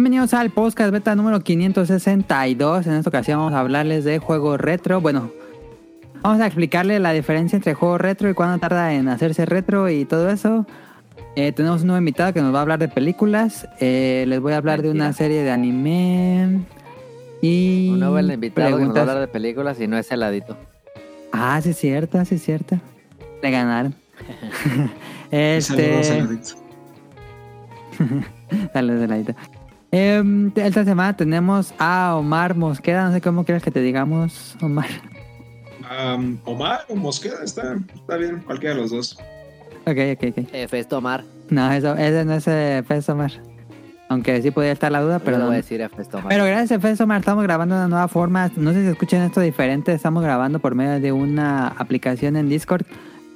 Bienvenidos al podcast beta número 562. En esta ocasión vamos a hablarles de juegos retro. Bueno, vamos a explicarles la diferencia entre juego retro y cuándo tarda en hacerse retro y todo eso. Eh, tenemos un nuevo invitado que nos va a hablar de películas. Eh, les voy a hablar de una serie de anime. Y. Un nuevo invitado que nos va a hablar de películas y no es heladito. Ah, sí, es cierto, sí, es cierto. Le ganaron. Saludos, este. saludito. Saludos, Elaita. Em, esta semana tenemos a Omar Mosqueda. No sé cómo quieres que te digamos, Omar. Am, Omar o Mosqueda, está, está bien, cualquiera de los dos. Ok, ok, ok. Eh, Festo Omar. No, eso, ese no es eh, Fes Omar. Aunque sí podría estar la duda, pero no. voy a decir a Festo Omar. Pero gracias a Fes Omar estamos grabando de una nueva forma. No sé si escuchan esto diferente. Estamos grabando por medio de una aplicación en Discord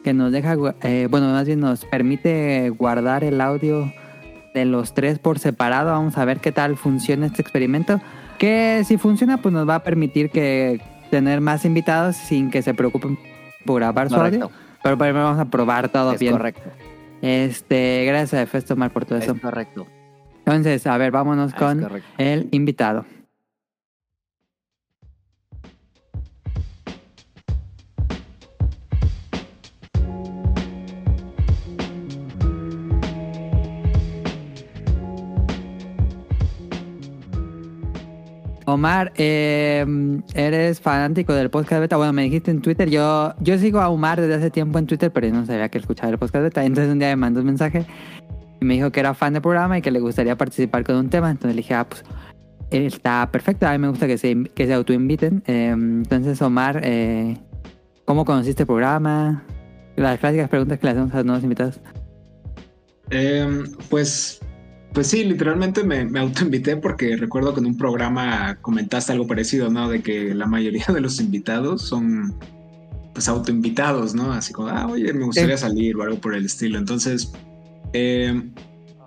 que nos deja, eh, bueno, más bien nos permite guardar el audio de los tres por separado. Vamos a ver qué tal funciona este experimento. Que si funciona, pues nos va a permitir que tener más invitados sin que se preocupen por grabar su Correcto. audio. Pero primero vamos a probar todo es bien. correcto. Este, gracias a Fes Omar por todo Es eso. correcto. Entonces, a ver, vámonos Es con correcto. el invitado. Omar, eh, eres fanático del podcast beta. Bueno, me dijiste en Twitter. Yo, yo sigo a Omar desde hace tiempo en Twitter, pero yo no sabía que escuchaba el podcast beta. Entonces un día me mandó un mensaje y me dijo que era fan del programa y que le gustaría participar con un tema. Entonces le dije, ah, pues está perfecto. A mí me gusta que se, que se autoinviten. Eh, entonces, Omar, eh, ¿cómo conociste el programa? Las clásicas preguntas que le hacemos a los nuevos invitados. Em, pues, pues sí, literalmente me, me autoinvité porque recuerdo que en un programa comentaste algo parecido, ¿no? De que la mayoría de los invitados son pues autoinvitados, ¿no? Así como, ah, oye, me gustaría salir o algo por el estilo. Entonces, em,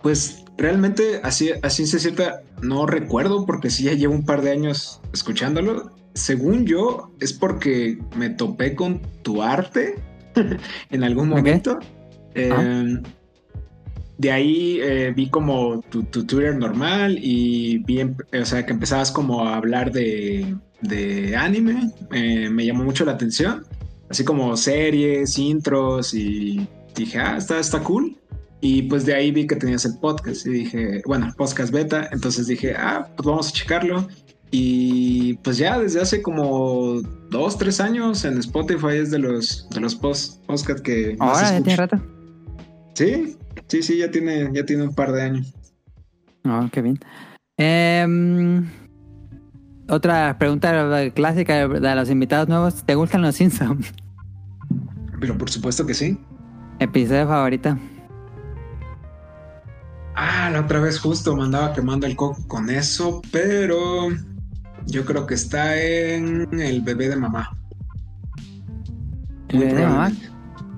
pues realmente así, así se cierta, no recuerdo porque sí ya llevo un par de años escuchándolo. Según yo, es porque me topé con tu arte en algún momento. Ajá. Em, de ahí eh, vi como tu, tu Twitter normal y vi, o sea, que empezabas como a hablar de, de anime. Eh, me llamó mucho la atención. Así como series, intros y dije, ah, está, está cool. Y pues de ahí vi que tenías el podcast y dije, bueno, podcast beta. Entonces dije, ah, pues vamos a checarlo. Y pues ya desde hace como dos, tres años en Spotify es de los, de los post, podcast que más Ahora, ya tiene rato. Sí, sí, sí, ya tiene, ya tiene un par de años. Oh, qué bien. Em, otra pregunta clásica de los invitados nuevos. ¿Te gustan los Simpsons? Pero por supuesto que sí. Episodio favorito. Ah, la otra vez justo me andaba quemando el coco con eso, pero yo creo que está en el bebé de mamá. ¿El bebé de mamá?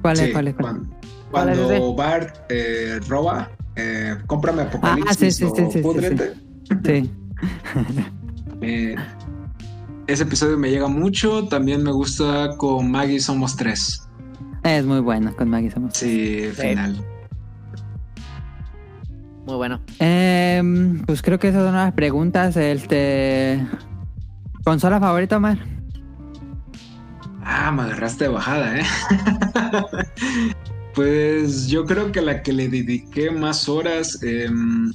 ¿Cuál es? Sí, ¿Cuál es? cuál cuando? Bart eh, roba, eh, cómprame Apocalipsis Ah, sí, sí, o sí, sí, sí. Eh, ese episodio me llega mucho. También me gusta con Maggie Somos Tres. Es muy bueno con Maggie Somos. Sí, final. Muy bueno. Em, pues creo que esas son las preguntas. Este. ¿Consola favorita, Omar? Ah, me agarraste de bajada, ¿eh? pues yo creo que la que le dediqué más horas, em,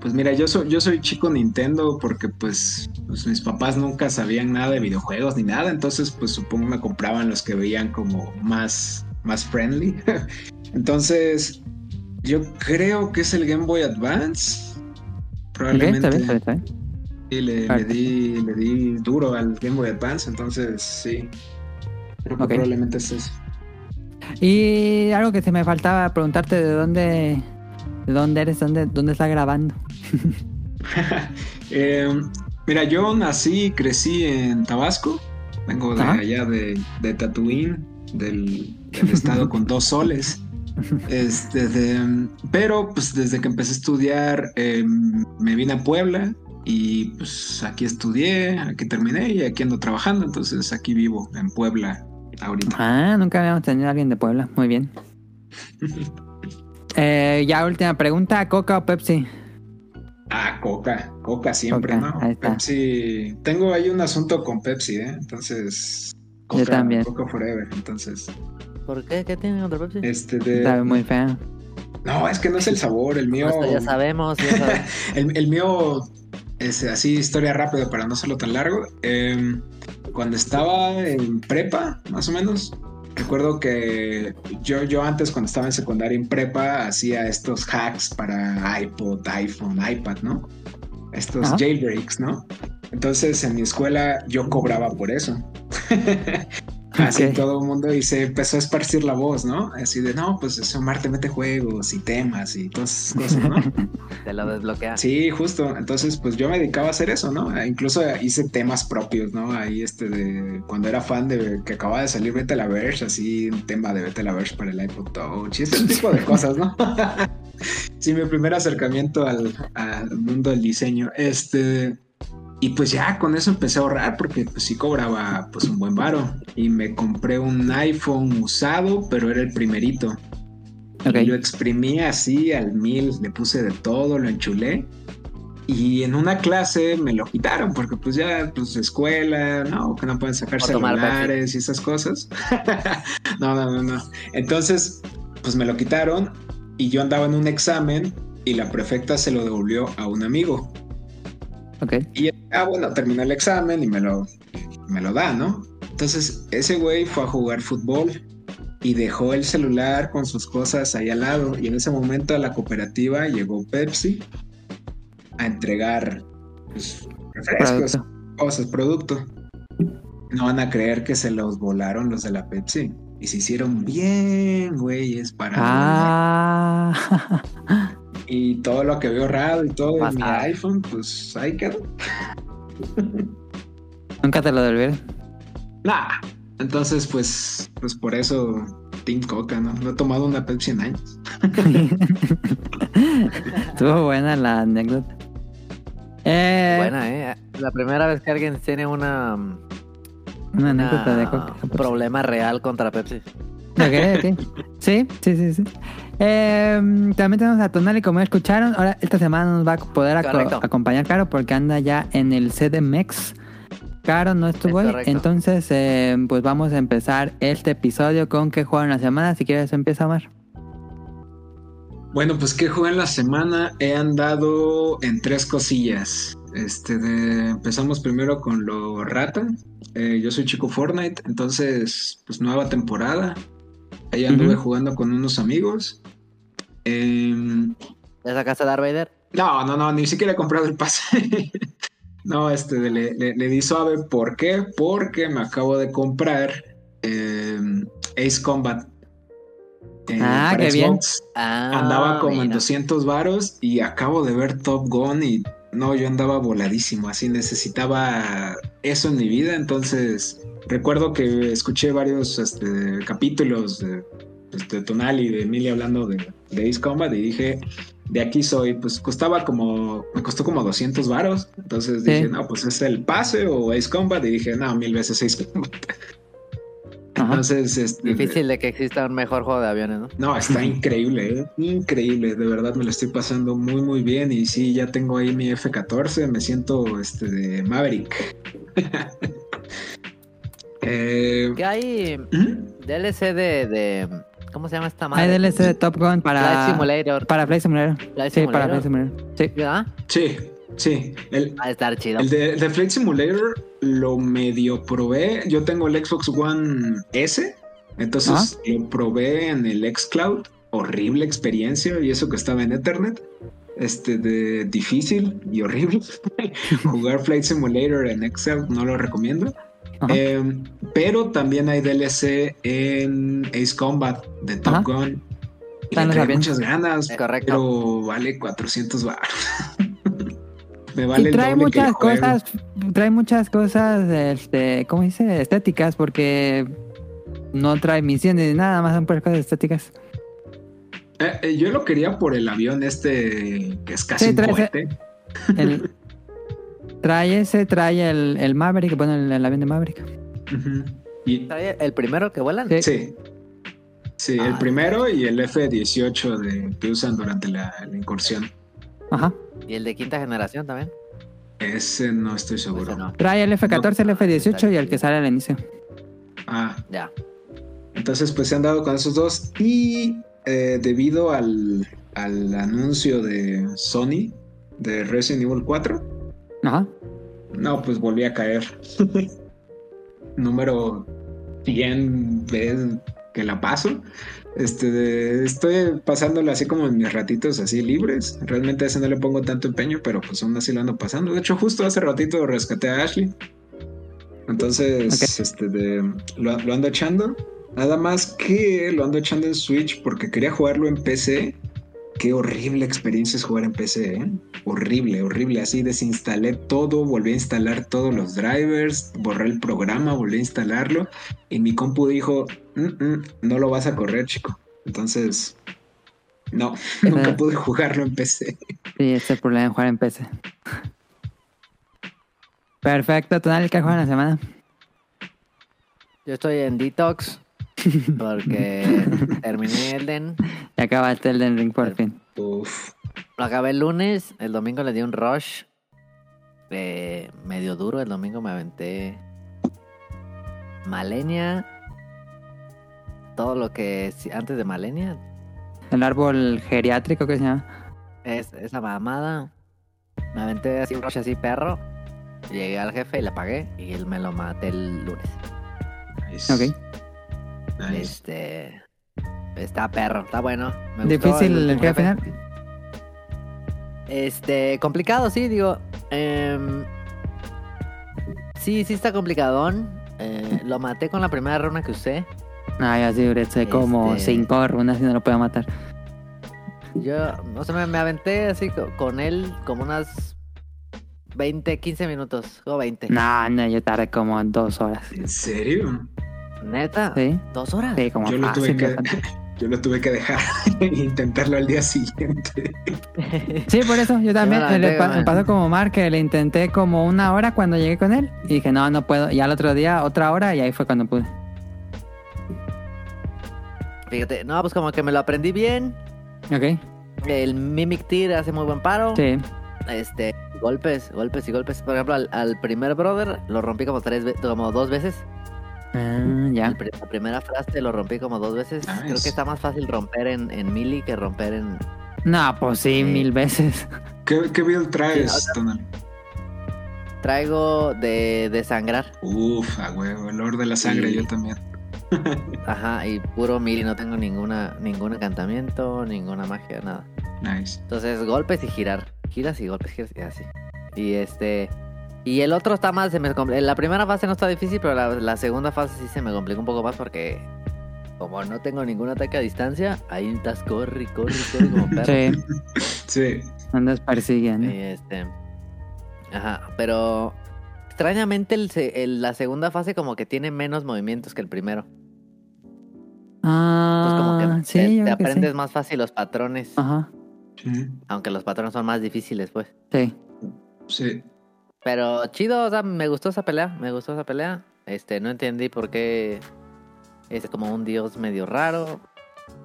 pues mira, yo soy, yo soy chico Nintendo porque pues, pues mis papás nunca sabían nada de videojuegos ni nada, entonces pues supongo me compraban los que veían como más, más friendly. entonces, yo creo que es el Game Boy Advance. Está Probablemente. bien, está bien, está bien. Sí, le, le di, le di duro al Game Boy Advance, entonces sí. Creo que Ok. probablemente es eso. Y algo que se me faltaba preguntarte de dónde. ¿De dónde eres? ¿Dónde, dónde estás grabando? Eh, mira, yo nací y crecí en Tabasco. Vengo de allá de, de Tatooine, del, del estado con dos soles. Este, de- pero pues desde que empecé a estudiar eh, me vine a Puebla y pues aquí estudié, aquí terminé y aquí ando trabajando. Entonces aquí vivo en Puebla ahorita. Ah, nunca habíamos tenido a alguien de Puebla. Muy bien. Eh, ya última pregunta, ¿Coca o Pepsi? Ah, Coca, Coca siempre, Coca, ¿no? ahí está. Pepsi, tengo ahí un asunto con Pepsi, ¿eh? Entonces, Coca, también. Coca Forever, entonces, ¿Por qué? ¿Qué tiene contra Pepsi? este de... Sabe muy fea. No, es que no es el sabor, el mío... Esto ya sabemos, ya sabemos. El, el mío es así, historia rápida para no hacerlo tan largo. Eh, cuando estaba en prepa, más o menos, recuerdo que yo, yo antes, cuando estaba en secundaria en prepa, hacía estos hacks para iPod, iPhone, iPad, ¿no? Estos Ajá. jailbreaks, ¿no? Entonces en mi escuela yo cobraba por eso. Así Ok. todo el mundo y se empezó a esparcir la voz, ¿no? Así de, no, pues Omar te mete juegos y temas y todas esas cosas, ¿no? Te lo desbloquea. Sí, justo. Entonces, pues yo me dedicaba a hacer eso, ¿no? E Incluso hice temas propios, ¿no? Ahí, este, de cuando era fan de que acababa de salir Vete la Verge, así un tema de Vete la Verge para el iPod Touch y ese tipo de cosas, ¿no? sí, mi primer acercamiento al, al mundo del diseño. Este. Y pues ya con eso empecé a ahorrar porque pues sí cobraba pues un buen varo. Y me compré un iPhone usado, pero era el primerito. Ok. Y lo exprimí así al mil, le puse de todo, lo enchulé. Y en una clase me lo quitaron porque pues ya, pues escuela, no, que no pueden sacar O celulares y esas cosas. no, no, no, no. Entonces, pues me lo quitaron y yo andaba en un examen y la prefecta se lo devolvió a un amigo. Y ah, bueno, terminó el examen y me lo, me lo da, ¿no? Entonces, ese güey fue a jugar fútbol y dejó el celular con sus cosas ahí al lado. Y en ese momento a la cooperativa llegó Pepsi a entregar pues, refrescos, Producto. cosas, producto. No van a creer que se los volaron los de la Pepsi. Y se hicieron bien, güeyes, para... Ah. Y todo lo que había ahorrado y todo en mi iPhone, pues ahí quedó. Nunca te lo devolvieron. Nah. Entonces, pues, pues por eso Team Coca, ¿no? No he tomado una Pepsi en años. Estuvo buena la anécdota. Eh, Buena, ¿eh? La primera vez que alguien tiene una, Una anécdota de Coca. problema real contra Pepsi. Ok, ok. Sí, sí, sí, sí. Eh, también tenemos a Tonali, como ya escucharon. Ahora, esta semana nos va a poder aco- acompañar Caro porque anda ya en el CDMX. Caro no estuvo Es. Entonces, eh, pues vamos a empezar este episodio con qué juegan la semana. Si quieres, empieza Omar. Bueno, pues que jugué en la semana. He andado en tres cosillas. Este, de- empezamos primero con lo rata. Eh, yo soy chico Fortnite, entonces, pues nueva temporada. Ahí anduve jugando con unos amigos. Em, ¿Ya sacaste a Darth Vader? No, no, no, ni siquiera he comprado el pase. no, este, le, le- le di suave. ¿Por qué? Porque me acabo de comprar eh, Ace Combat. eh, Ah, qué bien. Xbox. Ah, Andaba como en mira. 200 varos y acabo de ver Top Gun y no, yo andaba voladísimo, así necesitaba eso en mi vida, entonces recuerdo que escuché varios este, capítulos de, de Tonal y de Emilia hablando de, de Ace Combat y dije, de aquí soy, pues costaba como, me costó como 200 varos, entonces dije, no, pues es el pase o Ace Combat y dije, no, mil veces Ace Combat. Entonces, este, Difícil de que exista un mejor juego de aviones, ¿no? no, está increíble, ¿eh? increíble, de verdad me lo estoy pasando muy muy bien y sí, ya tengo ahí mi F14, me siento este de Maverick. Eh, ¿Qué hay ¿hmm? DLC de, de ¿cómo se llama esta madre? Hay DLC de Top Gun Flight para, Simulator. para Flight Simulator. Flight Sí, para Flight Simulator. Sí. ¿Verdad? Sí, sí, el, Va a estar chido. el de, el de Flight Simulator lo medio probé, yo tengo el Xbox One S, entonces lo probé en el xCloud, horrible experiencia y eso que estaba en Ethernet. Este de difícil y horrible. Jugar Flight Simulator en Excel no lo recomiendo. Eh, pero también hay DLC en Ace Combat de Top Ajá. Gun. Y Están le trae muchas ganas, correcto. pero vale 400 baros. Me Y vale el trae doble que el muchas juego. cosas, trae muchas cosas, este, ¿cómo dice? Estéticas, porque no trae misiones ni nada, más son puras cosas estéticas. Eh, eh, yo lo quería por el avión este que es casi Sí, un cohete. El- trae ese, trae el, el Maverick, bueno, el, el avión de Maverick. Y, ¿Trae el primero que vuelan? Sí. sí. Sí, Ah, el primero y el F-18 de, que usan durante la, la incursión. Ajá. ¿Y el de quinta generación también? Ese no estoy seguro. no. Trae el F14, el F18 y el que sale al inicio. Ah, Ya. entonces pues se han dado con esos dos. Y eh, debido al, al anuncio de Sony de Resident Evil 4, Ajá. no, pues volví a caer. Número 100 veces que la paso. Este, estoy pasándolo así como en mis ratitos así libres. Realmente a ese no le pongo tanto empeño, pero pues aún así lo ando pasando. De hecho, justo hace ratito rescaté a Ashley. Entonces, este, de- lo, lo ando echando. Nada más que lo ando echando en Switch porque quería jugarlo en PC. Qué horrible experiencia es jugar en PC, ¿eh? Horrible, horrible. Así desinstalé todo, volví a instalar todos los drivers, borré el programa, volví a instalarlo. Y mi compu dijo, "Mm, mm, no lo vas a correr, chico. Entonces, no, nunca pude jugarlo en PC. Sí, ese es el problema de jugar en PC. Perfecto, Tonal, ¿qué juega en la semana? Yo estoy en detox porque terminé Elden. Y acabaste el Den Ring por fin. Uf, Lo acabé el lunes, el domingo le di un rush eh, medio duro. El domingo me aventé Malenia. Todo lo que antes de Malenia El árbol geriátrico que se llama. es esa mamada. Me aventé así un rush así perro. Llegué al jefe y le pagué y él me lo maté el lunes. nice. Ok. Nice. Este está perro, está bueno. Me gustó Difícil el último jefe final. Este, complicado, sí, digo. em, sí, sí está complicadón. Eh, lo maté con la primera runa que usé. Ah, ya sí, duré sé, como Este- cinco runas y no lo puedo matar. Yo, no sé, me, me aventé así co- con él como unas 20, 15 minutos. O 20. No, no, yo tardé como dos horas. ¿En serio? Neta. ¿Sí? ¿Dos horas? Sí, como Yo lo tuve que, yo lo tuve que dejar e intentarlo al día siguiente. Sí, por eso, yo también. Yo me le me pasó como Mark, que le intenté como una hora cuando llegué con él. Y dije, no, no puedo. Y al otro día, otra hora, y ahí fue cuando pude. Fíjate, no, pues como que me lo aprendí bien. Ok, El Mimic Tear hace muy buen paro. sí. Este, golpes, golpes y golpes. Por ejemplo, al, al primer brother lo rompí como tres como dos veces. Ah, ya. La primera frase lo rompí como dos veces. Nice. Creo que está más fácil romper en, en melee que romper en. No, pues sí, Sí. mil veces. ¿Qué, qué build traes, Sí, Tonal? Traigo de, de sangrar. Uf, a huevo, el Lord de la sangre, Sí. yo también. Ajá, y puro melee. No tengo ninguna ningún encantamiento, ninguna magia, nada. Nice. Entonces, golpes y girar. Giras y golpes, giras y así. Y este. Y el otro está más. Se me compl- la primera fase no está difícil, pero la, la segunda fase sí se me complica un poco más porque. Como no tengo ningún ataque a distancia, ahí estás corre, corre, corre como perro. Sí, Sí, andas persiguiendo. Y este. Ajá, pero. Extrañamente, el la segunda fase como que tiene menos movimientos que el primero. Pues como Ah, que sí, te, yo te que aprendes sí. más fácil los patrones. Ajá, sí, Aunque los patrones son más difíciles, pues. sí. sí. Pero chido, o sea, me gustó esa pelea, me gustó esa pelea. Este, no entendí por qué es como un dios medio raro.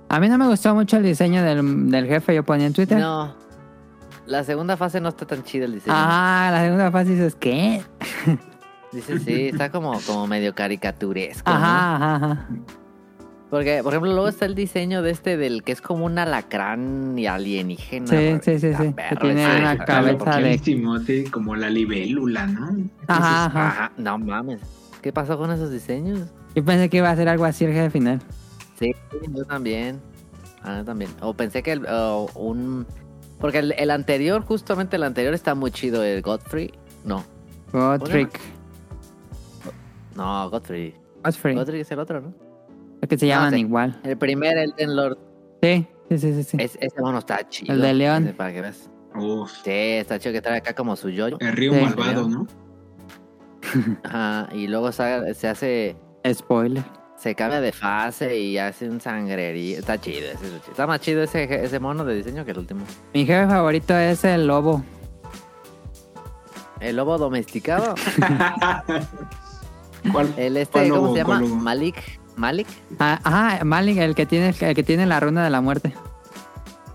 A mí no me gustó mucho el diseño del, del jefe, yo ponía en Twitter. No. La segunda fase no está tan chida el diseño. Ah, la segunda fase dices, ¿qué? Dice, sí, está como, como medio caricaturesco. ¿no? Ajá, ajá. Porque, por ejemplo, luego está el diseño de este del que es como un alacrán y alienígena. Sí, sí, sí, que tiene ese. una cabeza de- sí, como la libélula, ¿no? Ajá, Entonces, ajá. Ajá, no mames. ¿Qué pasó con esos diseños? Yo pensé que iba a ser algo así el jefe final. Sí, yo también. Ah, yo también. O pensé que el, o un... Porque el, el anterior, justamente el anterior está muy chido, el Godfrey. No, Godric. no, Godfrey. Godfrey. Godfrey es el otro, ¿no? Que se No, llaman sí. igual. El primer Elden Lord. Sí, sí, sí, sí. sí. Es- ese mono está chido. El de León. Para que veas. Uf, Sí, está chido que trae acá como su yoyo. el río Sí. malvado, ¿no? Ajá, y luego se, se hace... Spoiler. Se cambia de fase y hace un sangrería. Está chido, ese es chido. Está más chido ese, ese mono de diseño que el último. Mi jefe favorito es el lobo. El lobo domesticado. ¿Cuál? El este, ¿Cuál ¿cómo lobo? se llama? Malik. Malik. Ah, Ajá, Malik, el que tiene el que tiene la runa de la muerte.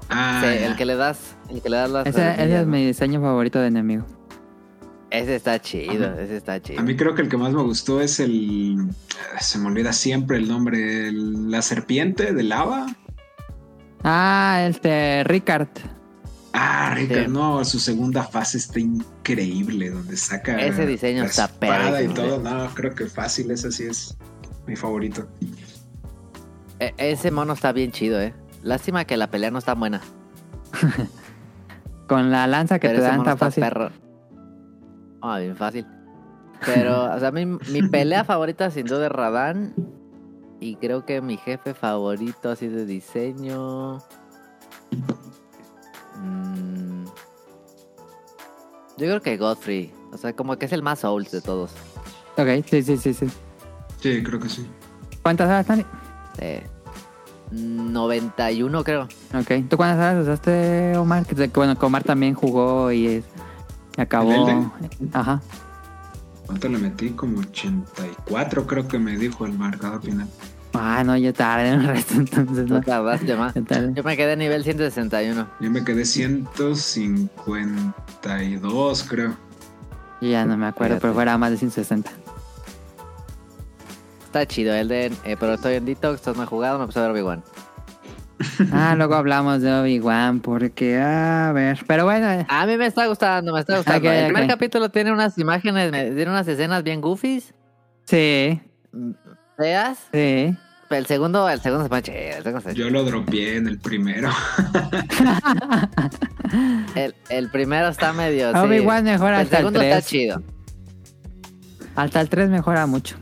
Ah, Sí, ya. el que le das, el que le das las Ese, ese es mi diseño favorito de enemigo. Ese está chido, Ajá. ese está chido. A mí creo que el que más me gustó es el... Se me olvida siempre el nombre. el- la serpiente de lava. Ah, este, Ricard. Ah, Ricardo, Sí. no, su segunda fase está increíble, donde saca Ese diseño la está espada y todo. No, creo que fácil, ese sí es mi favorito. E- ese mono está bien chido, eh. Lástima que la pelea no está buena. Con la lanza que pero te dan mono tan está fácil. perro. Ah, bien fácil. Pero, o sea, mi, mi pelea favorita sin duda es Radan. Y creo que mi jefe favorito así de diseño. mm, yo creo que Godfrey. O sea, como que es el más Souls de todos. Ok, sí, sí, sí, sí. Sí, creo que sí. ¿Cuántas horas, Tani? Eh, 91 creo. Ok. ¿Tú cuántas horas usaste, Omar? Que, bueno, que Omar también jugó y acabó. ¿El? Ajá. ¿Cuánto le metí? Como 84 creo que me dijo el marcador final. Ah, no, yo tardé un resto, entonces No tardaste más. Yo me quedé a nivel 161. Yo me quedé 152 creo. Yo ya no me acuerdo, pero fuera más de 160. Está chido, Elden. Eh, pero estoy en Detox, no he jugado, me puse a ver Obi-Wan. Ah, luego hablamos de Obi-Wan, porque, a ver. Pero bueno, eh, A mí me está gustando, me está gustando. El primer capítulo tiene unas imágenes, tiene unas escenas bien goofies, sí, feas. sí. El segundo, el segundo se pone chido, el segundo Yo lo dropeé en el primero. El, el primero está medio. sí. Obi-Wan mejora El hasta el segundo está 3. chido. Hasta el 3 mejora mucho.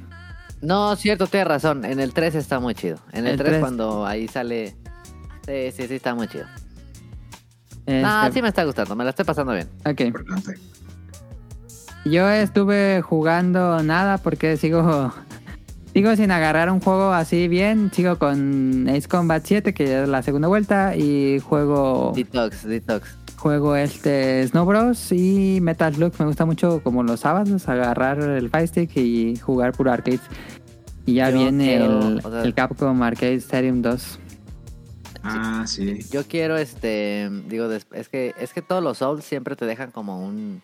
No, cierto, tienes razón. En el 3 está muy chido. En el, El 3, tres. cuando ahí sale. Sí, sí, sí, está muy chido. Este, No, sí me está gustando, me la estoy pasando bien. Ok. Importante. Yo estuve jugando nada porque sigo sigo sin agarrar un juego así bien. Sigo con Ace Combat 7, que ya es la segunda vuelta, y juego Detox, detox. Juego este Snow Bros y Metal Slug. Me gusta mucho como los sábados agarrar el Fire Stick y jugar puro arcades. Y ya Yo viene quiero, el, o sea- el Capcom Arcade Stadium 2. Ah, sí. Yo quiero, este, digo, es que es que todos los Souls siempre te dejan como un,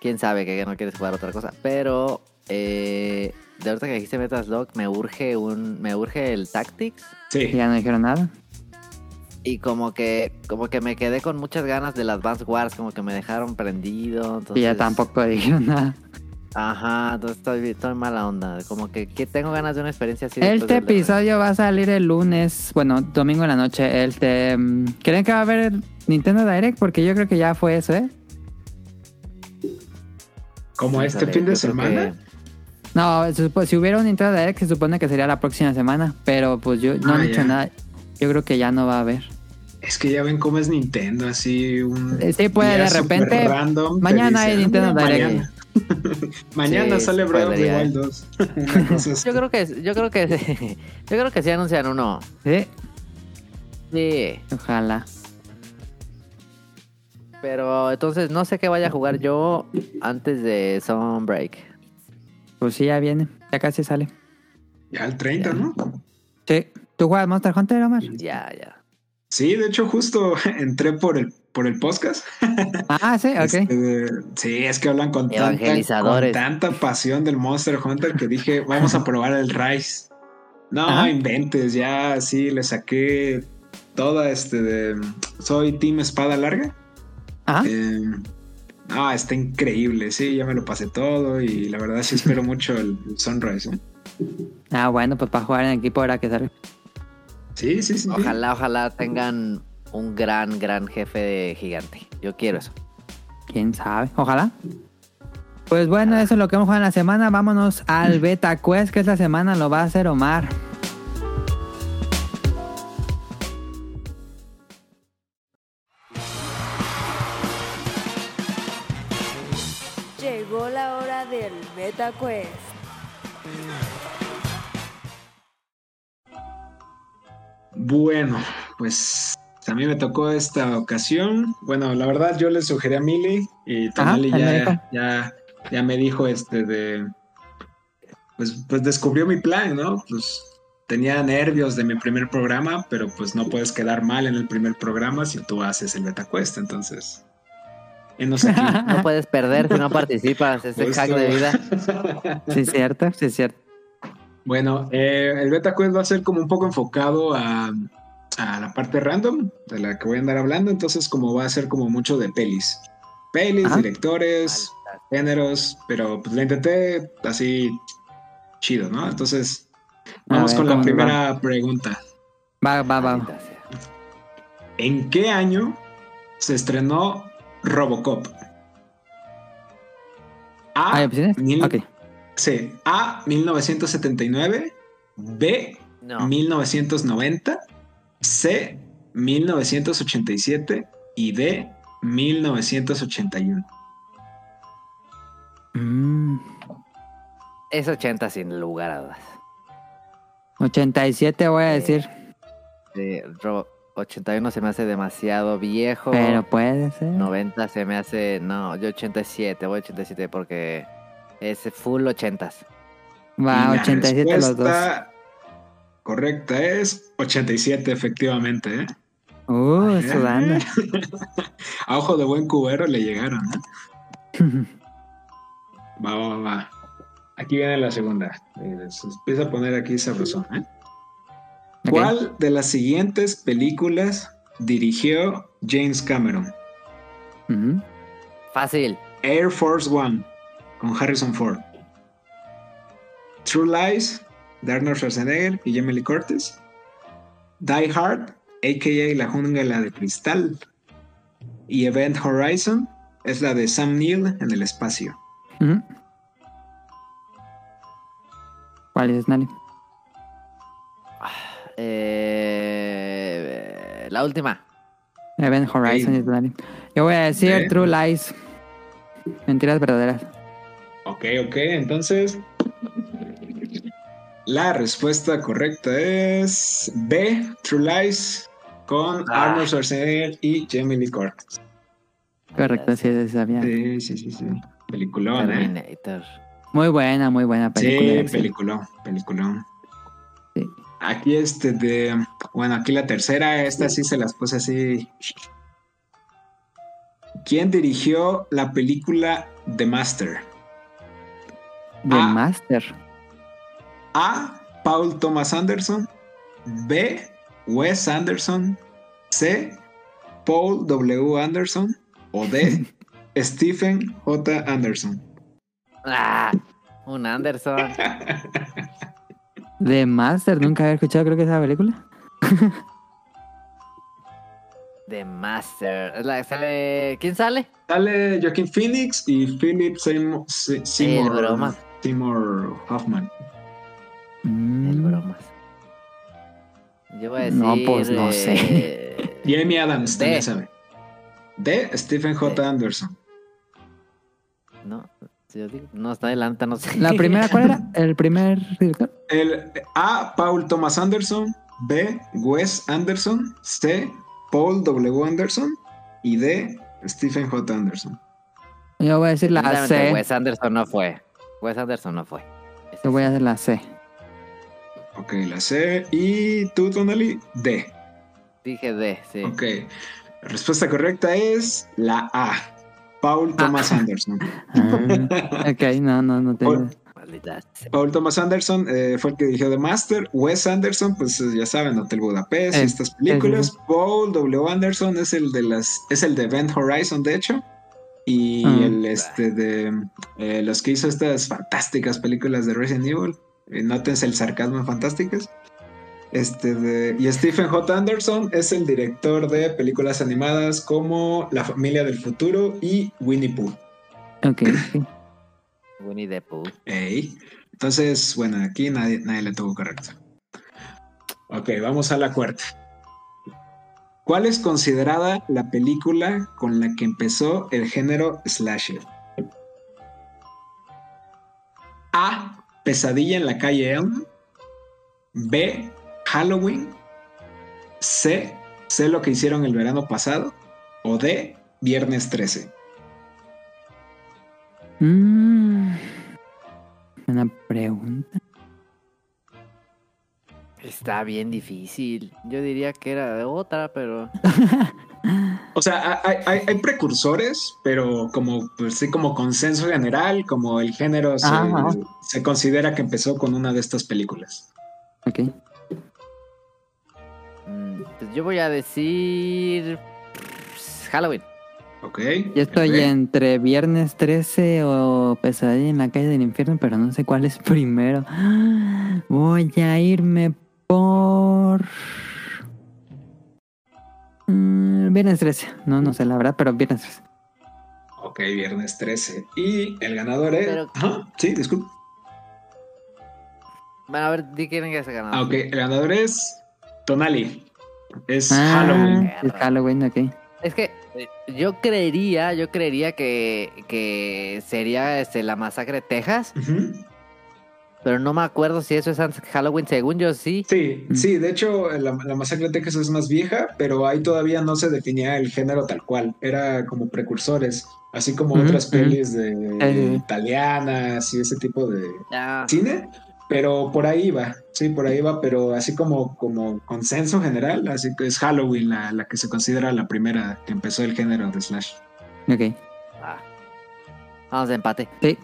quién sabe que no quieres jugar otra cosa, pero eh, de ahorita que dijiste Metal Slug me urge un, me urge el Tactics Y Sí. ya no dijeron nada. Y como que, como que me quedé con muchas ganas del Advance Wars, como que me dejaron prendido, entonces, Y ya tampoco dijeron nada. ajá, entonces estoy, estoy mala onda, como que, que tengo ganas de una experiencia así. Este de- episodio va a salir el lunes, bueno, domingo en la noche. Este, ¿Creen que va a haber Nintendo Direct? Porque yo creo que ya fue eso, ¿eh? Como este fin de semana. que- No, si hubiera un Nintendo Direct se supone que sería la próxima semana, pero pues yo no Ah, han dicho nada. Yo creo que ya no va a haber. Es que ya ven cómo es Nintendo, así un. Eh, sí, puede, de repente, random, mañana hay "Ah, Nintendo Direct". Mañana, Mañana Sí, sale sí Breath of the. Wild 2. Una cosa así. Yo creo que, yo creo que, yo creo que sí anuncian uno. Sí, Sí. ojalá. Pero entonces no sé qué vaya a jugar yo antes de Sunbreak. Pues sí, ya viene. Ya casi sale. Ya el 30, ¿no? Sí. ¿Tú juegas Monster Hunter, Omar? Ya, ya. Sí, de hecho, justo entré por el, por el podcast. Ah, sí, ok. Este, sí, es que hablan con tanta, con Evangelizadores. tanta pasión del Monster Hunter que dije, vamos a probar el Rise. No, Ajá. inventes, ya sí, le saqué toda este de... Soy Team Espada Larga. Ajá. Eh, ah, está increíble, sí, ya me lo pasé todo y la verdad sí espero mucho el, el Sunrise. ¿eh? Ah, bueno, pues para jugar en equipo ahora que sale. Sí, sí, sí. sí. Ojalá, ojalá tengan un gran, gran jefe de gigante. Yo quiero eso. ¿Quién sabe? Ojalá. Pues bueno, eso es lo que hemos jugado en la semana. Vámonos al Beta Quest, que esta semana lo va a hacer Omar. Llegó la hora del Meta Quest. Bueno, pues a mí me tocó esta ocasión. Bueno, la verdad yo le sugerí a Mili y Tonali ya, ya, ya me dijo este de pues, pues descubrió mi plan, ¿no? Pues tenía nervios de mi primer programa, pero pues no puedes quedar mal en el primer programa si tú haces el beta quest, entonces. No puedes perder si no participas. Es el Justo. hack de vida. Sí, es cierto, sí, es cierto. Bueno, eh, el beta quest va a ser como un poco enfocado a, a la parte random de la que voy a andar hablando, entonces como va a ser como mucho de pelis. Pelis, Ajá. directores, géneros, pero pues lo intenté así chido, ¿no? Entonces, vamos ver, con la ¿cómo primera pregunta. Va, va, va. ¿En qué año se estrenó Robocop? A, ¿Hay opciones? mil- Ok. Sí, A, 1979, B, No. 1990, C, 1987 y D, 1981. Mm, Es 80 sin lugar a dudas. 87 voy a decir, Sí, Ro- 81 se me hace demasiado viejo. pero puede ser. 90 se me hace. No, yo 87, voy 87 porque es full 80s. Va, Y la 87 los dos. Correcta es 87, efectivamente. ¿eh? Uh, sudando. A ojo de buen cubero le llegaron. ¿eh? Va, va, va. Aquí viene la segunda. Eh, Se empieza a poner aquí sabrosón. ¿eh? Ok. ¿Cuál de las siguientes películas dirigió James Cameron? Fácil. Air Force One con Harrison Ford. True Lies de Arnold Schwarzenegger y Jamie Lee Curtis. Die Hard, a.k.a. La Jungla de Cristal. Y Event Horizon es la de Sam Neill en el espacio. ¿Cuál es, Nali? Eh, la última. Event Horizon Ok. es Nali. Yo voy a decir. True Lies. Mentiras verdaderas. Ok, ok, entonces. La respuesta correcta es B, True Lies, con Ah. Arnold Schwarzenegger y Jamie Lee Curtis. Correcto, sí, sí, sabía. Sí, sí, sí, sí. Peliculón, ¿eh? Terminator. Muy buena, muy buena película. Sí, peliculón, peliculón. Sí. Aquí este de, bueno, aquí la tercera, esta sí se las puse así. ¿Quién dirigió la película The Master? The. Master. A. Paul Thomas Anderson. B. Wes Anderson. C. Paul W. Anderson. O D. Stephen J. Anderson. Ah, un Anderson. The Master, nunca había escuchado creo que esa película. The Master. Es la que sale- ¿Quién sale? Sale Joaquin Phoenix y Philip Seymour, Se- Seymour, El broma. Seymour Hoffman. Mm. El bromas. Yo voy a decir. No, pues, no Y Amy Adams D. también sabe. D. Stephen J. Anderson. No, si yo digo, no está adelante, no sé. ¿La primera cuál era? ¿El primer director? El A. Paul Thomas Anderson. B. Wes Anderson. C. Paul W. Anderson. Y D. Stephen J. Anderson. Yo voy a decir la C. Wes Anderson no fue. Wes Anderson no fue. Yo voy a hacer la C. Ok, la C. ¿Y tú, Tonali? D. Dije D, sí. Ok. La respuesta correcta es la A. Paul Thomas Anderson. Ah, ok, no, no, no tengo. Paul. Paul Thomas Anderson eh, fue el que dirigió The Master. Wes Anderson, pues eh, ya saben, Hotel Budapest y Eh, estas películas. sí, sí, Paul W. Anderson es el de las, es el de Event Horizon, de hecho. Y Ah. el este de eh, los que hizo estas fantásticas películas de Resident Evil. Eh, nótense el sarcasmo en fantásticas. Este de, y Stephen J. Anderson es el director de películas animadas como La familia del futuro y Winnie Pooh. Ok. Winnie the Pooh. Ey. Entonces, bueno, aquí nadie, nadie le tuvo correcto. Ok, vamos a la cuarta. ¿Cuál es considerada la película con la que empezó el género slasher? A. Pesadilla en la calle Elm. B. Halloween. C. Sé lo que hicieron el verano pasado. O D. Viernes 13. Mm. Buena pregunta. Está bien difícil. Yo diría que era de otra, pero. O sea, hay, hay- hay precursores, pero como, pues sí, como consenso general, como el género se, Ajá, se considera que empezó con una de estas películas. Ok. mm, pues yo voy a decir. Halloween. Ok. Yo estoy entre Viernes 13 o Pesadilla en la calle del infierno, pero no sé cuál es primero. Voy a irme por... Mm, Viernes 13. No, no sé la verdad, pero Viernes 13. Ok, viernes 13. Y el ganador es. Pero- Ajá, sí, disculpe. Bueno, a ver, di quién es el ganador. Ah, ok, el ganador es Tonali. Es Ah, Halloween. Es Halloween, ok. Es que eh, yo creería, yo creería que, que sería este, la masacre de Texas, Ujú. Pero no me acuerdo si eso es antes que Halloween. Según yo, sí. Sí, Mm. sí, de hecho la, la masacre de Texas es más vieja, pero ahí todavía no se definía el género tal cual, era como precursores, así como Ujú, otras ujú. pelis de sí. italianas y ese tipo de Ya. cine, pero por ahí va, sí, por ahí va, pero así como, como consenso general, así que es Halloween la, la que se considera la primera que empezó el género de slash. Ok. Ah. Vamos de empate. Sí.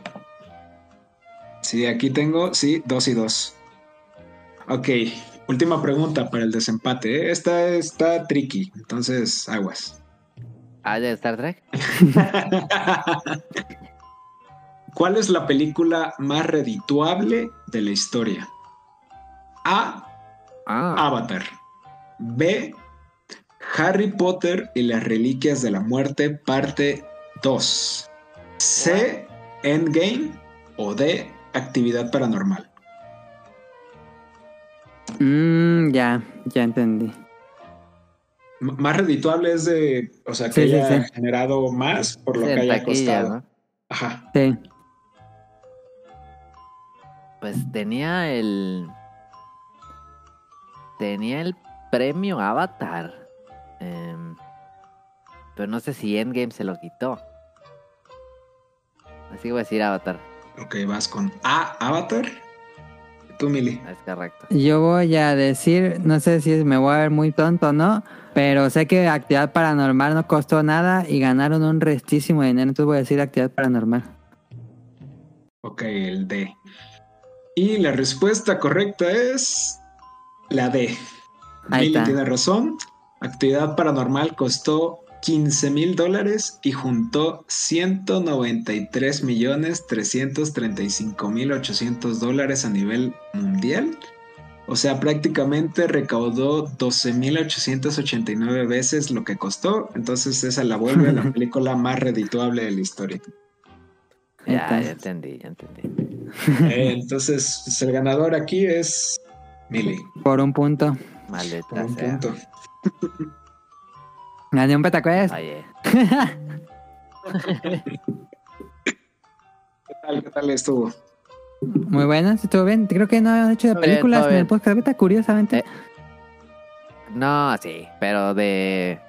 Sí, aquí tengo, sí, dos y dos. Ok, última pregunta para el desempate. ¿eh? Esta está tricky, entonces aguas. Ah, de Star Trek. ¿Cuál es la película más redituable de la historia? A. Ah. Avatar. B. Harry Potter y las Reliquias de la Muerte, parte 2. C. Endgame. O D. Actividad Paranormal. Mm, ya, ya entendí. M- más redituable es de, o sea, que Sí, haya sí. generado más por lo Sí, que haya taquilla, costado. ¿no? Ajá. Sí. Pues tenía el. Tenía el premio Avatar. Em, pero no sé si Endgame se lo quitó. Así que voy a decir Avatar. Ok, vas con A. Avatar. Tú, Mili. Es correcto. Yo voy a decir, no sé si me voy a ver muy tonto o no, pero sé que actividad paranormal no costó nada y ganaron un restísimo de dinero, entonces voy a decir actividad paranormal. Ok, el D. Y la respuesta correcta es la D. Ahí Mili está. tiene razón. Actividad paranormal costó 15 mil dólares y juntó 193 millones 335 mil 800 dólares a nivel mundial. O sea, prácticamente recaudó 12 mil 889 veces lo que costó. Entonces esa la vuelve la película más redituable de la historia. Ya, ya entendí, ya entendí. Eh, entonces, pues, el ganador aquí es Mili. Por un punto. Por Maldita un sea. punto. Gané un petacuest. Oye, ¿Qué tal, qué tal estuvo? Muy buena, estuvo bien. Creo que no han hecho de Todo bien, películas todo en el bien. podcast beta, curiosamente. Eh, no, sí, pero de.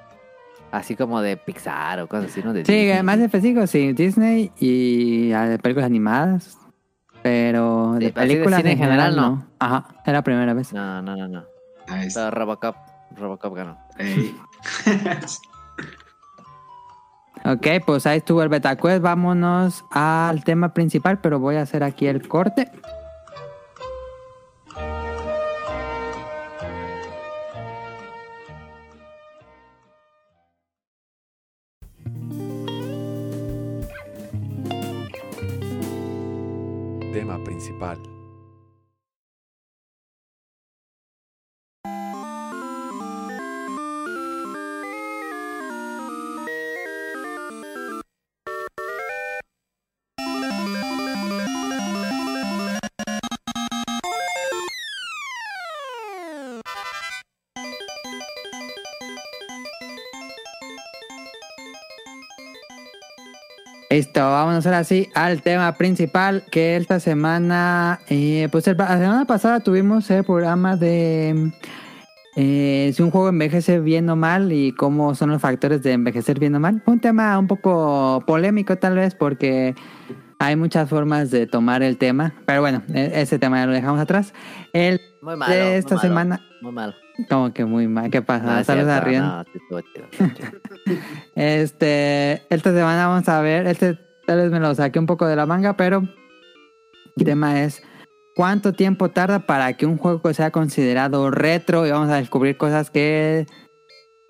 Así como de Pixar o cosas así, ¿no? De sí, Disney. más específico, sí, Disney y ah, de películas animadas. Pero de de películas cine en general, no. Ajá, es la primera vez. No, no, no, no. Ahí está. Pero Robocop. Robocop ganó. Ey. Ok, pues ahí estuvo el BetaQuest. Vámonos al tema principal, pero voy a hacer aquí el corte. Tema principal. Listo, vámonos ahora sí al tema principal que esta semana, eh, pues el- la semana pasada tuvimos el programa de eh, si un juego envejece bien o mal y cómo son los factores de envejecer bien o mal. Un tema un poco polémico tal vez porque Hay muchas formas de tomar el tema, pero bueno, e- ese tema ya lo dejamos atrás. El Muy malo. de muy esta malo, semana, Muy. Como que muy mal. ¿Qué pasa? No, Saludos a Rion. no. Este, esta semana vamos a ver, este tal vez me lo saqué un poco de la manga, pero el tema es cuánto tiempo tarda para que un juego sea considerado retro y vamos a descubrir cosas que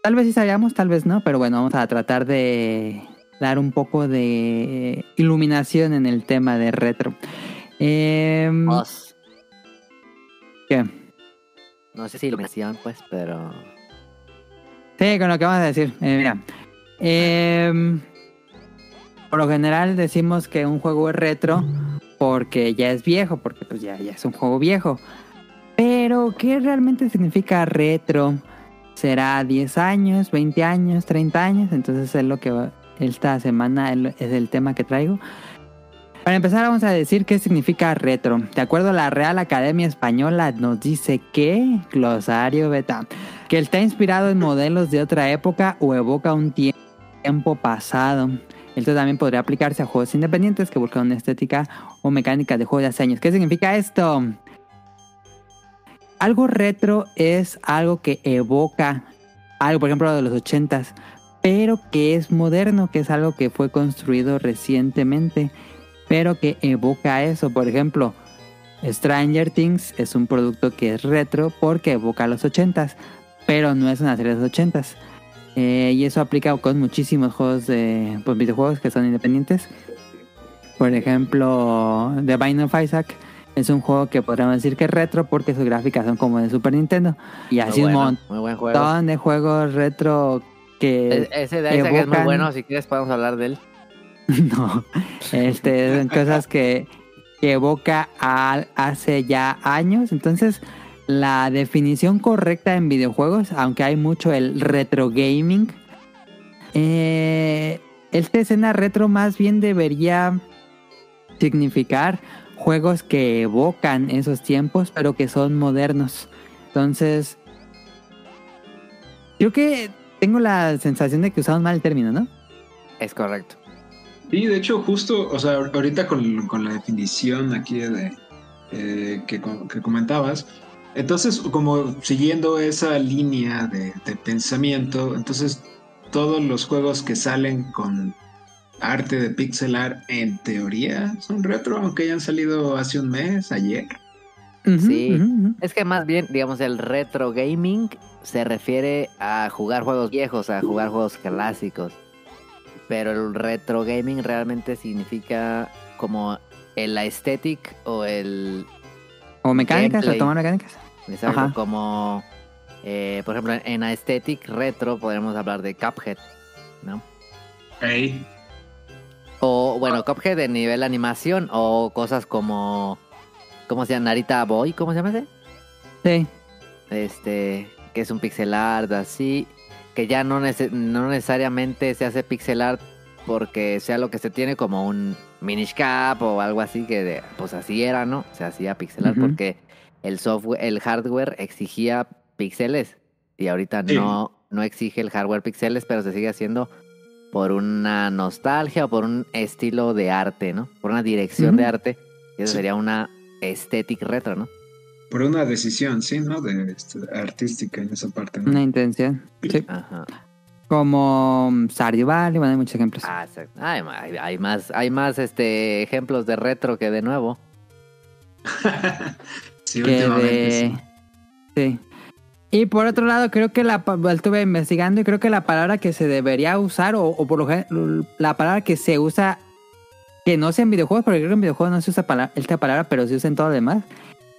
tal vez sí sabíamos, tal vez no, pero bueno, vamos a tratar de dar un poco de iluminación en el tema de retro. Vos, ¿qué? No sé si iluminación, pues, pero. Sí, con lo que vamos a decir. Eh, mira. em, por lo general decimos que un juego es retro porque ya es viejo, porque pues ya, ya es un juego viejo. Pero, ¿qué realmente significa retro? ¿Será 10 años, 20 años, 30 años? Entonces es lo que esta semana es el tema que traigo. Para empezar vamos a decir qué significa retro. De acuerdo a la Real Academia Española nos dice que, glosario beta, que está inspirado en modelos de otra época o evoca un tie- tiempo pasado. Esto también podría aplicarse a juegos independientes que buscan una estética o mecánica de juegos de hace años. ¿Qué significa esto? Algo retro es algo que evoca algo, por ejemplo, de los 80s, pero que es moderno, que es algo que fue construido recientemente, pero que evoca eso. Por ejemplo, Stranger Things es un producto que es retro porque evoca los 80s, pero no es una serie de los 80s. Eh, y eso aplica con muchísimos juegos de pues, videojuegos que son independientes. Por ejemplo, The Binding of Isaac es un juego que podríamos decir que es retro porque sus gráficas son como de Super Nintendo. Y muy así bueno, un Muy buen juego. montón de juegos retro que... E- Ese de Isaac es muy bueno. Si quieres, podemos hablar de él. No, este, son cosas que, que evoca hace ya años. Entonces, la definición correcta en videojuegos, aunque hay mucho el retro gaming, eh, esta escena retro más bien debería significar juegos que evocan esos tiempos, pero que son modernos. Entonces, creo que tengo la sensación de que usamos mal el término, ¿no? Es correcto. Sí, de hecho, justo, o sea, ahorita con, con la definición aquí de eh, que, que comentabas, entonces, como siguiendo esa línea de, de pensamiento, entonces todos los juegos que salen con arte de pixel art, en teoría, son retro, aunque hayan salido hace un mes, ayer. Sí. Es que más bien, digamos, el retro gaming se refiere a jugar juegos viejos, a jugar juegos clásicos. Pero el retro gaming realmente significa como el aesthetic o el O mecánicas, Gameplay. o tomar mecánicas. Exacto, Ajá. como eh, por ejemplo en aesthetic retro podríamos hablar de Cuphead, ¿no? Ey, O bueno, Cuphead de nivel animación o cosas como ¿cómo se llama? Narita Boy, ¿cómo se llama ese? Sí. Este, que es un pixel art así, que ya no, nece- no necesariamente se hace pixel art porque sea lo que se tiene como un Minish Cap o algo así que de- pues así era, ¿no? Se hacía pixel art porque el software, el hardware exigía píxeles y ahorita Sí. no no exige el hardware píxeles, pero se sigue haciendo por una nostalgia o por un estilo de arte, ¿no? Por una dirección de arte. Y eso Sí. sería una estética retro, ¿no? Por una decisión, sí, ¿no? De, este, artística en esa parte, ¿no? Una intención. Sí. Ajá. Como mm, Stardew Valley, bueno, hay muchos ejemplos. Ah, exacto. Hay, hay- hay más, hay más este ejemplos de retro que de nuevo. sí, que últimamente, de... sí. Sí. Y por otro lado, creo que la pa- estuve investigando y creo que la palabra que se debería usar, o, o por lo general, la palabra que se usa, que no sea en videojuegos, porque creo que en videojuegos no se usa pala- esta palabra, pero se usa en todo lo demás,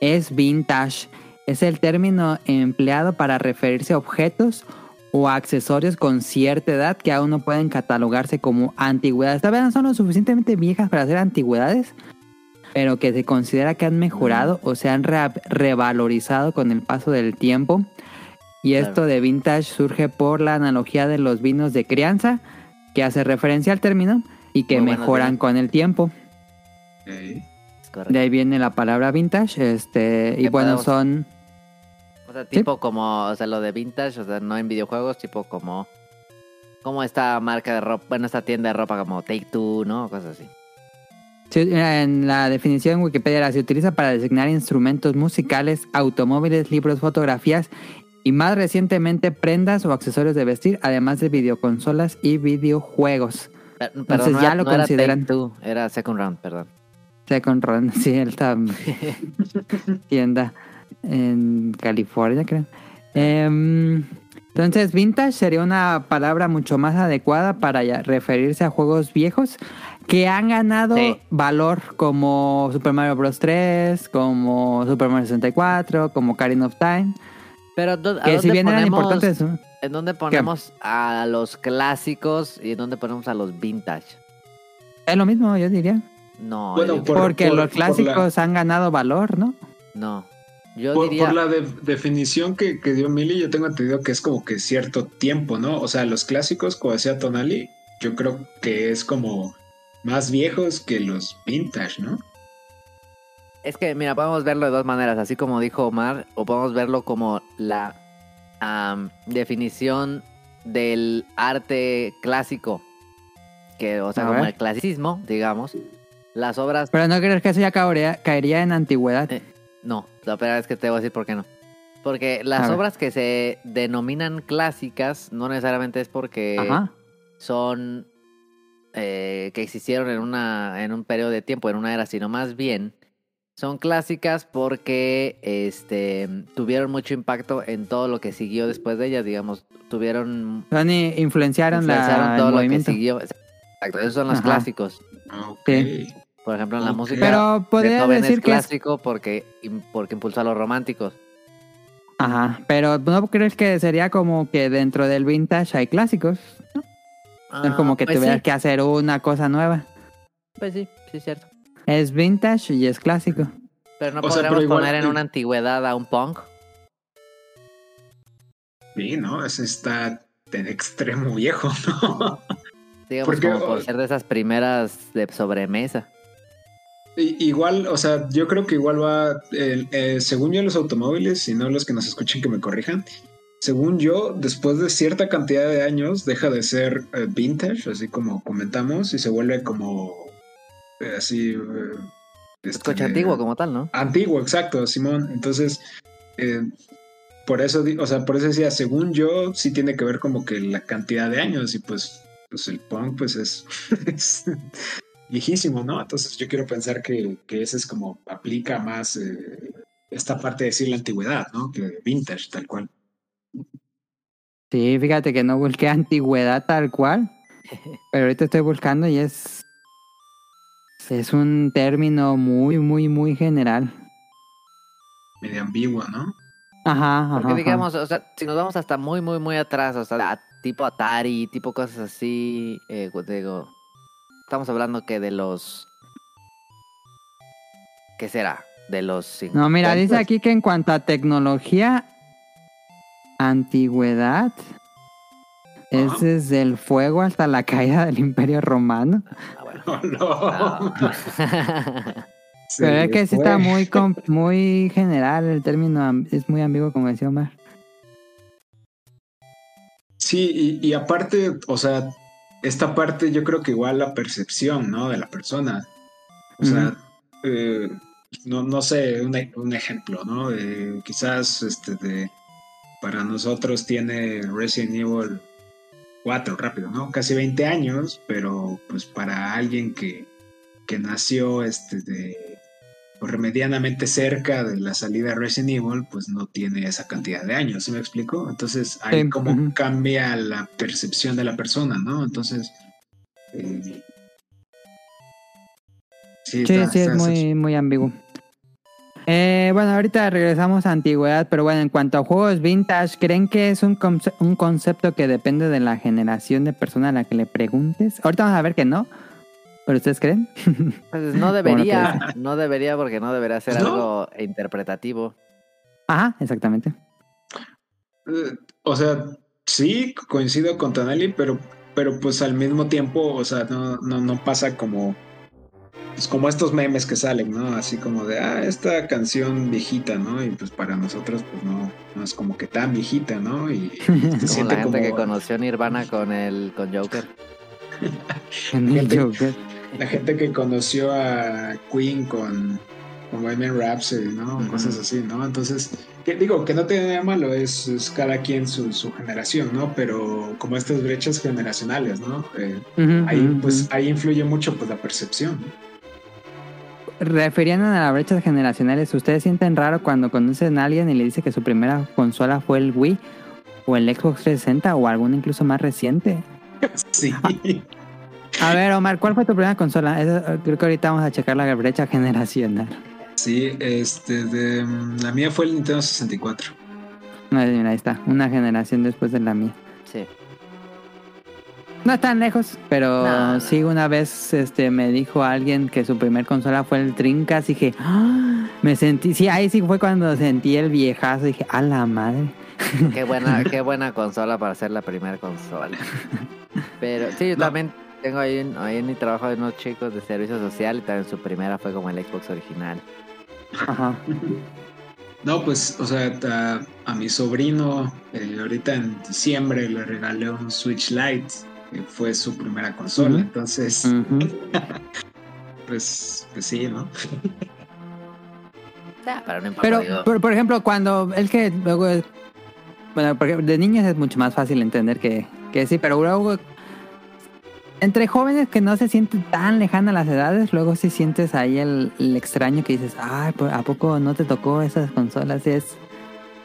es vintage. Es el término empleado para referirse a objetos o accesorios con cierta edad que aún no pueden catalogarse como antigüedades. Tal vez no son lo suficientemente viejas para ser antigüedades, pero que se considera que han mejorado o se han re- revalorizado con el paso del tiempo. Y Claro. esto de vintage surge por la analogía de los vinos de crianza, que hace referencia al término y que Muy mejoran con el tiempo. Es correcto. De ahí viene la palabra vintage, este, y bueno, podemos- son O sea, tipo como, o sea, lo de vintage, o sea, no en videojuegos, tipo como, como esta marca de ropa, bueno, esta tienda de ropa como Take Two, ¿no? Cosas así. Sí, en la definición en Wikipedia era, se utiliza para designar instrumentos musicales, automóviles, libros, fotografías y más recientemente prendas o accesorios de vestir, además de videoconsolas y videojuegos. Pero- Entonces no ya era- lo no era consideran. Take Two, era Second Round, perdón. Second Run, sí, él está en tienda en California, creo. Em, entonces, vintage sería una palabra mucho más adecuada para referirse a juegos viejos que han ganado Sí. valor como Super Mario Bros. 3, como Super Mario 64, como Ocarina of Time. Pero ¿dó- ¿a Que si bien eran ponemos- importantes, ¿no? ¿En dónde ponemos a los clásicos y en dónde ponemos a los vintage? es lo mismo, yo diría. No, Bueno, por- Porque por- los por la- clásicos han ganado valor, ¿no? no. Yo Por, diría... por la de- definición que, que dio Mili, yo tengo entendido que es como que cierto tiempo, ¿no? O sea, los clásicos, como decía Tonali, yo creo que es como más viejos que los vintage, ¿no? Es que, mira, podemos verlo de dos maneras, así como dijo Omar, o podemos verlo como la definición del arte clásico, que, o sea, como el clasicismo, digamos. Las obras, Pero no crees que eso ya caería, caería en antigüedad. Eh, no, la primera vez que te voy a decir por qué no. Porque las A ver. obras que se denominan clásicas no necesariamente es porque Ajá. son eh, que existieron en una en un periodo de tiempo, en una era, sino más bien son clásicas porque este tuvieron mucho impacto en todo lo que siguió después de ellas, digamos, tuvieron Son, influenciaron, influenciaron la, todo el lo que siguió. Exacto, esos son los Ajá. clásicos. Ah, ok. Sí. Por ejemplo, en la música Pero podría decir es que es... clásico porque im- porque impulsó a los románticos. Ajá, pero ¿no crees que sería como que dentro del vintage hay clásicos? No es como que pues tuvieras sí, que hacer una cosa nueva. Pues sí, sí es cierto. Es vintage y es clásico. Pero no O sea, podríamos pero igual- poner en una antigüedad a un punk. Sí, ¿no? Ese está en extremo viejo, ¿no? Digamos, Porque, como por ser de esas primeras de sobremesa. Igual, o sea, yo creo que igual va, eh, según yo los automóviles, si no los que nos escuchen que me corrijan, según yo, después de cierta cantidad de años, deja de ser eh, vintage, así como comentamos, y se vuelve como eh, así... Es este, coche antiguo como tal, ¿no? Antiguo, exacto, Simón. Entonces, por eso, o sea, por eso decía, según yo, sí tiene que ver como que la cantidad de años y pues, pues el punk pues es, es viejísimo, ¿no? Entonces yo quiero pensar que, que ese es como aplica más eh, esta parte de decir la antigüedad, ¿no? Que vintage, tal cual. Sí, fíjate que no busqué antigüedad tal cual. Pero ahorita estoy buscando y es. Es un término muy, muy, muy general. Medio ambiguo, ¿no? Ajá, ajá. Porque ajá. digamos, o sea, si nos vamos hasta muy, muy, muy atrás, o sea, a- tipo Atari, tipo cosas así, eh, pues, digo, estamos hablando que de los... ¿Qué será? De los... No, mira, 50s. dice aquí que en cuanto a tecnología, antigüedad es desde el fuego hasta la caída del Imperio Romano. Ah, bueno. Oh, no. Pero es que sí está muy, muy general el término, es muy ambiguo, como decía Omar. Sí, y, y aparte, o sea, esta parte yo creo que igual la percepción, ¿no? De la persona. O sea, eh, no, no sé, un, un ejemplo, ¿no? Eh, quizás este de para nosotros tiene Resident Evil 4 rápido, ¿no? Casi 20 años, pero pues para alguien que, que nació este de pues, medianamente cerca de la salida de Resident Evil, pues no tiene esa cantidad de años, ¿sí me explico? Entonces ahí Sí, como cambia la percepción de la persona, ¿no? Entonces eh, sí, Sí, está- sí, es muy, muy ambiguo. Eh, bueno, ahorita regresamos a antigüedad, pero bueno, en cuanto a juegos vintage, ¿creen que es un, conce- un concepto que depende de la generación de persona a la que le preguntes? Ahorita vamos a ver que no, pero ¿ustedes creen? Pues no debería, no debería porque no debería ser no. algo interpretativo. Ajá, exactamente. Eh, o sea, sí, coincido con Tonali, pero, pero pues al mismo tiempo, o sea, no, no, no pasa como, pues como estos memes que salen, ¿no? Así como de, ah, esta canción viejita, ¿no? Y pues para nosotros, pues no, no es como que tan viejita, ¿no? Y se Como siente la gente como- que conoció Nirvana con el con Joker. En el Joker. La gente que conoció a Queen con, con Bohemian Rhapsody, ¿no? Cosas así, ¿no? Entonces, que, digo, que no tiene nada de malo, es, es cada quien su, su generación, ¿no? Pero como estas brechas generacionales, ¿no? Eh, ahí, pues, ahí influye mucho pues, la percepción. ¿no? Refiriendo a las brechas generacionales, ¿ustedes sienten raro cuando conocen a alguien y le dice que su primera consola fue el Wii o el Xbox 360 o alguna incluso más reciente? Sí. A ver, Omar, ¿cuál fue tu primera consola? Eso, eh, creo que ahorita vamos a checar la brecha generacional. Sí, este, de, la mía fue el Nintendo 64. No, mira, ahí está, una generación después de la mía. Sí. No están lejos, pero No, no. sí una vez este me dijo alguien que su primer consola fue el Trincas y dije, ¡Ah! me sentí, sí, ahí sí fue cuando sentí el viejazo y dije, a la madre. Qué buena, qué buena consola para ser la primera consola. Pero sí, yo No. también tengo ahí, en- ahí en mi trabajo de unos chicos de servicio social y también su primera fue como el Xbox original. Ajá. No, pues, o sea, a, a mi sobrino, eh, ahorita en diciembre le regalé un Switch Lite, que fue su primera consola. Entonces, pues, pues sí, ¿no? Ah, pero no importa. Pero, por, por ejemplo, cuando el que luego es- bueno, porque de niños es mucho más fácil entender que, que sí, pero luego entre jóvenes que no se sienten tan lejanas las edades, luego sí sientes ahí el, el extraño que dices, ay, ¿a poco no te tocó esas consolas? Es,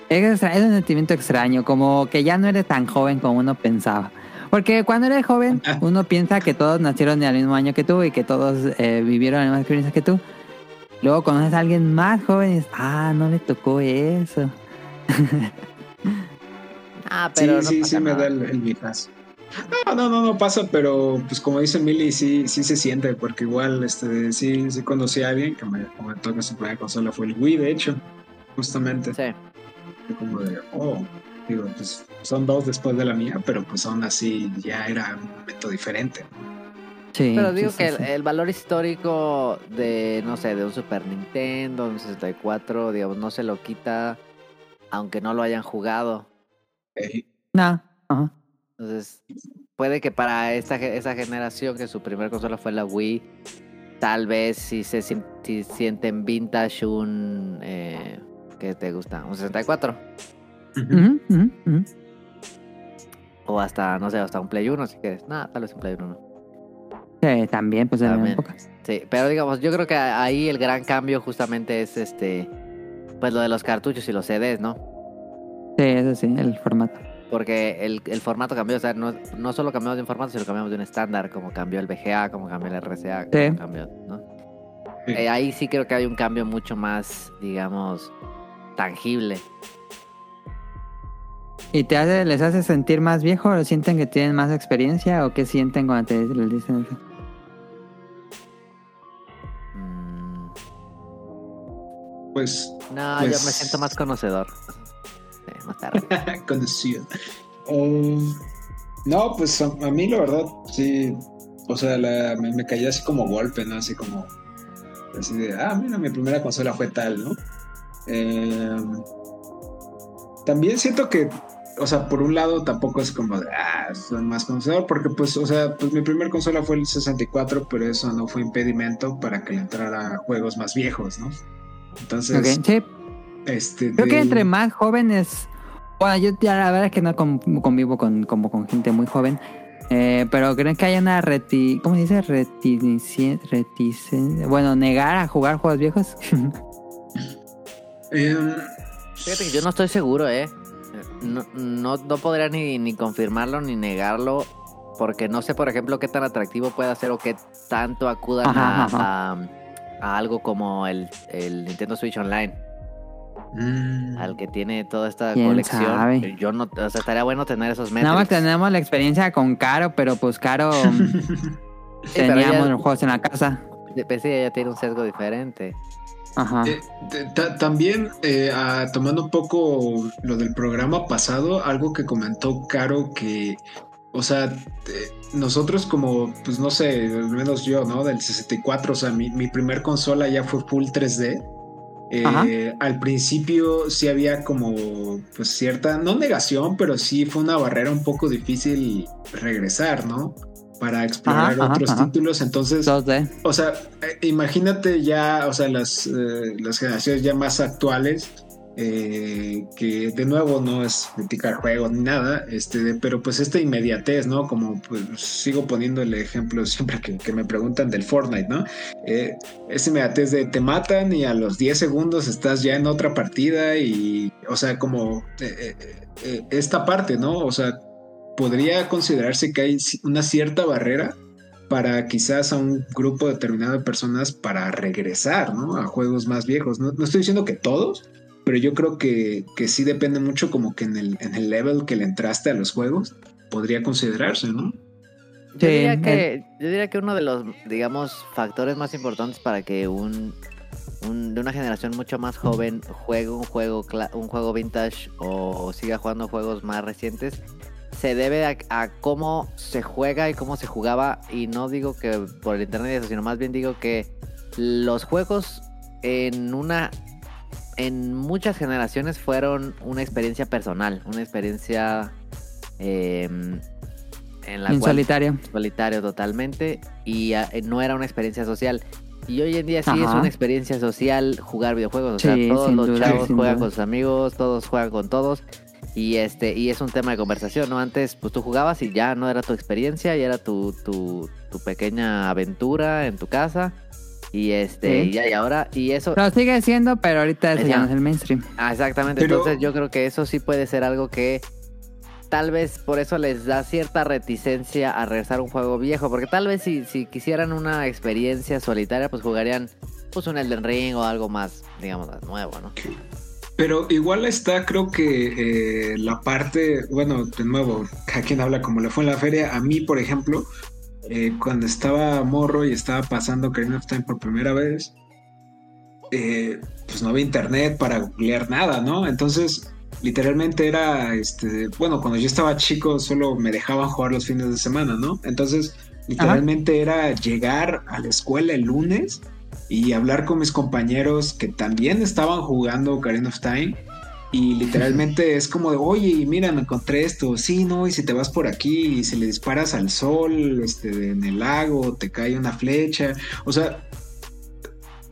es, es un sentimiento extraño, como que ya no eres tan joven como uno pensaba. Porque cuando eres joven, uno piensa que todos nacieron el mismo año que tú y que todos eh, vivieron la misma experiencia que tú. Luego conoces a alguien más joven y dices, ah, no le tocó eso. ah, pero sí, no sí, sí me nada. da el, el viejazo. No, no, no, no pasa, pero pues como dice Milly, sí, sí se siente, porque igual, este, sí, sí conocí a alguien que me comentó que su primera consola fue el Wii, de hecho, justamente. Sí. Como de, oh, digo, pues son dos después de la mía, pero pues aún así ya era un momento diferente. Sí, Pero digo sí, que el, sí. el valor histórico de, no sé, de un Super Nintendo, un 64, digamos, no se lo quita aunque no lo hayan jugado. Eh, No, ajá. Entonces, puede que para esta, esa generación que su primer consola fue la Wii, tal vez si se si sienten vintage un... Eh, ¿Qué te gusta? Un 64. Ujú, ujú, ujú. O hasta, no sé, hasta un Play 1 si quieres. Nada, tal vez un Play 1 no. Sí, también, pues en la También. época. Sí, pero digamos, yo creo que ahí el gran cambio justamente es este... Pues lo de los cartuchos y los CDs, ¿no? Sí, eso sí, el formato. Porque el, el formato cambió, o sea, no, no solo cambiamos de un formato, sino cambiamos de un estándar, como cambió el VGA, como cambió el RCA, como cambió, ¿no? Sí. Eh, ahí sí creo que hay un cambio mucho más, digamos, tangible. ¿Y te hace, les hace sentir más viejo o sienten que tienen más experiencia o qué sienten cuando te les dicen eso? Mm, Pues no, Pues- yo me siento más conocedor. Tarde. conocido. Um, no, pues a, a mí la verdad, sí, o sea, la- me, me cayó así como golpe, ¿no? Así como, así de, ah, mira, mi primera consola fue tal, ¿no? Eh, también siento que, o sea, por un lado tampoco es como de, ah, soy más conocedor, porque pues, o sea, pues mi primera consola fue el 64, pero eso no fue impedimento para que le entrara juegos más viejos, ¿no? Entonces, Sí, este... creo que entre más jóvenes... Bueno, yo ya la verdad es que no con- convivo con, como con gente muy joven. eh, pero creen que hay una reti... ¿Cómo se dice? Reticen- Bueno, negar a jugar juegos viejos. em, Fíjate que yo no estoy seguro, ¿eh? No, no, no podría ni, ni confirmarlo ni negarlo, porque no sé, por ejemplo, qué tan atractivo puede ser o qué tanto acudan Ajá, a, ajá. a- a algo como el, el Nintendo Switch Online, mm, al que tiene toda esta ¿Quién colección. sabe? Yo no, o sea, estaría bueno tener esos Nada más tenemos la experiencia con Caro, pero pues Caro pero teníamos los juegos en la casa. De PC ya tiene un sesgo diferente. Ajá. Eh, también, eh, tomando un poco lo del programa pasado, algo que comentó Caro que, o sea, te- nosotros como, pues no sé, al menos yo, ¿no? Del 64, o sea, mi, mi primer consola ya fue full 3D. Eh, al principio sí había como, pues cierta, no negación, pero sí fue una barrera un poco difícil regresar, ¿no? para explorar Ajá, otros ajá. títulos. Entonces, 2D. o sea, eh, imagínate ya, o sea, las, eh, las generaciones ya más actuales, eh, que de nuevo no es criticar juegos ni nada, este, pero pues esta inmediatez, ¿no? Como pues, sigo poniendo el ejemplo siempre que, me preguntan del Fortnite, ¿no? Eh, esa inmediatez de te matan y a los 10 segundos estás ya en otra partida y, o sea, como eh, eh, esta parte, ¿no? O sea, podría considerarse que hay una cierta barrera para quizás a un grupo determinado de personas para regresar, ¿no? A juegos más viejos. No estoy diciendo que todos, pero yo creo que, que sí depende mucho como que en el, en el level que le entraste a los juegos, podría considerarse, ¿no? Yo, diría que, yo diría que uno de los, digamos, factores más importantes para que un, un- de una generación mucho más joven juegue un juego, cla- un juego vintage o siga jugando juegos más recientes se debe a, a cómo se juega y cómo se jugaba. Y no digo que por el internet y eso, sino más bien digo que los juegos en una en muchas generaciones fueron una experiencia personal, una experiencia eh, en la En cual solitario. solitario totalmente y ah, no era una experiencia social. Y hoy en día sí es una experiencia social jugar videojuegos. O Sí, sea, todos los duda, chavos juegan duda. con sus amigos, todos juegan con todos. Y este, y es un tema de conversación, ¿no? Antes, pues tú jugabas y ya no era tu experiencia, ya era tu, tu, tu pequeña aventura en tu casa. Y este, Sí. y ya, y ahora, y eso, Lo sigue siendo, pero ahorita eso ya es el mainstream. Ah, exactamente. Pero- Entonces yo creo que eso sí puede ser algo que tal vez por eso les da cierta reticencia a regresar a un juego viejo. Porque tal vez si, si quisieran una experiencia solitaria, pues jugarían pues un Elden Ring o algo más, digamos, más nuevo, ¿no? Pero igual está, creo que eh, la parte, bueno, de nuevo, cada quien habla como le fue en la feria. A mí, por ejemplo, eh, cuando estaba morro y estaba pasando Ocarina of Time por primera vez, eh, pues no había internet para googlear nada, ¿no? Entonces, literalmente era, este, bueno, cuando yo estaba chico solo me dejaban jugar los fines de semana, ¿no? Entonces, literalmente era llegar a la escuela el lunes y hablar con mis compañeros que también estaban jugando Ocarina of Time. Y literalmente es como de, oye, mira, me encontré esto. Sí, no, y si te vas por aquí y si le disparas al sol, este, en el lago, te cae una flecha. O sea,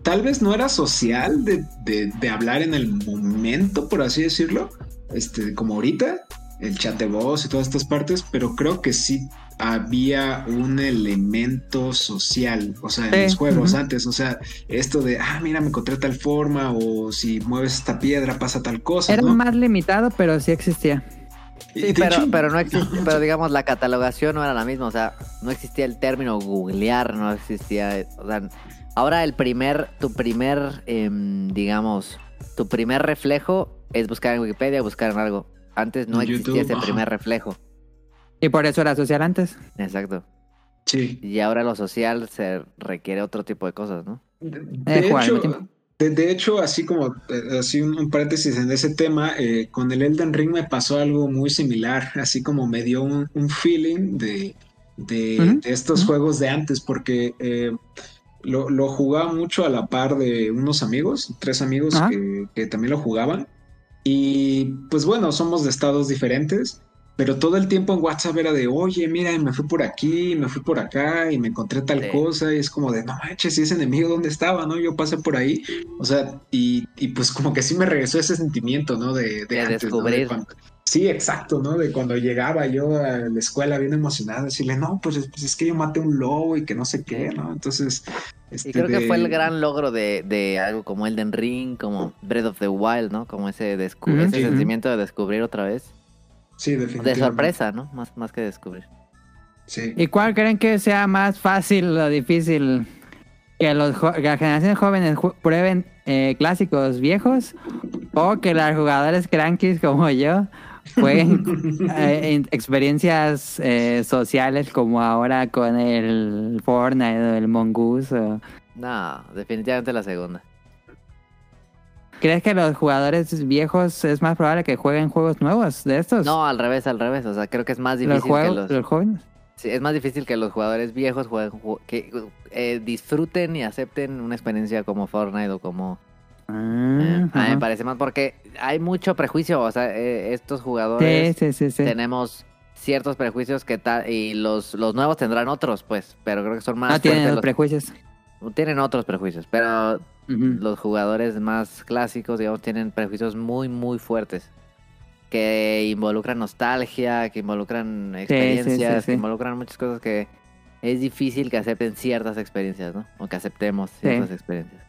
tal vez no era social de, de- de hablar en el momento, por así decirlo, este, como ahorita, el chat de voz y todas estas partes, pero creo que sí había un elemento social, o sea, en Sí, los juegos antes, o sea, esto de, ah, mira, me encontré tal forma, o si mueves esta piedra pasa tal cosa, Era ¿no? más limitado, pero sí existía. Sí, pero, hecho- pero no existe, pero digamos la catalogación no era la misma, o sea, no existía el término googlear, no existía, o sea, ahora el primer, tu primer, em, digamos, tu primer reflejo es buscar en Wikipedia, buscar en algo. Antes no existía YouTube, ese ajá. primer reflejo, Y por eso era social antes. exacto. Sí. Y ahora lo social se requiere otro tipo de cosas, ¿no? De, Eh, de hecho, de, de hecho, así como eh, así un, un paréntesis en ese tema, eh, con el Elden Ring me pasó algo muy similar, así como me dio un, un feeling de, de, estos juegos de antes, porque eh, lo, lo jugaba mucho a la par de unos amigos, tres amigos que, que también lo jugaban. Y pues bueno, somos de estados diferentes, pero todo el tiempo en WhatsApp era de, oye, mira, me fui por aquí, me fui por acá y me encontré tal Sí. cosa. Y es como de, no manches, ¿y ese enemigo dónde estaba? ¿No? Yo pasé por ahí. O sea, y, y pues como que sí me regresó ese sentimiento, ¿no? De, de, De antes, ¿no? descubrir. cuando- Sí, exacto, ¿no? De cuando llegaba yo a la escuela bien emocionado, decirle, no, pues, es- pues es que yo maté un lobo y que no sé qué. ¿no? Entonces, Y este, creo que fue el gran logro de, de algo como Elden Ring, como Breath of the Wild, ¿no? Como ese, descu- ese sentimiento de descubrir otra vez. Sí, De sorpresa, ¿no? Más, más que descubrir. Sí. ¿Y cuál creen que sea más fácil o difícil? ¿Que, los que las generaciones jóvenes ju- prueben eh, clásicos viejos? ¿O que los jugadores crankies como yo jueguen eh, en- experiencias eh, sociales como ahora con el Fortnite o el Mongoose? o- No, definitivamente la segunda. ¿Crees que los jugadores viejos es más probable que jueguen juegos nuevos de estos? No, al revés, al revés. O sea, creo que es más los, difícil que juegos, los... los jóvenes. Sí, es más difícil que los jugadores viejos jueguen, ju- que eh, disfruten y acepten una experiencia como Fortnite o como... Ah, eh, a mí me parece más porque hay mucho prejuicio. O sea, eh, estos jugadores sí, sí, sí. tenemos ciertos prejuicios que tal y los, los nuevos tendrán otros, pues, pero creo que son más No tienen los los- prejuicios. tienen otros prejuicios, pero Los jugadores más clásicos, digamos, tienen prejuicios muy, muy fuertes. Que involucran nostalgia, que involucran sí, experiencias, sí, sí. que involucran muchas cosas que es difícil que acepten ciertas experiencias, ¿no? O que aceptemos ciertas experiencias.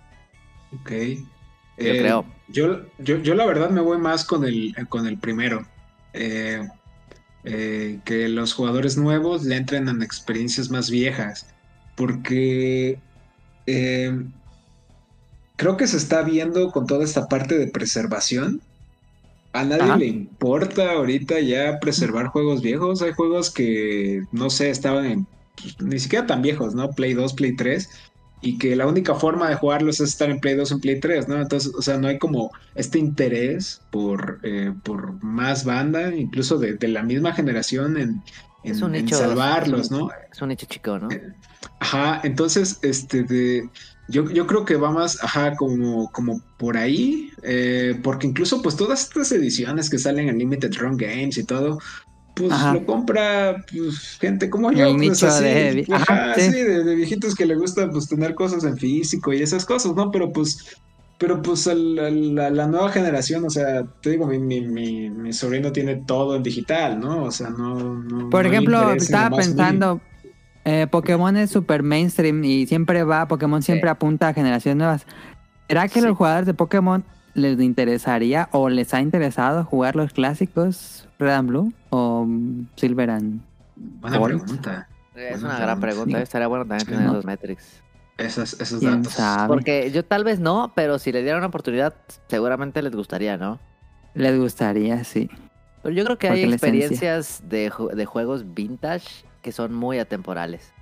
Ok. Yo Eh, creo. Yo, yo, yo la verdad me voy más con el, con el primero. Eh, eh, que los jugadores nuevos le entren en experiencias más viejas. Porque eh, creo que se está viendo con toda esta parte de preservación. A nadie Ajá. le importa ahorita ya preservar juegos viejos. Hay juegos que, no sé, estaban en, pues, ni siquiera tan viejos, ¿no? Play 2, Play 3 y que la única forma de jugarlos es estar en Play 2 en Play 3, ¿no? Entonces, o sea, no hay como este interés por, eh, por más banda, incluso de, de la misma generación en, en- Es un en nicho- salvarlos, es un- ¿no? Es un nicho chico, ¿no? Ajá, entonces, este, de, yo, yo creo que va más, ajá, como, como por ahí, eh, porque incluso pues todas estas ediciones que salen en Limited Run Games y todo, pues Ajá. lo compra pues, gente como yo, pues así, de vi- ajá, ajá, sí. sí, de, de viejitos que le gusta pues tener cosas en físico y esas cosas, ¿no? Pero pues, pero pues al- la, la nueva generación, o sea, te digo, mi, mi, mi, mi sobrino tiene todo en digital, ¿no? O sea, no... no Por ejemplo, estaba mínimo. Eh, Pokémon es super mainstream y siempre va, Pokémon siempre apunta a generaciones nuevas. ¿Será que Sí. los jugadores de Pokémon les interesaría o les ha interesado jugar los clásicos Red and Blue o Silver and Buena Gold? pregunta. Es Bueno, una gran sí. pregunta. ¿eh? Estaría bueno también Sí, tener ¿no? los metrics. Esas, esos ¿Quién datos. sabe? Porque yo tal vez no, pero si le dieran una oportunidad, seguramente les gustaría, ¿no? Les gustaría, sí. Pero yo creo que Porque hay experiencias de, de juegos vintage que son muy atemporales.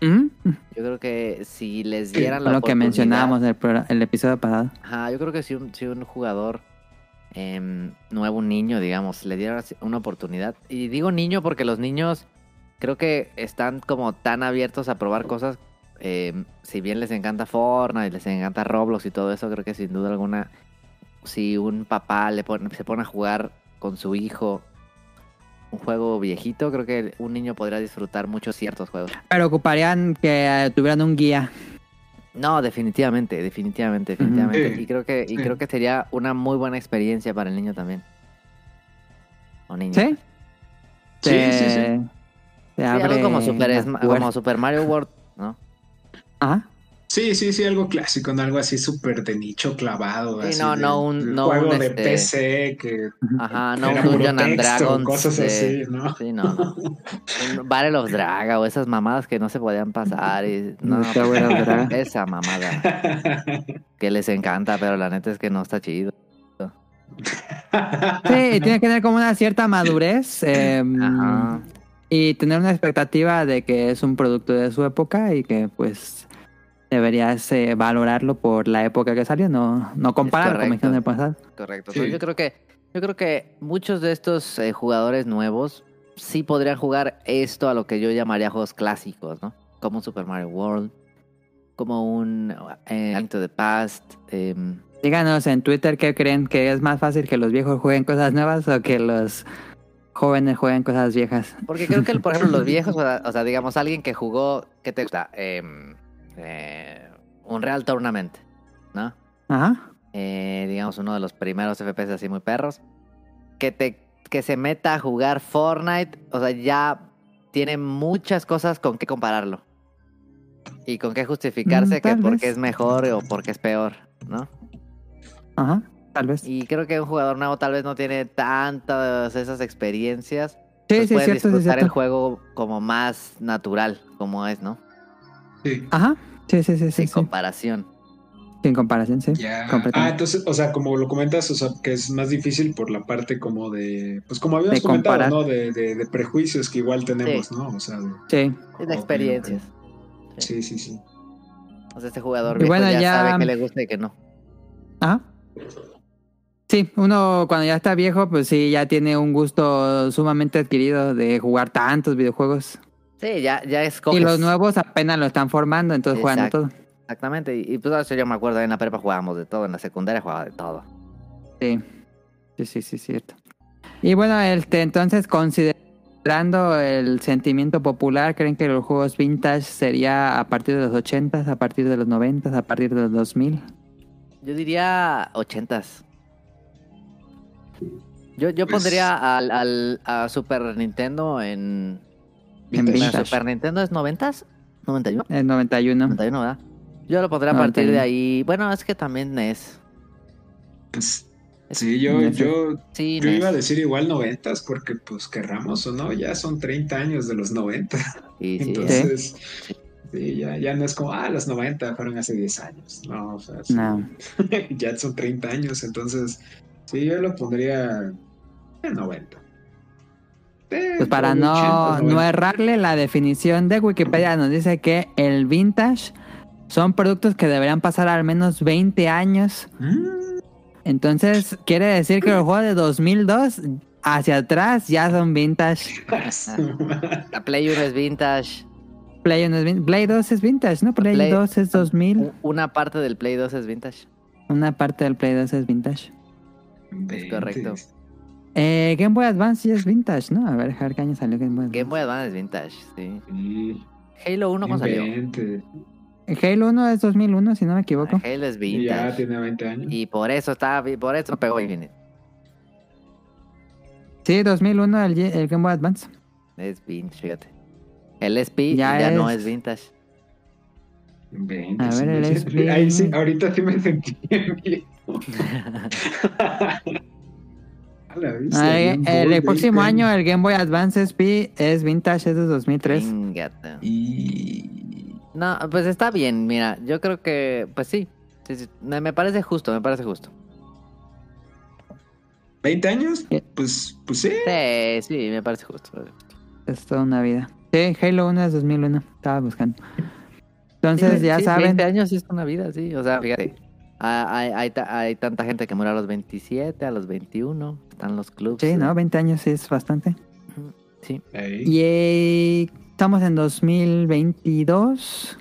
¿Mm? Yo creo que si les Sí, dieran la Lo que mencionábamos en el, programa- el episodio pasado. Ajá, yo creo que si un, si un jugador em, nuevo, un niño, digamos, le diera una oportunidad. Y digo niño porque los niños creo que están como tan abiertos a probar cosas. em, si bien les encanta Fortnite, les encanta Roblox y todo eso, creo que sin duda alguna, si un papá le pone, se pone a jugar con su hijo un juego viejito, creo que un niño podría disfrutar mucho ciertos juegos. Pero ocuparían que eh, tuvieran un guía. No, definitivamente, definitivamente, definitivamente. Sí, y creo que, y sí. creo que sería una muy buena experiencia para el niño también. O niña. ¿Sí? Sí, Te- sí, sí. te Sí, abre algo como Super, como Super Mario World, ¿no? Ajá. Sí, sí, sí, algo clásico, ¿no? algo así súper de nicho clavado. Sí, así no, no un- de no juego un, de este, PC que Ajá, no era un Dungeon and texto, Dragons. cosas de- así, ¿no? Sí, no, no. Un Battle of Draga o esas mamadas que no se podían pasar. Y, no, ¿verdad? esa mamada que les encanta, pero la neta es que no está chido. Sí, tiene que tener como una cierta madurez eh, Ajá. y tener una expectativa de que es un producto de su época y que pues deberías eh, valorarlo por la época que salió, no, no compararlo como correcto. dijeron en el pasado. Correcto. Sí. Yo creo que yo creo que muchos de estos eh, jugadores nuevos sí podrían jugar esto a lo que yo llamaría juegos clásicos, ¿no? Como un Super Mario World, como un eh, Link to the Past. em, Díganos en Twitter qué creen que es más fácil que los viejos jueguen cosas nuevas o que los jóvenes jueguen cosas viejas. porque creo que, por ejemplo, los viejos, o sea, digamos, alguien que jugó, ¿qué te gusta? Em, eh, un Real Tournament, ¿no? Ajá. eh, digamos, uno de los primeros FPS así muy perros, que te que se meta a jugar Fortnite, o sea, ya tiene muchas cosas con qué compararlo. Y con qué justificarse Mm, que porque es mejor o porque es peor, ¿no? Ajá. Tal vez. Sí, Y creo que un jugador nuevo tal vez no tiene tantas esas experiencias. sí, pues es puede cierto, sí, disfrutar el juego como más natural, como es, ¿no? Sí, Ajá. Sí, sí, sí, sí. Sin sí. comparación. Sin comparación, sí. ya. Ah, entonces, o sea, como lo comentas, o sea, que es más difícil por la parte como de, pues como habíamos De comentado, comparar. ¿no? De, de, de prejuicios que igual tenemos, ¿no? O sea, de- Sí. Es de experiencias. sí, sí, sí. O sea, este jugador viejo bueno, ya, ya- sabe que le gusta y que no. Ajá. Sí, uno cuando ya está viejo, pues sí, ya tiene un gusto sumamente adquirido de jugar tantos videojuegos. Sí, ya, ya escoges. Y los nuevos apenas lo están formando, entonces juegan de todo. Exactamente. Y, y pues eso yo me acuerdo, en la prepa jugábamos de todo, en la secundaria jugaba de todo. Sí, sí, sí, sí, cierto. Y bueno, este, entonces consider Dando el sentimiento popular, ¿creen que los juegos vintage sería a partir de los 80s, a partir de los 90s, a partir de los 2000? Yo diría ochentas. Yo, yo Pues- pondría al, al a Super Nintendo en... En Vintage. Super Nintendo es noventas? ¿91? El 91. 91, ¿verdad? Yo lo pondría a partir 91. de ahí. Bueno, es que también NES. Pues, sí, yo, Neta. yo, Sí, yo NES. iba a decir igual noventas, porque pues querramos o no, ya son 30 años de los 90. Sí, sí, Entonces, sí, ya, ya no es como, ah, los 90 fueron hace 10 años. No, o sea, sí, No. ya son 30 años, entonces, sí, yo lo pondría en 90. Pues para no, 80, no 90. errarle, la definición de Wikipedia nos dice que el vintage son productos que deberían pasar al menos 20 años. Mm, Entonces, quiere decir que los juegos de 2002 hacia atrás ya son vintage. La Play 1 es vintage. Play, 1 es vin- Play 2 es vintage, ¿no? Play, Play- 2 es 2000. U- Una parte del Play 2 es vintage. Una parte del Play 2 es vintage. Es correcto. Eh, Game Boy Advance sí es vintage, ¿no? A ver, dejar qué año salió Game Boy Advance. Game Boy Advance es vintage, sí. Sí, Halo 1 cuando salió. inventes. Halo 1 es 2001, si no me equivoco. Halo es Y ya vintage. tiene 20 años. Y por eso está, por eso pegó Infinite. Sí, 2001 el, el Game Boy Advance. Es vintage, fíjate. El SP Ya ya, no es- es vintage. Inventes, A ver, el. SP. Ahí sí, ahorita sí me sentí bien. A vista, el, bold, próximo año el Game Boy Advance SP es vintage, es de 2003. Chingate. Y... No, pues está bien, mira, yo creo que, pues sí, sí, sí, me me parece justo, me parece justo. ¿20 años? Pues, pues sí. Sí, sí, me parece justo. Es toda una vida. Sí, Halo 1 es 2001. Estaba buscando. Entonces, Sí, ya sí, saben. 20 años sí es una vida, sí, o sea, fíjate. Hay, hay, hay tanta gente que muere a los 27, a los 21, están los clubs. Sí, ¿no? 20 años sí es bastante. Sí. Y eh, estamos en 2022.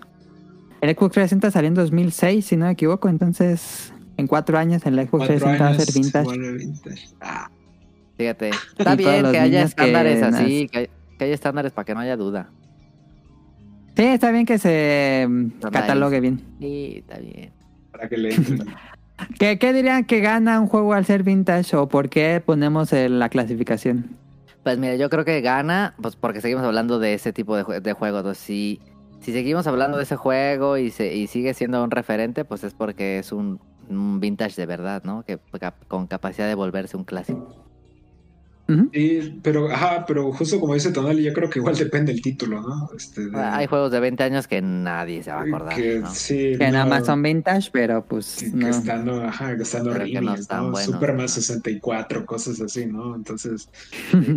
El Xbox 360 salió en 2006, si no me equivoco. Entonces, en cuatro años el Xbox Cuatro 360 va a años ser vintage. vintage. Ah, fíjate. Está bien que haya que estándares así, que, hay- que haya estándares para que no haya duda. Sí, está bien que se catalogue bien. Sí, está bien. para que le. ¿Qué, dirían que gana un juego al ser vintage o por qué ponemos el- la clasificación? Pues mira, yo creo que gana, pues porque seguimos hablando de ese tipo de, de juegos. Si, seguimos hablando de ese juego y, se, y sigue siendo un referente, pues es porque es un, un vintage de verdad, ¿no? Que con capacidad de volverse un clásico. Sí, pero, ajá, pero justo como dice Tonali, yo creo que igual depende el título, ¿no? Este, de- Hay juegos de 20 años que nadie se va a acordar. que ¿no? sí, Que nada no, más son vintage, pero pues que, que no. estando, ajá, que estando Pero que no están buenos, Superman ¿no? 64, cosas así, ¿no? Entonces,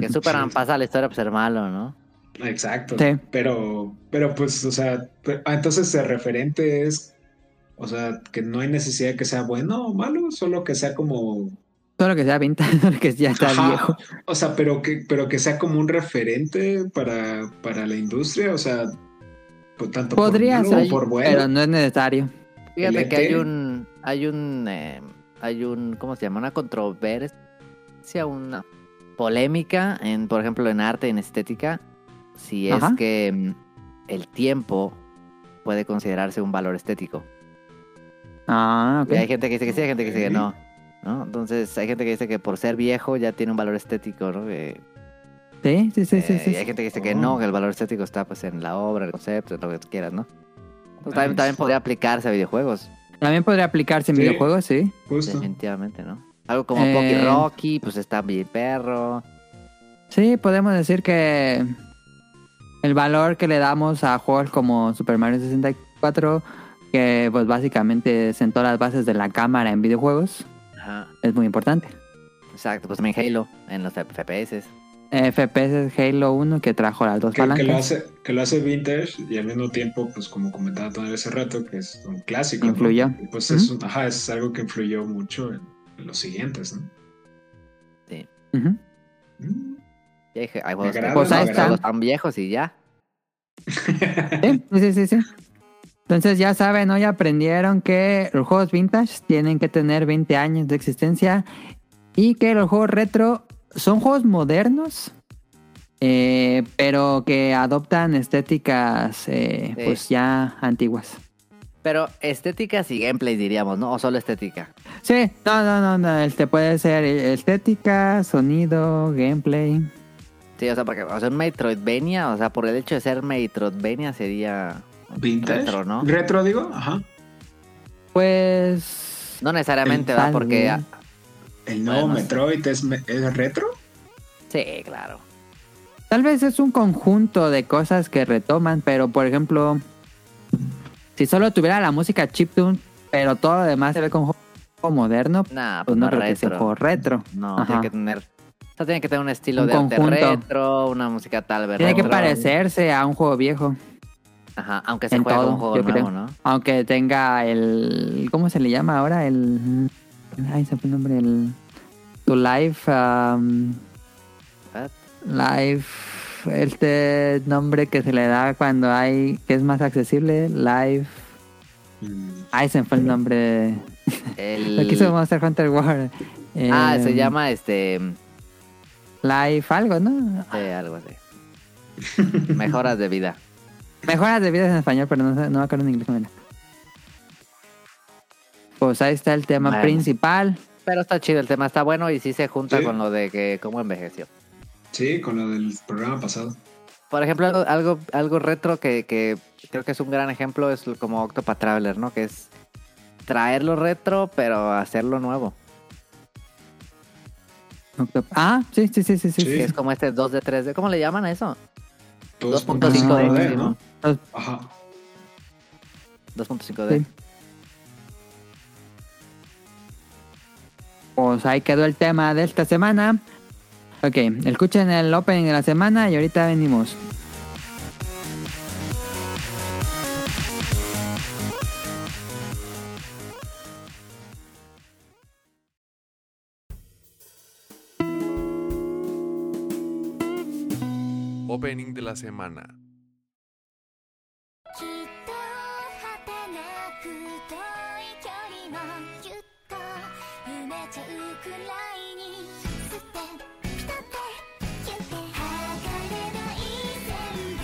Que Superman pasa la historia por ser malo, ¿no? exacto. Sí. Pero, pero pues, o sea, pe- ah, entonces el referente es, o sea, que no hay necesidad de que sea bueno o malo, solo que sea como Solo que sea vintage, solo que ya está Ajá, viejo. O sea, pero que, pero que sea como un referente para, para la industria, o sea, por tanto Podría por ser, o por bueno. pero no es necesario. Fíjate que hay ET. un, hay un, eh, hay un, ¿cómo se llama? Una controversia, una polémica, en, por ejemplo, en arte, en estética, si es Ajá. que mm, el tiempo puede considerarse un valor estético. Ah, ok. Y hay gente que dice que sí, hay gente que dice que no. ¿No? Entonces hay gente que dice que por ser viejo ya tiene un valor estético, ¿no? Que, Sí, sí, sí, sí. eh, sí, y hay gente que dice que Oh. no, que el valor estético está pues en la obra, el concepto, en lo que tú quieras, ¿no? Entonces, también, Nice. también podría aplicarse a videojuegos. También podría aplicarse en Sí. videojuegos, sí. Justo. Definitivamente, ¿no? Algo como Eh, Pocky Rocky, pues está bien perro. Sí, podemos decir que el valor que le damos a juegos como Super Mario 64, que pues básicamente sentó las bases de la cámara en videojuegos, Ajá. es muy importante. Exacto, pues también Halo en los FPS. FPS es Halo 1 que trajo las dos Que, que lo palancas. hace, que lo hace vintage y al mismo tiempo, pues como comentaba Tony hace rato, que es un clásico. ¿no? Influyó. Pues es, un- ajá, es algo que influyó mucho en, en los siguientes, ¿no? Sí. Mm. Y hay, juegos, agrada, que- Pues ahí hay está. juegos tan viejos y ya. Sí, sí, sí, sí. Entonces ya saben, hoy aprendieron que los juegos vintage tienen que tener 20 años de existencia y que los juegos retro son juegos modernos eh, pero que adoptan estéticas eh, Sí. pues ya antiguas. Pero estéticas y gameplay diríamos, ¿no? O solo estética. Sí, no, no, no, no, este puede ser estética, sonido, gameplay. Sí, o sea, porque o sea, un Metroidvania, o sea, por el hecho de ser Metroidvania sería Vintage. retro, ¿no? Retro, digo. Ajá. Pues No necesariamente, El ¿verdad? Porque... El nuevo Bueno, Metroid es, es retro. Sí, claro. Tal vez es un conjunto de cosas que retoman, pero por ejemplo, si solo tuviera la música chiptune, pero todo lo demás se ve como juego moderno, Nah, pues pues no no creo que sea un retro. juego retro. No, Ajá. tiene que tener... O sea, tiene que tener un estilo Un de arte retro, una música tal vez Tiene que parecerse a un juego viejo, Ajá, aunque se en juegue como todo, un juego yo nuevo, creo. ¿no? Aunque tenga el... ¿Cómo se le llama ahora? El... Ay, se fue el nombre. El... Tu Life... um, What? Live, este nombre que se le da cuando hay, que es más accesible, Live. Mm, Ay, se fue el nombre. El... Lo quiso Monster Hunter World. Ah, se llama este... Live algo, ¿no? sí, algo así. Mejoras de vida. Mejoras de vidas en español, pero no, sé- no me acuerdo en inglés era. Pues ahí está el tema Bueno. principal. Pero está chido, el tema está bueno y sí se junta Sí. con lo de que cómo envejeció. Sí, con lo del programa pasado. Por ejemplo, algo, algo, algo retro que, que creo que es un gran ejemplo es como Octopath Traveler, ¿no? Que es traerlo retro, pero hacerlo nuevo. Octop- Ah, sí, sí, sí, sí, sí. Sí. Que es como este 2 de 3D. ¿Cómo le llaman a eso? 2.5 2.5D, D, sí, ¿no? Ajá. 2.5D. Sí. Pues ahí quedó el tema de esta semana. Ok, escuchen el opening de la semana y ahorita venimos. Opening de la semana. きっと果てなく遠い距離もぎゅっと埋めちゃうくらいに吸ってピタってキュンって剥がれない全部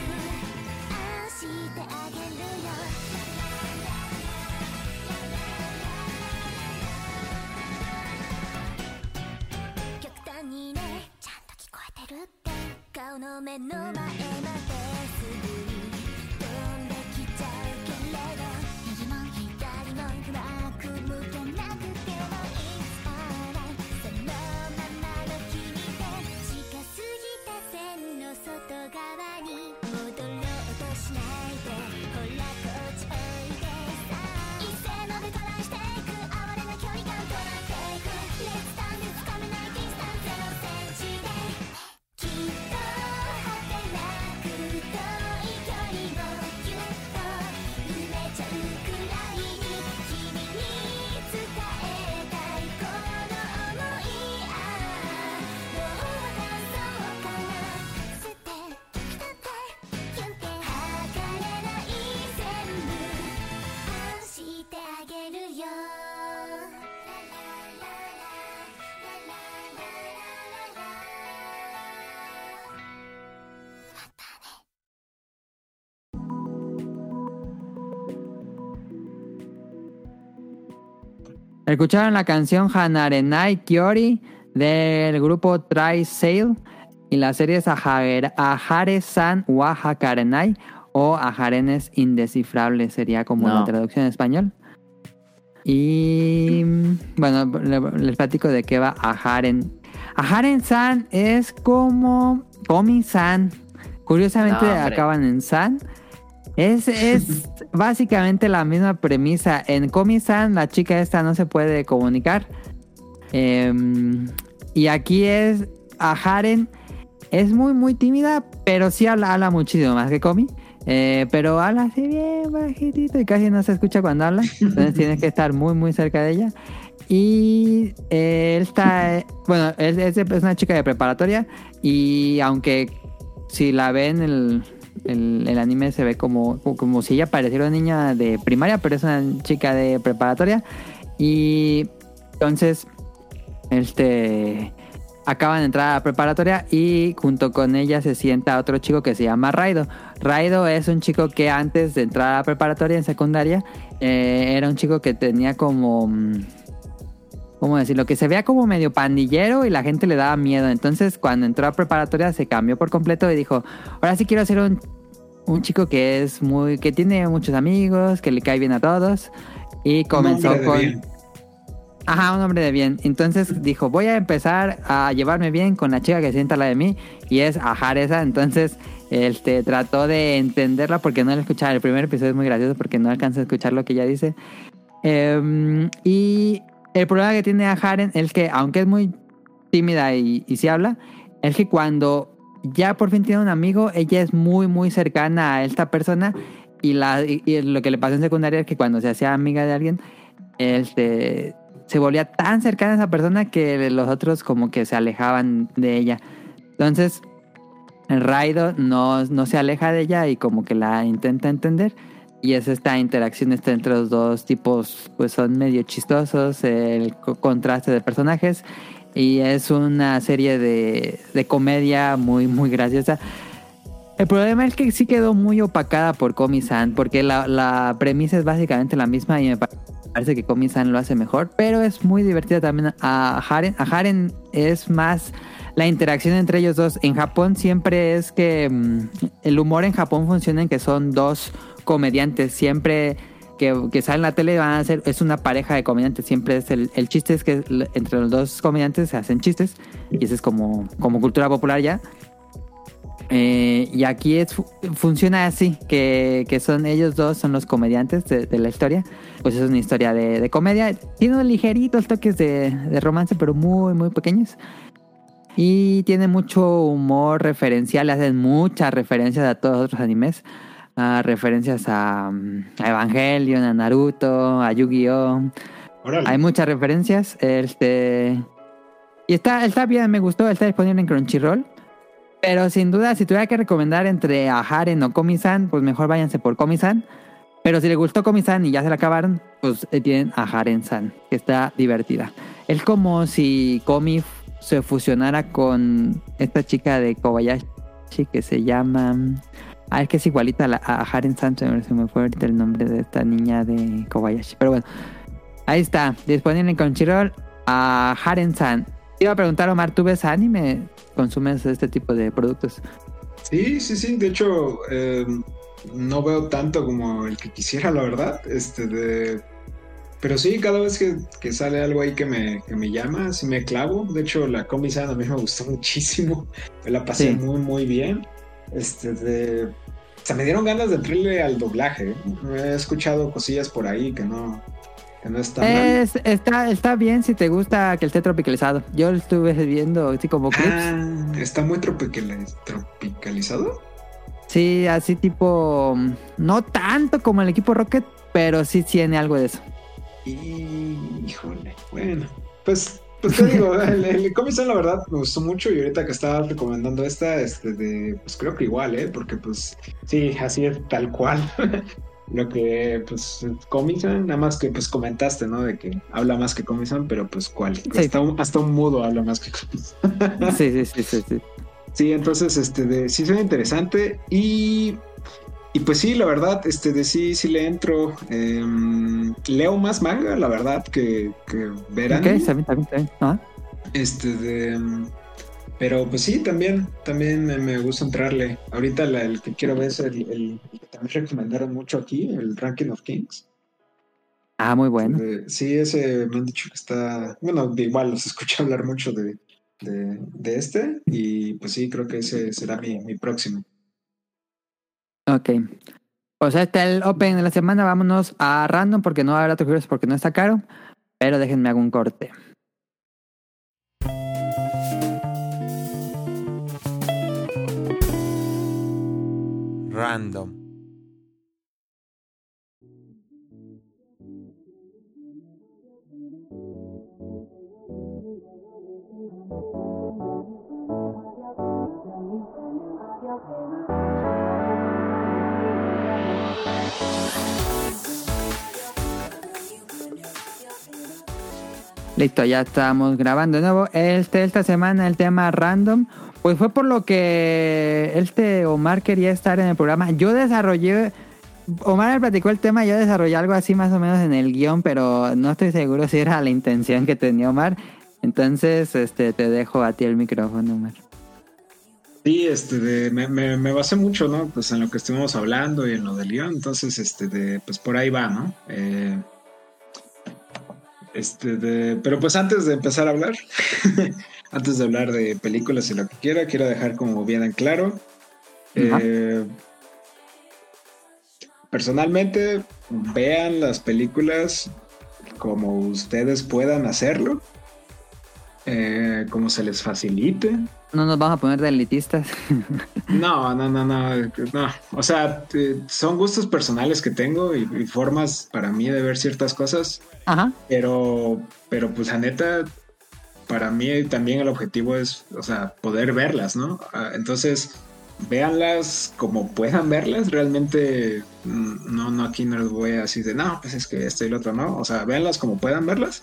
愛してあげるよ極端にねちゃんと聞こえてるって顔の目の前まで Escucharon la canción Hanarenai Kyori del grupo Try Sail y la serie es Ahare- Ahare-san Wahakarenai o Ajarenes Indescifrables sería como No. la traducción en español. Y bueno, le- les platico de qué va Aharen. Aharen-san es como Komi-san. Curiosamente No, acaban en san. Es, es básicamente la misma premisa. En Komi-san la chica esta no se puede comunicar. Em, y aquí es a Haren. Es muy, muy tímida, pero sí habla, muchísimo más que Komi. Eh, pero habla así bien bajitito y casi no se escucha cuando habla. Entonces tienes que estar muy, muy cerca de ella. Y eh, él está, bueno, es- es una chica de preparatoria y aunque si la ven el, el, el anime se ve como, como si ella pareciera una niña de primaria, pero es una chica de preparatoria. Y entonces, este, acaban de entrar a la preparatoria y junto con ella se sienta otro chico que se llama Raido. Raido es un chico que antes de entrar a la preparatoria en secundaria eh, era un chico que tenía como... ¿Cómo decirlo? Que se veía como medio pandillero y la gente le daba miedo. Entonces cuando entró a preparatoria se cambió por completo y dijo, ahora sí quiero ser un, un chico que es muy... que tiene muchos amigos, que le cae bien a todos. Y comenzó de con... bien. Ajá, un hombre de bien. Entonces dijo, voy a empezar a llevarme bien con la chica que sienta la de mí y es Ajaresa. Entonces, este, trató de entenderla porque no la escuchaba. El primer episodio es muy gracioso porque no alcanza a escuchar lo que ella dice. Em, y el problema que tiene Ajaren es que, aunque es muy tímida y, y sí habla, es que cuando ya por fin tiene un amigo, ella es muy, muy cercana a esta persona. Y, la, y, lo que le pasó en secundaria es que cuando se hacía amiga de alguien, este, se volvía tan cercana a esa persona que los otros como que se alejaban de ella. Entonces, Raido no, no se aleja de ella y como que la intenta entender. Y es esta interacción este entre los dos tipos, pues son medio chistosos, el co- contraste de personajes. Y es una serie de, de comedia muy, muy graciosa. El problema es que sí quedó muy opacada por Komi-san, porque la, la premisa es básicamente la misma y me pa- parece que Komi-san lo hace mejor, pero es muy divertida también a Haren. A es más la interacción entre ellos dos. En Japón siempre es que mm, el humor en Japón funciona en que son dos comediantes, siempre que, que salen en la tele van a ser, es una pareja de comediantes, siempre es el, el chiste es que entre los dos comediantes se hacen chistes y eso es como, como cultura popular ya. Eh, y aquí es, fu- funciona así, que, que son ellos dos, son los comediantes de, de la historia. Pues es una historia de, de comedia. Tiene unos ligeritos toques de, de romance, pero muy, muy pequeños. Y tiene mucho humor referencial, hacen muchas referencias a todos los otros animes. A referencias a, mm, a Evangelion, a Naruto, a Yu-Gi-Oh! Hay muchas referencias. Este. Y está, está bien, me gustó. Está disponible en Crunchyroll. Pero sin duda, si tuviera que recomendar entre a Haren o Komi-san, pues mejor váyanse por Komi-san. Pero si le gustó Komi-san y ya se la acabaron, pues eh, tienen a Haren-san, que está divertida. Es como si Komi se fusionara con esta chica de Kobayashi que se llama. Ah, es que es igualita a, la- a Haren-san, se me- se me fue ahorita el nombre de esta niña de Kobayashi. Pero bueno, ahí está, disponible en Crunchyroll a Haren-san. Te Iba a preguntar, Omar, ¿tú ves anime? ¿Consumes este tipo de productos? Sí, sí, sí. De hecho, eh, no veo tanto como el que quisiera, la verdad. Este de. Pero sí, cada vez que, que sale algo ahí que me, que me llama, sí me clavo. De hecho, la Comisan a mí me gustó muchísimo. Me la pasé Sí. muy, muy bien. Este de. O sea, me dieron ganas de entrarle al doblaje. He escuchado cosillas por ahí que no, que no están mal. Es- está, está bien si te gusta que esté tropicalizado. Yo lo estuve viendo así como clips. Ah, está muy tropicali- tropicalizado. Sí, así tipo. No tanto como el equipo Rocket, pero sí tiene algo de eso. Y, híjole, bueno, pues, pues te digo, el, el la verdad me gustó mucho y ahorita que estaba recomendando esta, este de, pues creo que igual, ¿eh? Porque pues sí, así es tal cual. Lo que, pues, Comic-Con, nada más que pues comentaste, ¿no? De que habla más que Comic-Con, pero pues cuál. Hasta, un, hasta un mudo habla más que Comic-Con. Sí, sí, sí, sí. sí. Sí, entonces, este, de, sí suena interesante y, y pues sí, la verdad, este, de sí, sí le entro. em, leo más manga, la verdad, que, que ver Ok, está bien. Ah, Este, de, pero pues sí, también, también me, me gusta entrarle. Ahorita la- el que quiero ver es el, el- el que también recomendaron mucho aquí, el Ranking of Kings. Ah, muy bueno. De- sí, ese me han dicho que está, bueno, de igual los escuché hablar mucho de, de, de este y pues sí, creo que ese será mi, mi próximo. Ok. Pues está el Open de la semana. Vámonos a random porque no va a haber porque no está caro. Pero déjenme hago un corte. Random. Listo, ya estamos grabando de nuevo. Este, esta semana el tema random, pues fue por lo que este Omar quería estar en el programa. Yo desarrollé, Omar me platicó el tema, yo desarrollé algo así más o menos en el guion, pero no estoy seguro si era la intención que tenía Omar. Entonces, este, te dejo a ti el micrófono, Omar. Sí, este, me, me, me basé mucho, ¿no? Pues en lo que estuvimos hablando y en lo del guion, entonces, este, de, pues por ahí va, ¿no? Eh, este, de, pero pues antes de empezar a hablar, antes de hablar de películas y lo que quiera, quiero dejar como bien en claro. eh, personalmente, vean las películas como ustedes puedan hacerlo, eh, como se les facilite. No nos vamos a poner de elitistas. No, no, no, no, no. O sea, son gustos personales que tengo y, y formas para mí de ver ciertas cosas, Ajá. pero, pero pues la neta, para mí también el objetivo es, o sea, poder verlas, ¿no? Ah, Entonces, véanlas como puedan verlas. Realmente, mm, no, no, aquí no les voy a decir de, no, pues es que esto y lo otro, no. O sea, véanlas como puedan verlas.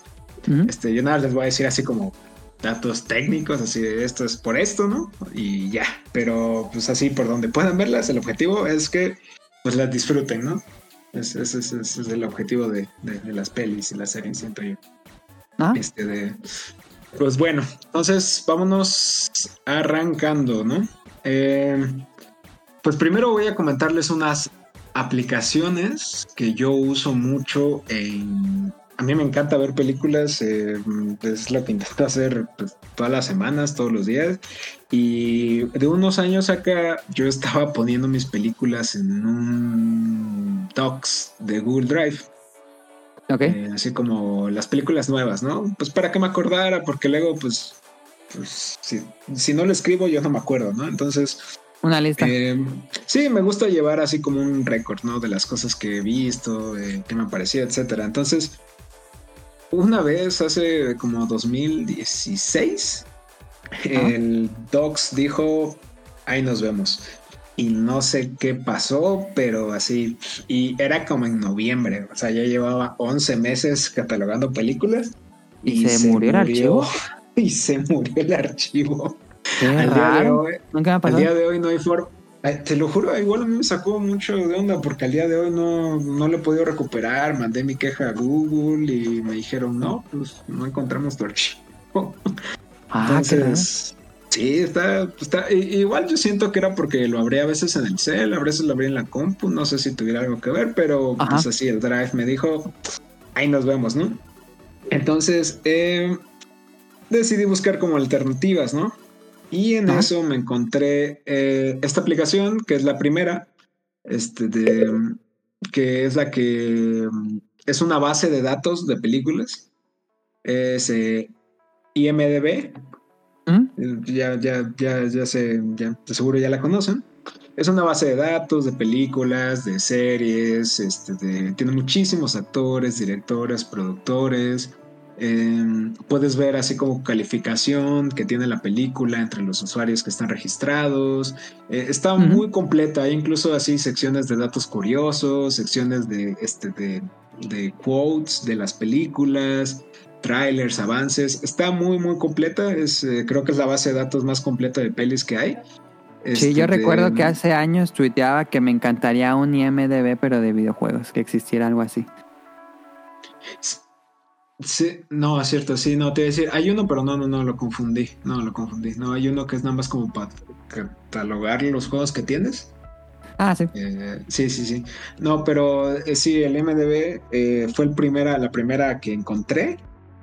Este, yo nada les voy a decir así como datos técnicos, así de esto es por esto, ¿no? Y ya, pero pues así por donde puedan verlas, el objetivo es que pues las disfruten, ¿no? Ese es, el objetivo de, de- de las pelis y las series, siento yo. Ajá. Este de, pues bueno, entonces vámonos arrancando, ¿no? Eh, pues primero voy a comentarles unas aplicaciones que yo uso mucho en... A mí me encanta ver películas, eh, es lo que intento hacer pues, todas las semanas, todos los días. Y de unos años acá yo estaba poniendo mis películas en un Docs de Google Drive. Ok. Eh, así como las películas nuevas, ¿no? Pues para que me acordara, porque luego, pues, pues si, si no lo escribo, yo no me acuerdo, ¿no? Entonces, Una lista. eh, sí, me gusta llevar así como un récord, ¿no? De las cosas que he visto, eh, que me parecía, etcétera. Entonces, una vez, hace como 2016, el Docs dijo, ahí nos vemos. Y no sé qué pasó, pero así, y era como en noviembre, o sea, ya llevaba 11 meses catalogando películas. ¿Y se murió el archivo? Y se murió el archivo. Qué Al día de hoy, al día de hoy no hay forma. Te lo juro, igual a mí me sacó mucho de onda porque al día de hoy no, no lo he podido recuperar. Mandé mi queja a Google y me dijeron, no, pues no encontramos tu archivo. Ah. Entonces, sí, está, está. Igual yo siento que era porque lo abrí a veces en el cel, a veces lo abrí en la compu, no sé si tuviera algo que ver, pero Ajá. pues así el drive me dijo, ahí nos vemos, ¿no? Entonces, eh, decidí buscar como alternativas, ¿no? Y en eso me encontré eh, esta aplicación, que es la primera, este, de, que es la que mm, es una base de datos de películas. Es eh, IMDB, ¿Mm? ya, ya, ya, ya sé, ya, seguro ya la conocen. Es una base de datos de películas, de series, este, de- tiene muchísimos actores, directores, productores. Eh, puedes ver así como calificación que tiene la película entre los usuarios que están registrados. Eh, está muy completa, hay incluso así secciones de datos curiosos, secciones de, este, de, de quotes de las películas, trailers, avances. Está muy, muy completa. Es, eh, creo que es la base de datos más completa de pelis que hay. Sí, Este, yo de- recuerdo que hace años tuiteaba que me encantaría un IMDB, pero de videojuegos, que existiera algo así. Sí, no, es cierto, sí, no, te iba a decir, hay uno, pero no, no, no, lo confundí, no, lo confundí, no, hay uno que es nada más como para catalogar los juegos que tienes. Ah, sí. Eh, sí, sí, sí, no, pero eh, sí, el MDB eh, fue el primera, la primera que encontré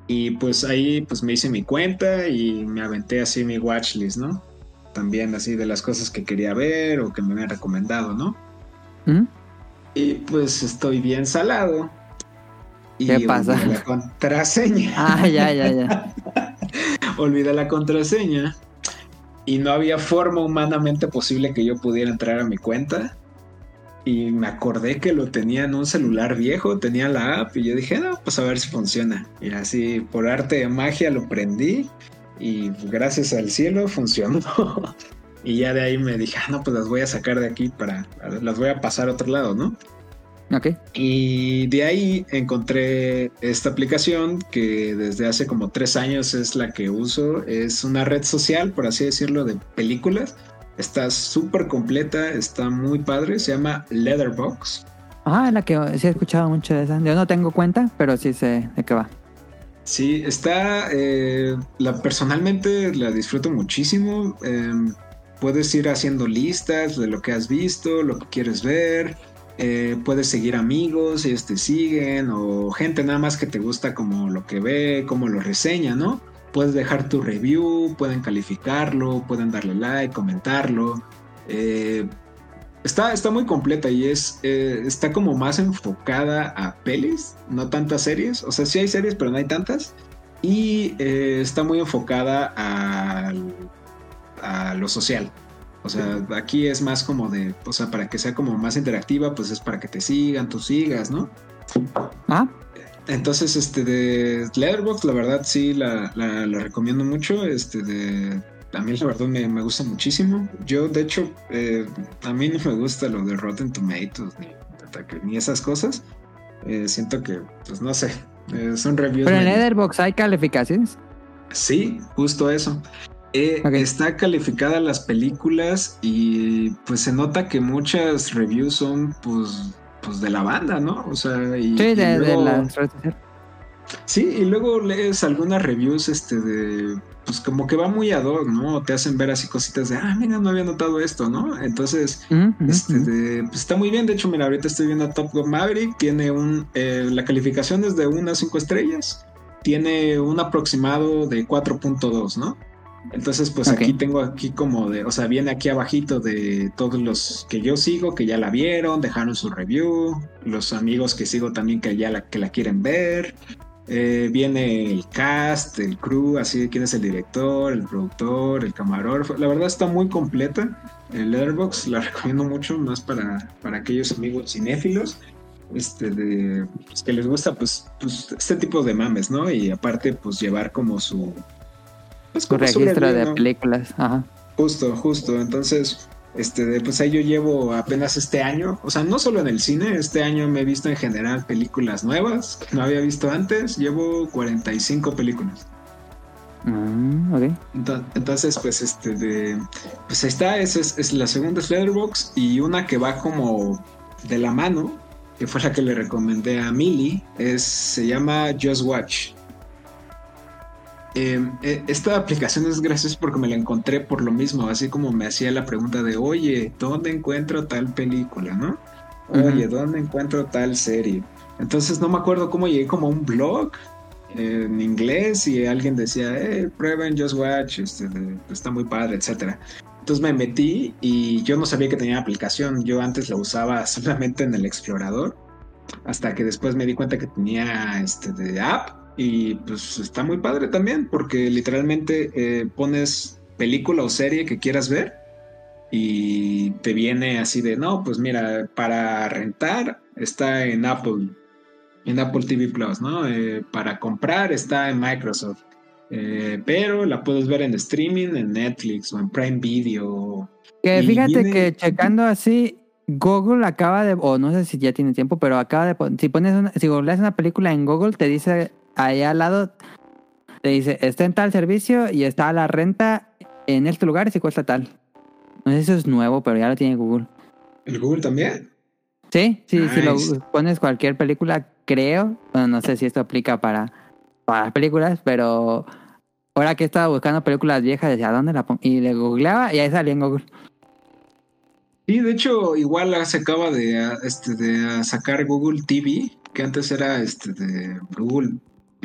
y pues ahí pues me hice mi cuenta y me aventé así mi watchlist, ¿no? También así de las cosas que quería ver o que me habían recomendado, ¿no? ¿Mm? Y pues estoy bien salado. Y ¿Qué pasa? olvidé La contraseña. Ah, ya, ya, ya. olvidé la contraseña y no había forma humanamente posible que yo pudiera entrar a mi cuenta. Y me acordé que lo tenía en un celular viejo, tenía la app y yo dije, no, pues a ver si funciona. Y así, por arte de magia, lo prendí y gracias al cielo funcionó. y ya de ahí me dije, ah, no, pues las voy a sacar de aquí para, las voy a pasar a otro lado, ¿no? Ok. Y de ahí encontré esta aplicación que desde hace como tres años es la que uso. Es una red social, por así decirlo, de películas. Está súper completa, está muy padre. Se llama Leatherbox. Ah, la que sí he escuchado mucho de esa. Yo no tengo cuenta, pero sí sé de qué va. Sí, está. eh, la, personalmente la disfruto muchísimo. eh, puedes ir haciendo listas de lo que has visto, lo que quieres ver. Eh, puedes seguir amigos, ellos te siguen, o gente nada más que te gusta como lo que ve, como lo reseña, ¿no? Puedes dejar tu review, pueden calificarlo, pueden darle like, comentarlo. eh, Está, está muy completa y es eh, está como más enfocada a pelis, no tantas series. O sea, sí hay series, pero no hay tantas. Y eh, está muy enfocada al- a, lo social. O sea, aquí es más como de, o sea, para que sea como más interactiva, pues es para que te sigan, tú sigas, ¿no? Ah, Entonces, este de Letterboxd, la verdad sí la, la- la recomiendo mucho. Este de a mí la verdad me, me gusta muchísimo. Yo, de hecho, eh, a mí no me gusta lo de Rotten Tomatoes ni, ni esas cosas. Eh, siento que, pues no sé, eh, son reviews. pero en Letterboxd hay calificaciones. Sí, justo eso. Eh. Está calificada las películas y pues se nota que muchas reviews son pues, pues de la banda, ¿no? O sea, y, Sí, y de, de luego-. Sí, y luego lees algunas reviews este de pues como que va muy ad hoc, ¿no? Te hacen ver así cositas de, ah, mira, no había notado esto, ¿no? Entonces, este de, pues está muy bien. De hecho, mira, ahorita estoy viendo Top Gun Maverick. Tiene un. eh, la calificación es de 1 a 5 estrellas. Tiene un aproximado de 4.2, ¿no? Entonces, pues aquí tengo aquí como de. O sea, viene aquí abajito de todos los que yo sigo, que ya la vieron, dejaron su review. Los amigos que sigo también que ya la, que la quieren ver. Eh, viene el cast, el crew, así de quién es el director, el productor, el camarógrafo. La verdad está muy completa. El Letterboxd la recomiendo mucho, más para, para aquellos amigos cinéfilos. Este de pues, que les gusta pues, pues este tipo de mames, ¿no? Y aparte, pues llevar como su pues, Tu registro de ¿no? películas. Ajá. Justo, justo. Entonces, este, pues ahí yo llevo apenas este año, o sea, no solo en el cine, este año me he visto en general películas nuevas que no había visto antes. Llevo 45 películas. Mm, ok. Ento- Entonces, pues este de pues esa es, es la segunda es y una que va como de la mano, que fue la que le recomendé a Millie, es se llama Just Watch. Eh, eh, esta aplicación es graciosa porque me la encontré por lo mismo, así como me hacía la pregunta de, oye, ¿dónde encuentro tal película, no? Oye, ¿dónde encuentro tal serie? Entonces no me acuerdo cómo llegué como a un blog eh, en inglés y alguien decía, eh, prueben Just Watch, este, está muy padre, etcétera. Entonces me metí y yo no sabía que tenía aplicación. Yo antes la usaba solamente en el explorador, hasta que después me di cuenta que tenía este de app y pues está muy padre también porque literalmente eh, pones película o serie que quieras ver y te viene así de no, pues mira, para rentar está en Apple, en Apple TV Plus, ¿no? Eh, para comprar está en Microsoft. Eh, pero la puedes ver en streaming, en Netflix o en Prime Video. Que fíjate viene- que checando así, Google acaba de, o no sé si ya tiene tiempo, pero acaba de, si pones una, si googleas una película en Google, te dice ahí al lado, te dice, está en tal servicio y está a la renta en este lugar y si cuesta tal. No sé si eso es nuevo, pero ya lo tiene Google. ¿El Google también? Sí, sí, si lo Nice. pones cualquier película, creo, bueno, no sé si esto aplica para, para las películas, pero ahora que estaba buscando películas viejas, decía, ¿dónde la pongo? Y le googleaba y ahí salía en Google. Sí, de hecho, igual se acaba de, este, de sacar Google TV, que antes era este, de Google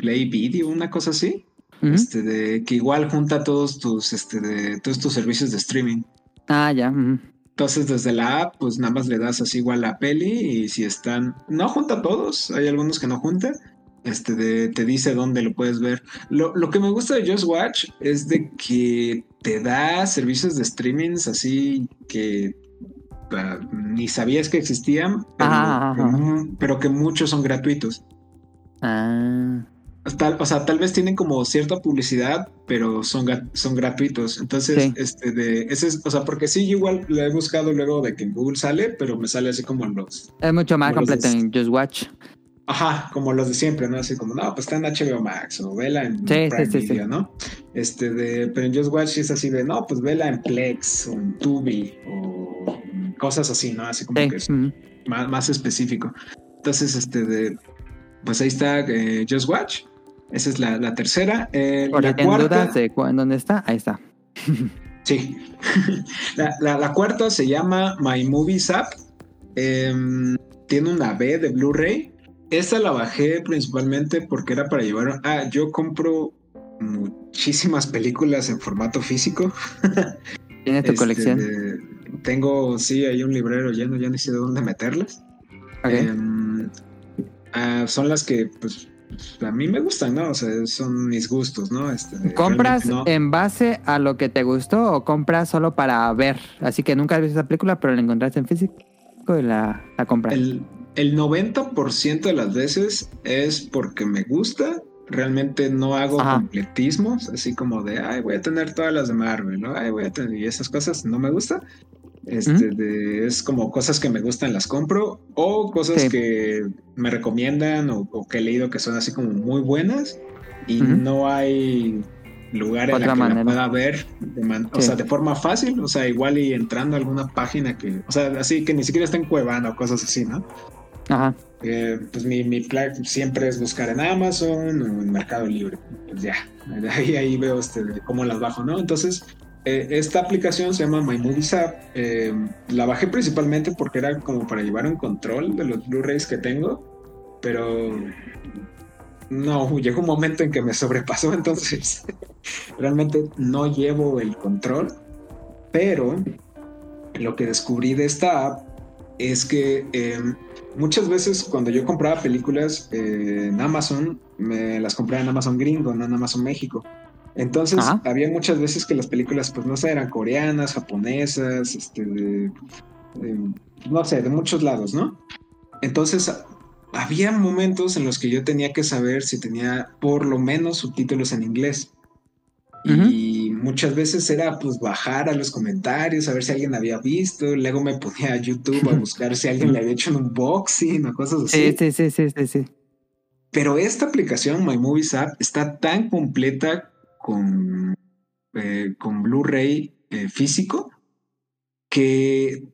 Play Video, una cosa así. Este, de, que igual junta todos tus, este, de, todos tus servicios de streaming. Ah, ya. Entonces desde la app, pues nada más le das así igual la peli y si están, no junta todos, hay algunos que no junta, este de, te dice dónde lo puedes ver. Lo, lo que me gusta de Just Watch es de que te da servicios de streamings así que ah, ni sabías que existían, pero que muchos son gratuitos. Ah. Tal, o sea, tal vez tienen como cierta publicidad, pero son, son gratuitos. Entonces, Sí. este de ese es, o sea, porque sí, yo igual lo he buscado luego de que en Google sale, pero me sale así como en los, Es mucho más completo en Just Watch. ajá, como los de siempre, ¿no? Así como, no, pues está en HBO Max o vela en Sí, Prime sí. Video, ¿no? Este de, pero en Just Watch es así de, no, pues vela en Plex o en Tubi o cosas así, ¿no? Así como que es más, más específico. Entonces, este de, pues ahí está eh, Just Watch. Esa es la, la tercera. Eh, Por la cuarta, en dónde está, ahí está. sí. la, la- la cuarta se llama My Movies App. Em, tiene una B de Blu-ray. Esta la bajé principalmente porque era para llevar. Ah, yo compro muchísimas películas en formato físico. Tiene tu Este, colección. de- tengo, sí, hay un librero lleno, ya ni sé de dónde meterlas. Em, ah, son las que, pues, a mí me gustan, ¿no? O sea, son mis gustos, ¿no? Este, ¿Compras no- en base a lo que te gustó o compras solo para ver? Así que nunca has visto esa película, pero la encontraste en físico y la, la compras. El, el 90% de las veces es porque me gusta. Realmente no hago Ajá. completismos, así como de, ay, voy a tener todas las de Marvel, ¿no? Ay, voy a tener, y esas cosas no me gusta. Este, de- es como cosas que me gustan, las compro, o cosas Sí. que me recomiendan o, o que he leído que son así como muy buenas y Ujú. no hay lugar en Otra la que manera. la pueda ver, de man- o Sí. sea, de forma fácil, o sea, igual y entrando a alguna página que, o sea, así que ni siquiera está en Cuevana o cosas así, ¿no? Ajá. Eh, pues mi, mi plan siempre es buscar en Amazon o en Mercado Libre. Pues ya, ahí, ahí veo este, cómo las bajo, ¿no? Entonces, eh, esta aplicación se llama My Movies App. Eh, la bajé principalmente porque era como para llevar un control de los Blu-rays que tengo, pero no, llegó un momento en que me sobrepasó, entonces realmente no llevo el control, pero lo que descubrí de esta app es que eh, muchas veces cuando yo compraba películas eh, en Amazon, me las compraba en Amazon gringo, no en Amazon México. Entonces Ajá. había muchas veces que las películas, pues no sé, eran coreanas, japonesas, este, de- de- no sé, de muchos lados, ¿no? Entonces había momentos en los que yo tenía que saber si tenía por lo menos subtítulos en inglés. Y muchas veces era pues bajar a los comentarios, a ver si alguien había visto, luego me ponía a YouTube a buscar si alguien le había hecho un unboxing o cosas así. Sí, sí, sí, sí, sí, sí. Pero esta aplicación, My Movies App, está tan completa con, eh, con Blu-ray eh, físico que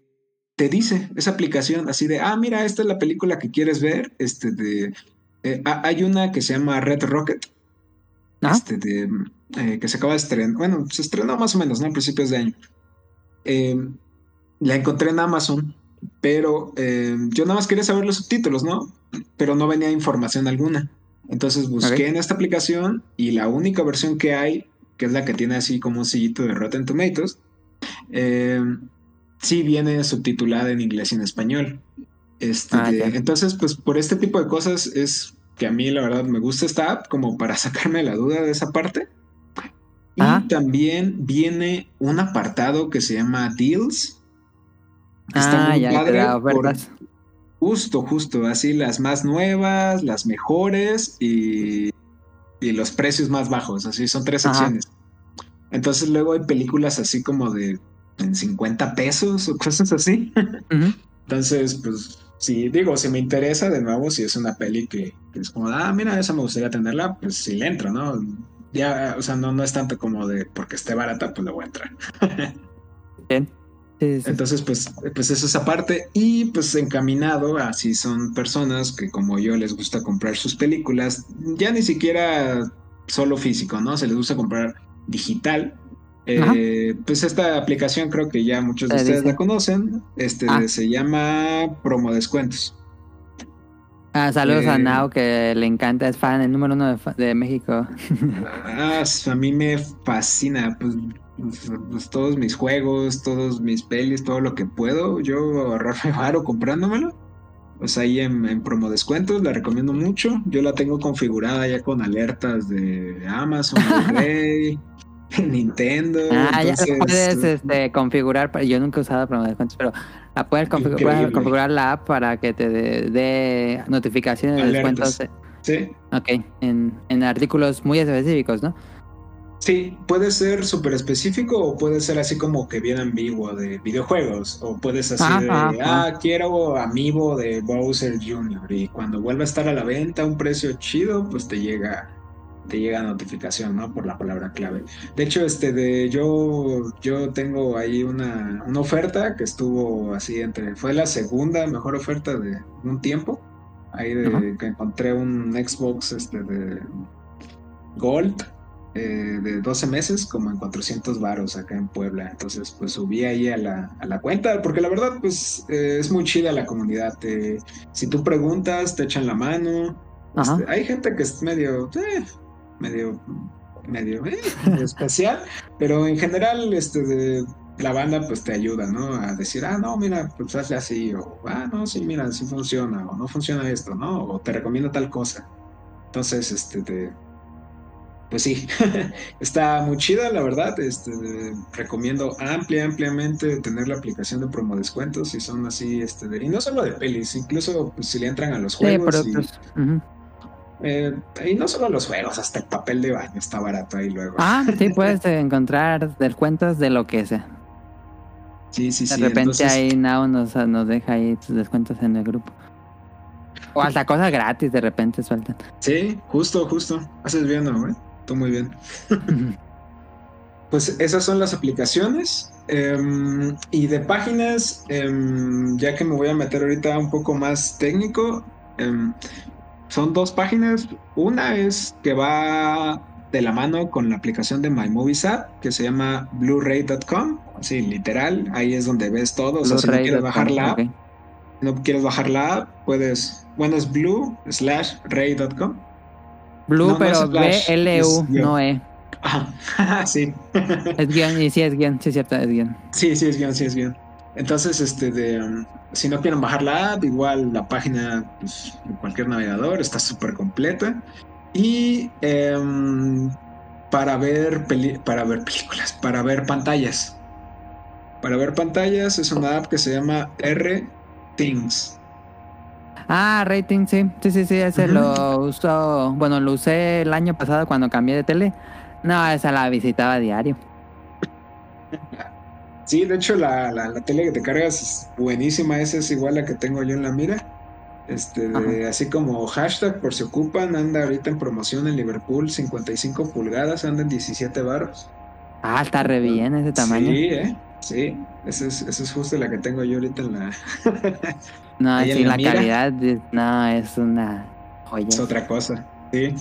te dice esa aplicación así de, ah, mira, esta es la película que quieres ver. Este de, eh, hay una que se llama Red Rocket, este de, eh, que se acaba de estrenar, bueno, se estrenó más o menos, ¿no? A principios de año. Eh, la encontré en Amazon, pero eh, yo nada más quería saber los subtítulos, ¿no? Pero no venía información alguna. Entonces busqué en esta aplicación y la única versión que hay, que es la que tiene así como un sillito de Rotten Tomatoes, eh, sí viene subtitulada en inglés y en español. Este, Ah, entonces, pues por este tipo de cosas es que a mí la verdad me gusta esta app como para sacarme la duda de esa parte. Y Ajá. también viene un apartado que se llama Deals. está Ah, muy ya padre por-. Justo, justo, así las más nuevas, las mejores y, y los precios más bajos, así son tres Ajá. secciones. Entonces luego hay películas así como de en 50 pesos o cosas así. Entonces, pues, si digo, si me interesa de nuevo, si es una peli que, que es como, ah, mira, esa me gustaría tenerla, pues sí le entro, ¿no? Ya, o sea, no, no es tanto como de porque esté barata, pues le voy a entrar. Bien. Sí, sí, sí. Entonces, pues, pues eso es aparte. Y pues encaminado a si son personas que como yo les gusta comprar sus películas, ya ni siquiera solo físico, ¿no? Se les gusta comprar digital. Eh, pues esta aplicación creo que ya muchos de Te ustedes dice. la conocen. Este Ah. se llama Promo Descuentos. Ah, saludos a eh, Nao, que le encanta, es fan, el número uno de, de México. Ah, a mí me fascina, pues, pues, todos mis juegos, todos mis pelis, todo lo que puedo, yo ahorrarme varo comprándomelo. Pues ahí en, en promo descuentos la recomiendo mucho. Yo la tengo configurada ya con alertas de Amazon, Blu-ray, Nintendo. Ah, ya lo puedes este, configurar. Yo nunca he usado promo de descuentos, pero la puedes configurar, Increíble. puedes configurar la app para que te dé dé notificaciones de Alertas. descuentos. Sí. Ok, en, en artículos muy específicos, ¿no? Sí, puede ser súper específico o puede ser así como que bien ambiguo de videojuegos. O puedes así Ajá, de, ajá, ah, quiero amiibo de Bowser Jr. Y cuando vuelva a estar a la venta a un precio chido, pues te llega, te llega notificación, ¿no? Por la palabra clave. De hecho, este de yo, yo tengo ahí una, una oferta que estuvo así entre, fue la segunda mejor oferta de un tiempo. Ahí de que encontré un Xbox este de Gold eh, de 12 meses como en 400 varos acá en Puebla. Entonces, pues subí ahí a la, a la cuenta, porque la verdad, pues eh, es muy chida la comunidad. Te- si tú preguntas, te echan la mano. Este, hay gente que es medio, eh, medio, medio, eh, medio especial, pero en general, este, de, la banda pues te ayuda, ¿no? A decir, ah, no, mira, pues hazle así, o ah, no, sí, mira, sí funciona, o no funciona esto, ¿no? O te recomiendo tal cosa. Entonces, este, te, pues sí, está muy chida, la verdad. Este, de- recomiendo amplia, ampliamente tener la aplicación de promo descuentos si son así, este, de- y no solo de pelis, incluso pues, si le entran a los Sí, juegos. y, eh, y no solo los juegos, hasta el papel de baño está barato ahí luego. Ah, sí, puedes encontrar descuentos de lo que sea. sí, sí, De sí. repente entonces- ahí Now nos, nos deja ahí sus descuentos en el grupo. O hasta cosas gratis de repente sueltan. Sí, justo, justo. Haces bien, ¿no, güey? Tú muy bien. Pues esas son las aplicaciones. Em, y de páginas, em, ya que me voy a meter ahorita un poco más técnico, em, son dos páginas. Una es que va de la mano con la aplicación de My Movies App, que se llama Blu-ray.com. Así, literal, ahí es donde ves todo. O sea, si no quieres bajar la app, no quieres bajar la app, puedes. Bueno, es blue slash ray.com. Blue, No, no pero es B-L-U, guion. no E. Ajá, sí. Es guion, y sí es guion, sí es cierto, es guion. Sí, sí es bien, sí es bien. Entonces, este, de, um, si no quieren bajar la app, igual la página, pues, en cualquier navegador, está súper completa. Y em, para ver peli- para ver películas, para ver pantallas. Para ver pantallas es una app que se llama R Things. Ah, rating, sí, sí, sí, sí, ese lo uso, bueno, lo usé el año pasado cuando cambié de tele. No, esa la visitaba a diario. Sí, de hecho la, la, la tele que te cargas es buenísima, esa es igual la que tengo yo en la mira. Este, de- así como hashtag por si ocupan, anda ahorita en promoción en Liverpool, 55 pulgadas, anda en 17 baros. Ah, está re bien ese tamaño. Sí, ¿eh? Sí, esa es, esa es justo la que tengo yo ahorita en la... no, sí, la mira. calidad, no, es una joya. es otra cosa, sí.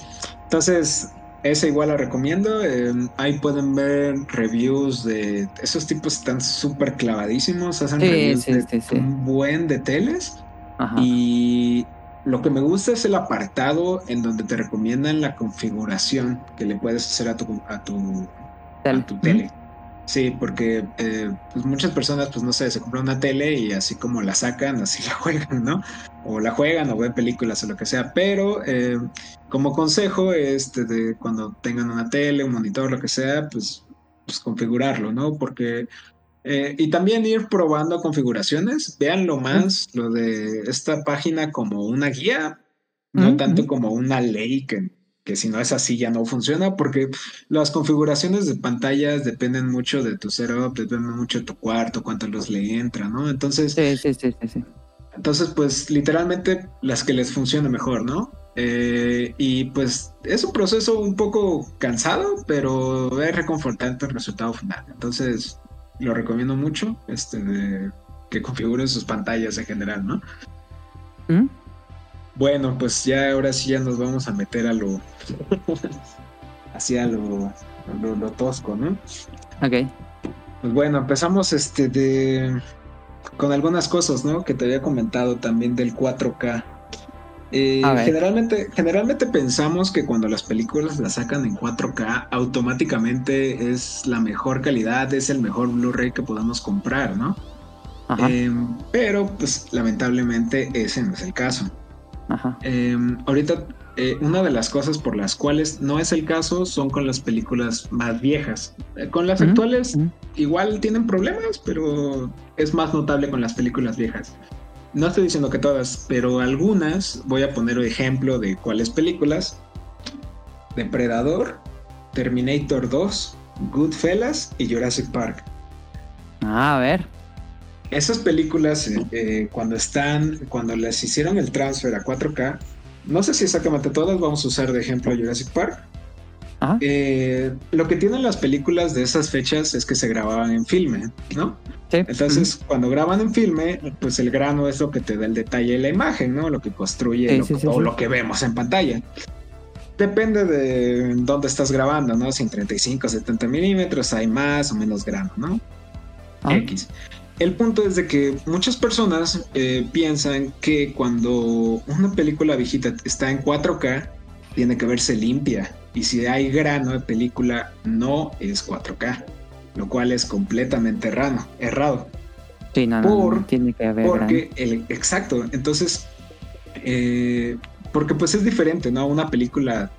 Entonces, esa igual la recomiendo. eh, ahí pueden ver reviews de... Esos tipos están súper clavadísimos, hacen Sí, reviews sí, de sí, un buen de teles. Ajá. Y lo que me gusta es el apartado en donde te recomiendan la configuración que le puedes hacer a tu, a tu, a tu tele. Sí, porque eh, pues muchas personas, pues no sé, se compran una tele y así como la sacan, así la juegan, ¿no? O la juegan o ven películas o lo que sea. Pero eh, como consejo, este, de cuando tengan una tele, un monitor, lo que sea, pues, pues configurarlo, ¿no? Porque eh, y también ir probando configuraciones. Veanlo más, lo de esta página como una guía, no tanto como una ley que, que si no es así ya no funciona, porque las configuraciones de pantallas dependen mucho de tu setup, dependen mucho de tu cuarto, cuánta luz le entra, ¿no? Entonces, Sí, sí, sí, sí, sí. entonces, pues literalmente las que les funcione mejor, ¿no? Eh, y pues es un proceso un poco cansado, pero es reconfortante el resultado final. Entonces, lo recomiendo mucho, este, de que configuren sus pantallas en general, ¿no? ¿Mm? Bueno, pues ya ahora sí ya nos vamos a meter a lo, hacia lo, lo, lo tosco, ¿no? Ok. Pues bueno, empezamos este de con algunas cosas, ¿no? Que te había comentado también del 4K. Eh, generalmente, generalmente pensamos que cuando las películas las sacan en 4K, automáticamente es la mejor calidad, es el mejor Blu-ray que podamos comprar, ¿no? Ajá, Eh, pero, pues, lamentablemente ese no es el caso. Ajá. Eh, ahorita, eh, una de las cosas por las cuales no es el caso son con las películas más viejas. Eh, con las actuales igual tienen problemas, pero es más notable con las películas viejas. no estoy diciendo que todas, pero algunas, voy a poner ejemplo de cuáles películas. Depredador, Terminator 2, Goodfellas y Jurassic Park. Ah, a ver. Esas películas, eh, eh, cuando están, cuando les hicieron el transfer a 4K, no sé si exactamente todas, vamos a usar de ejemplo Jurassic Park. Ajá. Eh, lo que tienen las películas de esas fechas es que se grababan en filme, ¿no? Sí. Entonces, cuando graban en filme, pues el grano es lo que te da el detalle de la imagen, ¿no? Lo que construye Sí, lo- sí, o lo que vemos en pantalla. Depende de dónde estás grabando, ¿no? Si en 35 o 70 milímetros hay más o menos grano, ¿no? Ah, X. El punto es de que muchas personas eh, piensan que cuando una película viejita está en 4K, tiene que verse limpia. Y si hay grano de película, no es 4K. Lo cual es completamente errado. errado. sí, no, no, no, por- tiene que haber Porque, el, exacto, entonces, eh, porque pues es diferente, ¿no? Una película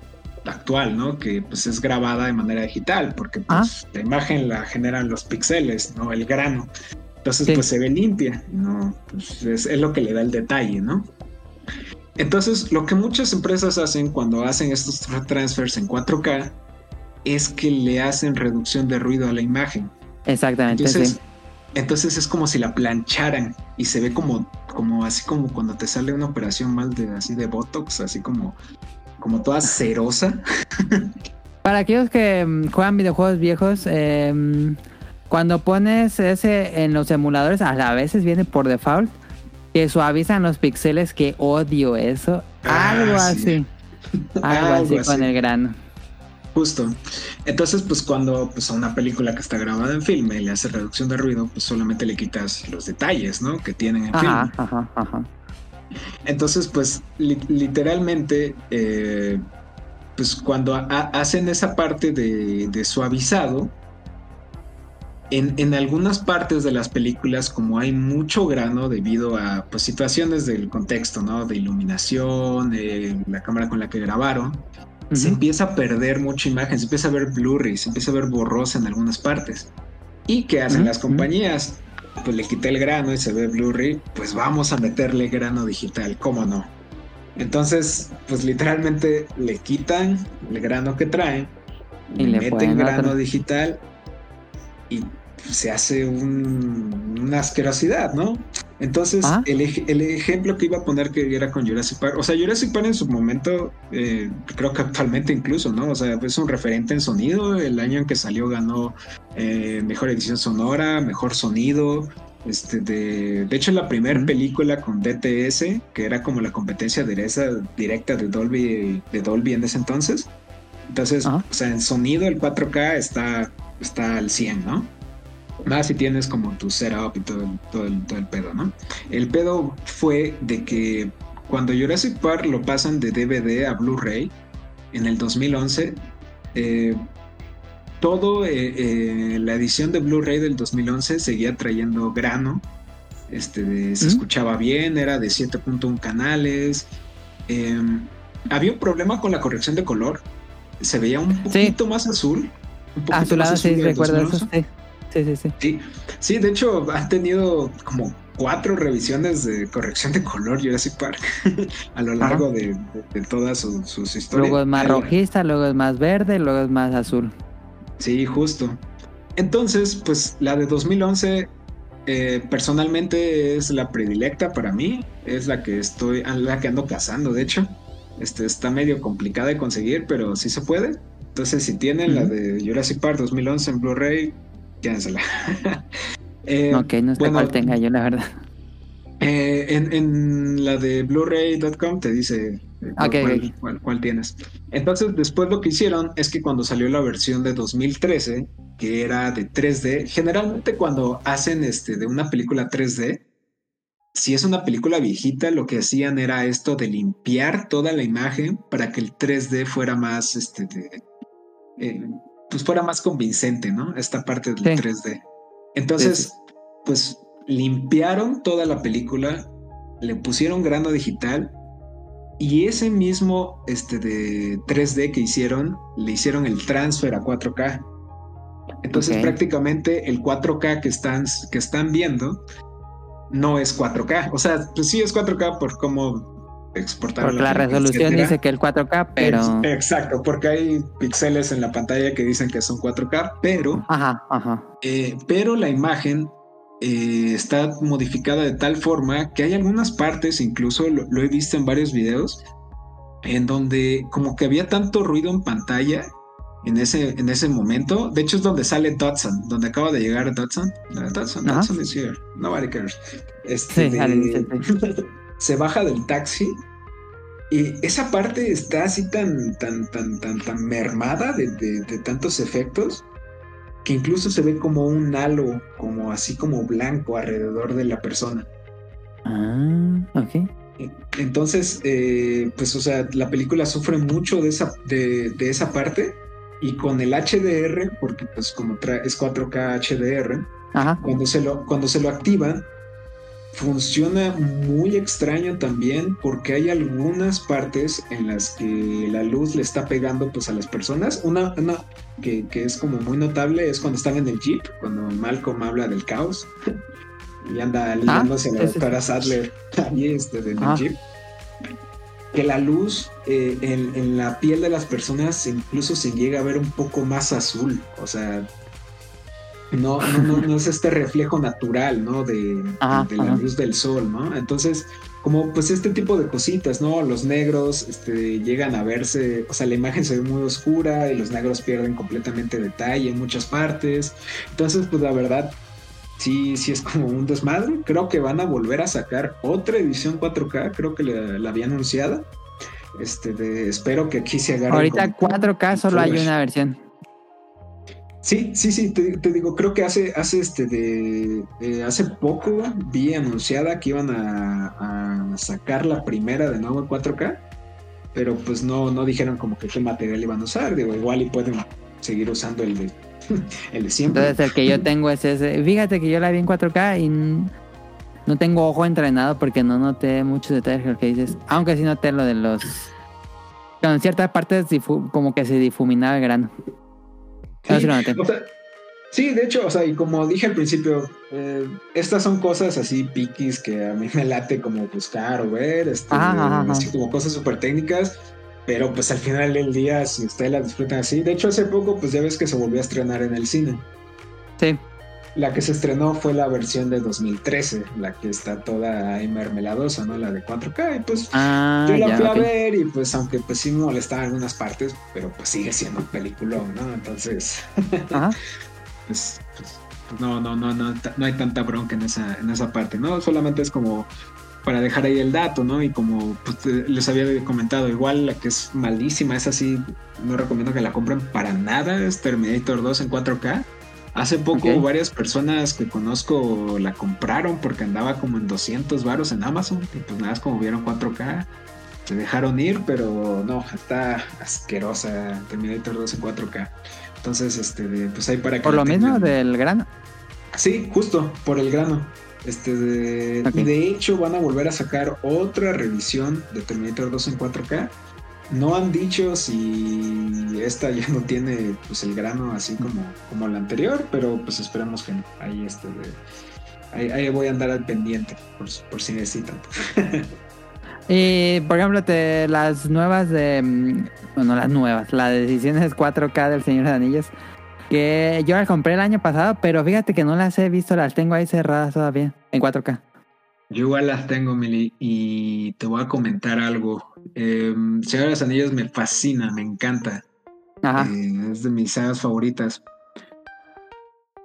actual, ¿no? Que pues es grabada de manera digital, porque pues la imagen la generan los píxeles, ¿no? El grano. Entonces Sí. pues se ve limpia, ¿no? Pues, es, es lo que le da el detalle, ¿no? Entonces, lo que muchas empresas hacen cuando hacen estos tra- transfers en 4K es que le hacen reducción de ruido a la imagen. Exactamente, Entonces, sí. entonces es como si la plancharan y se ve como, como así como cuando te sale una operación mal de así de Botox, así como, como toda cerosa. Para aquellos que mm, juegan videojuegos viejos, eh, cuando pones ese en los emuladores, a veces viene por default que suavizan los píxeles, que odio eso. Ah, Algo sí. así. Algo, Algo así, así. con el grano. Justo. Entonces, pues cuando pues, a una película que está grabada en filme le hace reducción de ruido, pues solamente le quitas los detalles, ¿no? Que tienen en Ajá, filme. ajá, ajá. Entonces, pues li- literalmente, eh, pues cuando ha- hacen esa parte de, de suavizado, en, en algunas partes de las películas, como hay mucho grano debido a pues, situaciones del contexto, ¿no? De iluminación, eh, la cámara con la que grabaron, se Ujú. empieza a perder mucha imagen, se empieza a ver blurry, se empieza a ver borrosa en algunas partes. ¿Y qué hacen Ujú, las ujú. compañías? Pues le quité el grano y se ve blurry, pues vamos a meterle grano digital, ¿cómo no? Entonces, pues literalmente le quitan el grano que traen, Y le le meten grano otro. digital y se hace un- una asquerosidad, ¿no? Entonces, Ah. el, el ejemplo que iba a poner que era con Jurassic Park, o sea, Jurassic Park en su momento, eh, creo que actualmente incluso, ¿no? O sea, es un referente en sonido. El año en que salió ganó eh, mejor edición sonora, mejor sonido. Este de, de hecho, la primera película con DTS, que era como la competencia directa, de Dolby, de Dolby en ese entonces. Entonces, Ajá. o sea, en sonido el 4K está, está al 100, ¿no? Más si tienes como tu setup y todo, el- todo, el, todo el pedo, ¿no? El pedo fue de que cuando Jurassic Park lo pasan de DVD a Blu-ray en el 2011, eh, todo eh, eh, la edición de Blu-ray del 2011 seguía trayendo grano. Este, de- se ¿Mm? escuchaba bien, era de 7.1 canales. eh, había un problema con la corrección de color. Se veía un poquito más azul. Un poquito A su más lado sí azul del recuerdo eso. 2011. Sí, sí, sí. sí. Sí, sí, de hecho han tenido como cuatro revisiones de corrección de color Jurassic Park a lo largo de, de- de todas su- sus historias. Luego es más la- rojista, luego es más verde, luego es más azul. Sí, justo. Entonces, pues la de 2011 eh, personalmente es la predilecta para mí, es la que estoy, la que ando cazando, de hecho. Este está medio complicada de conseguir, pero sí se puede. Entonces, si tienen la de Jurassic Park 2011 en Blu-ray, quédensela. Eh, ok, no sé bueno, cuál tenga yo, la verdad. Eh, en, en la de Blu-ray.com te dice eh, cuál- cuál tienes. Entonces, después lo que hicieron es que cuando salió la versión de 2013, que era de 3D, generalmente cuando hacen este de una película 3D, si es una película viejita, lo que hacían era esto de limpiar toda la imagen para que el 3D fuera más, este, de- eh, pues fuera más convincente, ¿no? Esta parte del Sí. 3D. Entonces, Sí, pues limpiaron toda la película, le pusieron grano digital y ese mismo este de 3D que hicieron, le hicieron el transfer a 4K. Entonces Ok. prácticamente el 4K que están, que están viendo no es 4K. O sea, pues sí es 4K por cómo exportar. Porque la resolución dice que el 4K, pero. Exacto, porque hay píxeles en la pantalla que dicen que son 4K, pero, Ajá, ajá. eh, pero la imagen eh, está modificada de tal forma que hay algunas partes, incluso lo, lo he visto en varios videos, en donde como que había tanto ruido en pantalla en ese, en ese momento. De hecho, es donde sale Dodson, donde acaba de llegar Dodson. Dodson. Dodson is here. Nobody cares. Este, Sí, de- se baja del taxi y esa parte está así tan, tan, tan, tan, tan mermada de, de- de tantos efectos que incluso se ve como un halo, como así como blanco alrededor de la persona. Ah, ok. Entonces, eh, pues, o sea, la película sufre mucho de esa, de, de esa parte y con el HDR, porque pues como es 4K HDR, Ajá. cuando se lo, cuando se lo activan, funciona muy extraño también porque hay algunas partes en las que la luz le está pegando pues a las personas. Una, una que, que es como muy notable es cuando están en el jeep, cuando Malcolm habla del caos y anda ligándose a la sí, sí, sí. doctora Sadler ahí este, en el Ah. jeep. Que la luz eh, en, en la piel de las personas incluso se llega a ver un poco más azul. O sea, no, no, no, no es este reflejo natural, ¿no? De, Ajá, de la ajá. luz del sol, ¿no? Entonces, como pues este tipo de cositas, ¿no? Los negros este, llegan a verse, o sea, la imagen se ve muy oscura y los negros pierden completamente detalle en muchas partes. Entonces, pues la verdad, sí, sí es como un desmadre. Creo que van a volver a sacar otra edición 4K, creo que la, la había anunciada. Este, de- espero que aquí se agarre. Ahorita 4K solo hay una versión. Sí, sí, sí, te, digo, creo que hace, hace este de eh, hace poco vi anunciada que iban a, sacar la primera de nuevo en 4K, pero pues no, no dijeron como que qué material iban a usar, digo, igual y pueden seguir usando el de el siempre. Entonces el que yo tengo es ese. Fíjate que yo la vi en 4K y no tengo ojo entrenado porque no noté muchos detalles que dices. Aunque sí noté lo de los... En ciertas partes como que se difuminaba el grano. Sí lo noté. O sea, sí, de hecho, o sea, y como dije al principio, eh, estas son cosas así piquis que a mí me late como buscar o ver, este, Ajá, ajá, ajá. así como cosas súper técnicas, pero pues al final del día, si ustedes las disfrutan así, de hecho hace poco, pues ya ves que se volvió a estrenar en el cine. Sí. La que se estrenó fue la versión de 2013, la que está toda ahí mermeladosa, ¿no? La de 4K, y pues Ah, yo la fui a ver y pues aunque pues sí me molestaba en algunas partes, pero pues sigue siendo un peliculón, ¿no? Entonces Ajá. pues, pues, no, no, no, no, no hay tanta bronca en esa, en esa parte, ¿no? Solamente es como para dejar ahí el dato, ¿no? Y como pues, te- les había comentado, igual la que es malísima, es así, no recomiendo que la compren para nada, es Terminator 2 en 4K. Hace poco varias personas que conozco la compraron porque andaba como en 200 varos en Amazon y pues nada, es como vieron 4K, se dejaron ir, pero no, está asquerosa Terminator 2 en 4K. Entonces, este, pues ahí para que Por lo mismo del grano. Sí, justo, por el grano. Este, de, de hecho van a volver a sacar otra revisión de Terminator 2 en 4K. No han dicho si esta ya no tiene pues el grano así como, como la anterior, pero pues esperemos que no. Ahí este de, ahí, voy a andar al pendiente por, por si necesitan. Y por ejemplo, te, las nuevas de. mm, Bueno, las nuevas, las decisiones 4K del Señor de Anillos. Que yo las compré el año pasado, pero fíjate que no las he visto, las tengo ahí cerradas todavía en 4K. Yo igual las tengo, Mili, y te voy a comentar algo. Eh, Señor de los Anillos me fascina, me encanta. Ajá. Eh, es de mis sagas favoritas.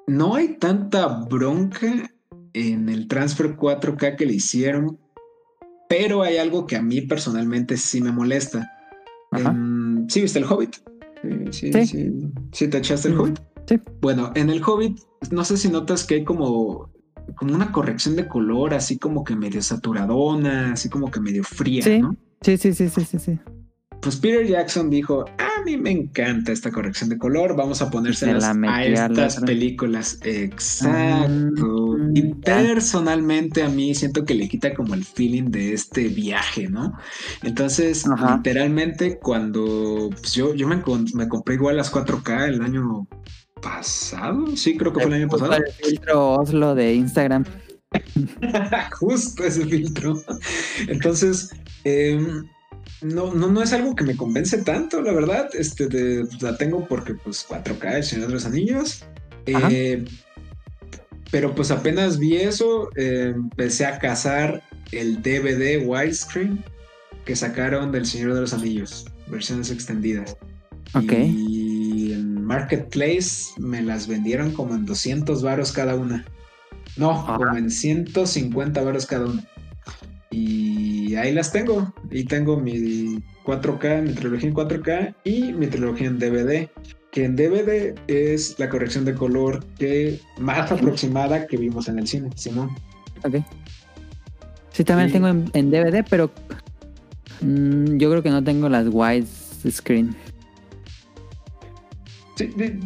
No hay tanta bronca en el transfer 4K que le hicieron, pero hay algo que a mí personalmente sí me molesta. Em, ¿Sí viste el Hobbit? Sí, sí, Sí. sí. ¿Sí te echaste el Mm, Hobbit? sí. Bueno, en el Hobbit, no sé si notas que hay como, como una corrección de color, así como que medio saturadona, así como que medio fría, Sí. ¿no? Sí, sí, sí, sí, sí, sí. Pues Peter Jackson dijo, a mí me encanta esta corrección de color, vamos a ponérselas la a estas películas. Exacto. Mm, y ya. personalmente a mí siento que le quita como el feeling de este viaje, ¿no? Entonces, Ajá. literalmente cuando pues, yo, yo me, me compré igual las 4K el año pasado, sí, creo que fue el año pasado. el filtro Oslo de Instagram. Justo ese filtro. Entonces, eh, no, no, no es algo que me convence tanto, la verdad. Este, de- la tengo porque, pues, 4K, El Señor de los Anillos. Eh, pero pues apenas vi eso, eh, empecé a cazar el DVD widescreen que sacaron del Señor de los Anillos, versiones extendidas. Ok. Y en Marketplace me las vendieron como en 200 varos cada una. No, como en 150 varos cada una. Y ahí las tengo. Y tengo mi 4K, mi trilogía en 4K y mi trilogía en DVD. Que en DVD es la corrección de color que más aproximada que vimos en el cine, Simón. Ok. Sí, también Sí. tengo en, en DVD, pero mm, yo creo que no tengo las widescreen. Sí, de-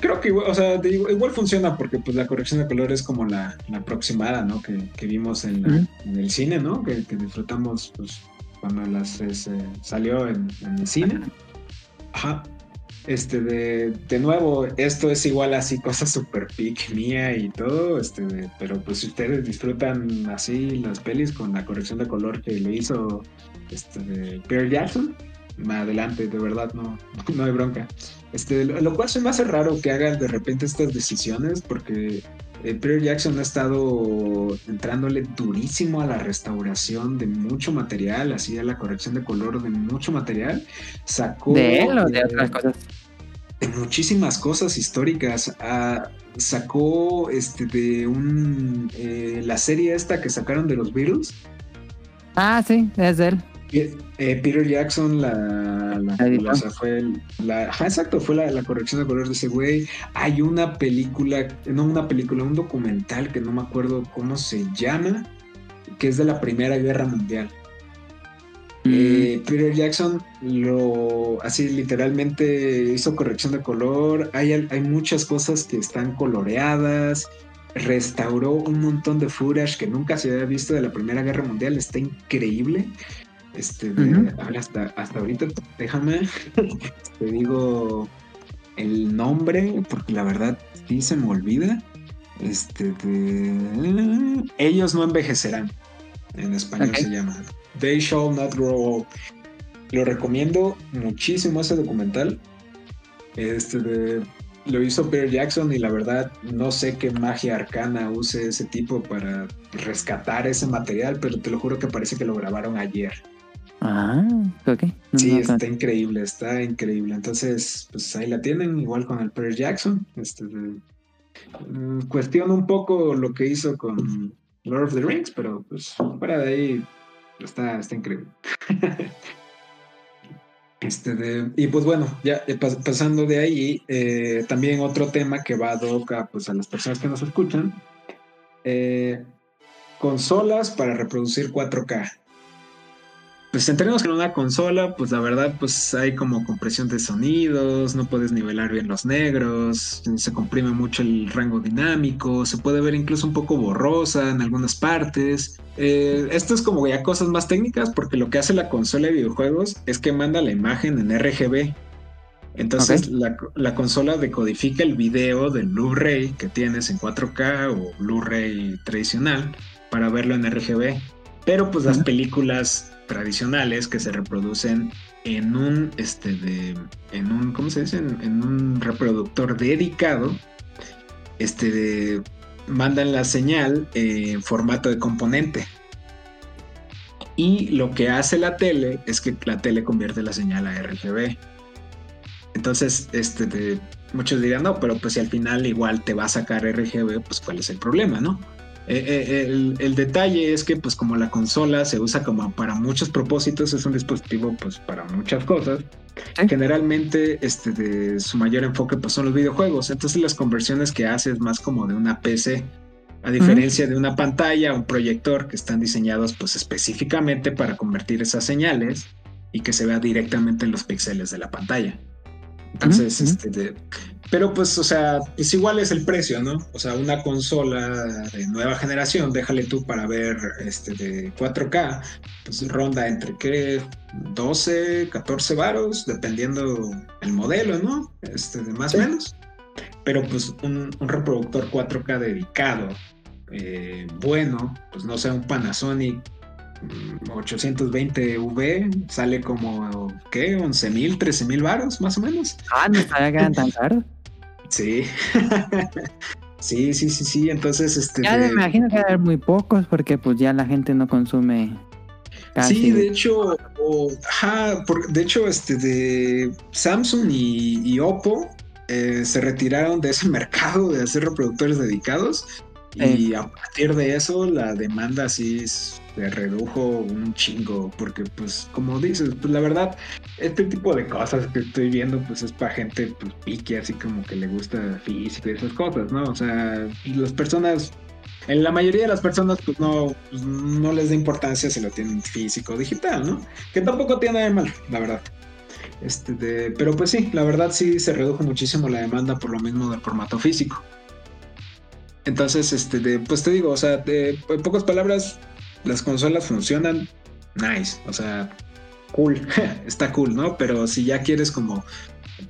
creo, que igual, o sea, igual funciona porque pues la corrección de color es como la, la aproximada, ¿no? Que, que vimos en, la- Ujú. en el cine, ¿no? Que, que disfrutamos pues cuando las es, eh, salió en, en el cine. Ajá. Este de, de nuevo, esto es igual así, cosa super pic mía y todo, este de- pero pues si ustedes disfrutan así las pelis con la corrección de color que le hizo este de Peter Jackson, adelante, de verdad, no, no hay bronca. Este, lo, cual se me hace raro que hagan de repente estas decisiones porque eh, Peter Jackson ha estado entrándole durísimo a la restauración de mucho material, así a la corrección de color de mucho material. Sacó ¿De él o de eh, otras cosas? de muchísimas cosas históricas. Ah, sacó este de un eh, la serie esta que sacaron de los Beatles. Ah, sí, es de él. Eh, Peter Jackson, la, la, o sea, fue la, ajá, exacto, fue la, la corrección de color de ese güey. Hay una película, no una película, un documental que no me acuerdo cómo se llama, que es de la Primera Guerra Mundial. Mm, Eh, Peter Jackson lo así literalmente hizo corrección de color. Hay, hay muchas cosas que están coloreadas. Restauró un montón de footage que nunca se había visto de la Primera Guerra Mundial. Está increíble. Este, de- hasta, hasta ahorita, déjame, te digo el nombre, porque la verdad sí se me olvida. Este, de... Ellos no envejecerán. En español se llama. They Shall Not Grow Old. Lo recomiendo muchísimo ese documental. Este de- lo hizo Peter Jackson y la verdad no sé qué magia arcana use ese tipo para rescatar ese material, pero te lo juro que parece que lo grabaron ayer. Ah, ok. No, Sí, no, está increíble, está increíble. Entonces, pues ahí la tienen, igual con el Peter Jackson. Este, de- mm, cuestiono un poco lo que hizo con Lord of the Rings, pero pues fuera de ahí está, está increíble. Este de- y pues bueno, ya eh, pas- pasando de ahí, eh, también otro tema que va a hoc a, pues, a las personas que nos escuchan, eh, consolas para reproducir 4K. Pues en términos que en una consola, pues la verdad, pues hay como compresión de sonidos, no puedes nivelar bien los negros, se comprime mucho el rango dinámico, se puede ver incluso un poco borrosa en algunas partes. Eh, esto es como ya cosas más técnicas, porque lo que hace la consola de videojuegos es que manda la imagen en RGB. Entonces la consola decodifica el video del Blu-ray que tienes en 4K o Blu-ray tradicional para verlo en RGB. Pero pues las películas tradicionales que se reproducen en un este de en un ¿cómo se dice? En, en un reproductor dedicado este de- mandan la señal en formato de componente. Y lo que hace la tele es que la tele convierte la señal a RGB. Entonces, este de- muchos dirían, no, pero pues si al final igual te va a sacar RGB, pues cuál es el problema, ¿no? Eh, eh, el, el detalle es que pues como la consola se usa como para muchos propósitos, es un dispositivo pues para muchas cosas. Generalmente este de su mayor enfoque pues son los videojuegos. Entonces las conversiones que hace es más como de una PC. A diferencia de una pantalla, un proyector que están diseñados pues específicamente para convertir esas señales y que se vea directamente en los píxeles de la pantalla. Entonces, este, de- pero pues, o sea, pues igual es el precio, ¿no? O sea, una consola de nueva generación, déjale tú para ver este de 4K, pues ronda entre qué 12, 14 varos, dependiendo el modelo, ¿no? Este, de más o Sí. menos. Pero pues un, un reproductor 4K dedicado eh, bueno, pues no sé, un Panasonic 820V sale como, ¿qué? 11 mil, 13 mil varos, más o menos. Ah, no eran tan caros. Sí. sí, sí, sí, sí. Entonces, este. Ya de- me imagino que va a haber muy pocos porque pues ya la gente no consume casi. Sí, de hecho, o- ajá, por- de hecho, este de Samsung y, y Oppo eh, se retiraron de ese mercado de hacer reproductores dedicados y a partir de eso la demanda sí se redujo un chingo porque pues como dices, pues la verdad este tipo de cosas que estoy viendo pues es para gente pues pique así como que le gusta físico y esas cosas, ¿no? O sea, las personas en la mayoría de las personas pues no, pues, no les da importancia si lo tienen físico o digital, ¿no? Que tampoco tiene de malo, la verdad. Este de, pero pues sí, la verdad sí se redujo muchísimo la demanda por lo mismo del formato físico. Entonces, este de, pues te digo, o sea, de, en pocas palabras, las consolas funcionan nice, o sea, cool, está cool, ¿no? Pero si ya quieres como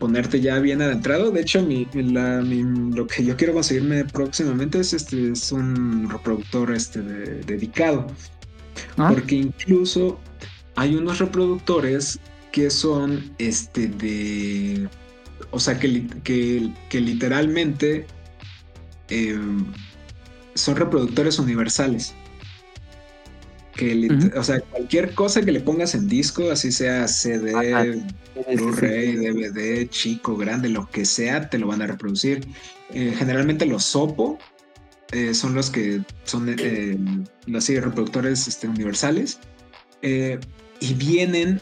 ponerte ya bien adentrado. De hecho, mi, la- mi- lo que yo quiero conseguirme próximamente es este es un reproductor este de- dedicado. Ah, Porque incluso hay unos reproductores que son este de. O sea, que, que, que literalmente eh, son reproductores universales. Que. O sea, cualquier cosa que le pongas en disco, así sea CD. Blu-ray, DVD, chico, grande, lo que sea, te lo van a reproducir. Eh, generalmente los Sopo eh, son los que son eh, los reproductores este, universales y vienen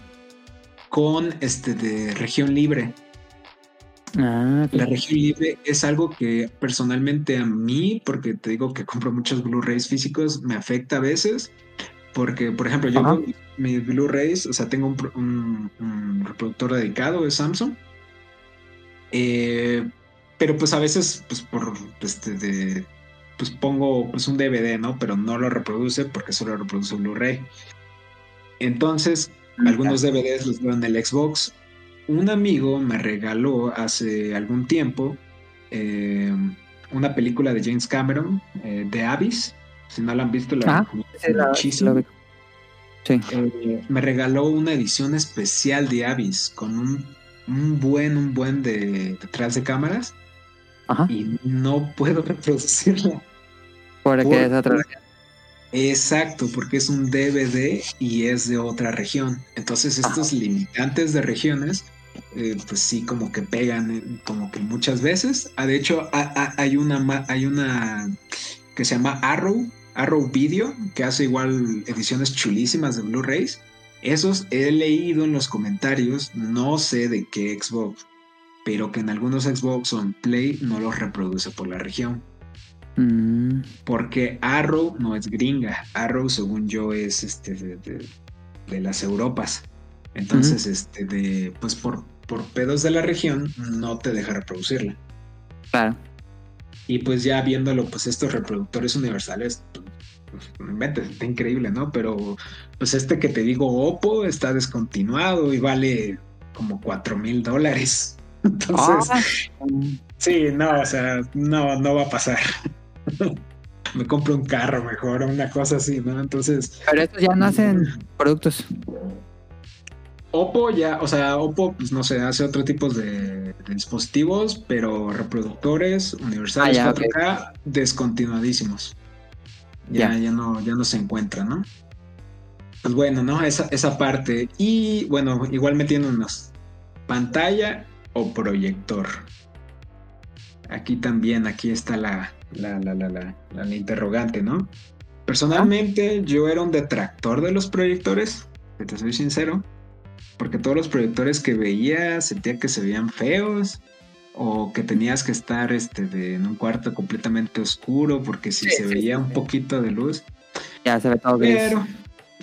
con este de región libre. Ah. La región libre es algo que personalmente a mí, porque te digo que compro muchos Blu-rays físicos, me afecta a veces. Porque, por ejemplo, yo Ajá. mis Blu-rays, o sea, tengo un, pro- un- un reproductor dedicado de Samsung. Eh, pero pues a veces, pues por este de. Pues pongo pues un DVD, ¿no? Pero no lo reproduce porque solo reproduce Blu-ray. Entonces, algunos DVDs los veo en el Xbox. Un amigo me regaló hace algún tiempo eh, una película de James Cameron, eh, The Abyss. Si no la han visto, la Ah, recomiendo Sí, la- muchísimo. Sí. Eh, me regaló una edición especial de Abyss con un, un buen, un buen de detrás de cámaras Ajá. y no puedo reproducirla. Por- es otra. Exacto, porque es un DVD y es de otra región. Entonces estos limitantes de regiones, eh, pues sí, como que pegan, eh, como que muchas veces. Ah, de hecho, ha- ha- hay una, hay una que se llama Arrow, Arrow Video, que hace igual ediciones chulísimas de Blu-rays. Esos he leído en los comentarios, no sé de qué Xbox, pero que en algunos Xbox o en Play no los reproduce por la región. Mm, Porque Arrow no es gringa. Arrow, según yo, es este de, de- de las Europas. Entonces, este de pues por, por pedos de la región, no te deja reproducirla. claro. Y pues ya viéndolo, pues estos reproductores universales, pues, pues, inventes, está increíble, ¿no? Pero pues este que te digo, Oppo, está descontinuado y vale como 4 mil dólares. Entonces, Ah, Sí, no, o sea, no, no va a pasar. Me compro un carro mejor o una cosa así, ¿no? Entonces, pero estos ya no hacen productos. Oppo ya, o sea, Oppo, pues no sé, hace otro tipo de, de dispositivos, pero reproductores universales Ah, ya, ok. 4K descontinuadísimos. Ya, Ya. ya no, ya no se encuentran, ¿no? Pues bueno, ¿no? Esa, esa parte. Y bueno, igual metiéndonos pantalla o proyector. Aquí también, aquí está la, la, la, la, la, la- la interrogante, ¿no? Personalmente, yo era un detractor de los proyectores, que te soy sincero, porque todos los proyectores que veía sentía que se veían feos o que tenías que estar este, de- en un cuarto completamente oscuro porque si Sí, se sí, veía sí, un poquito de luz, Ya se ve todo gris. pero,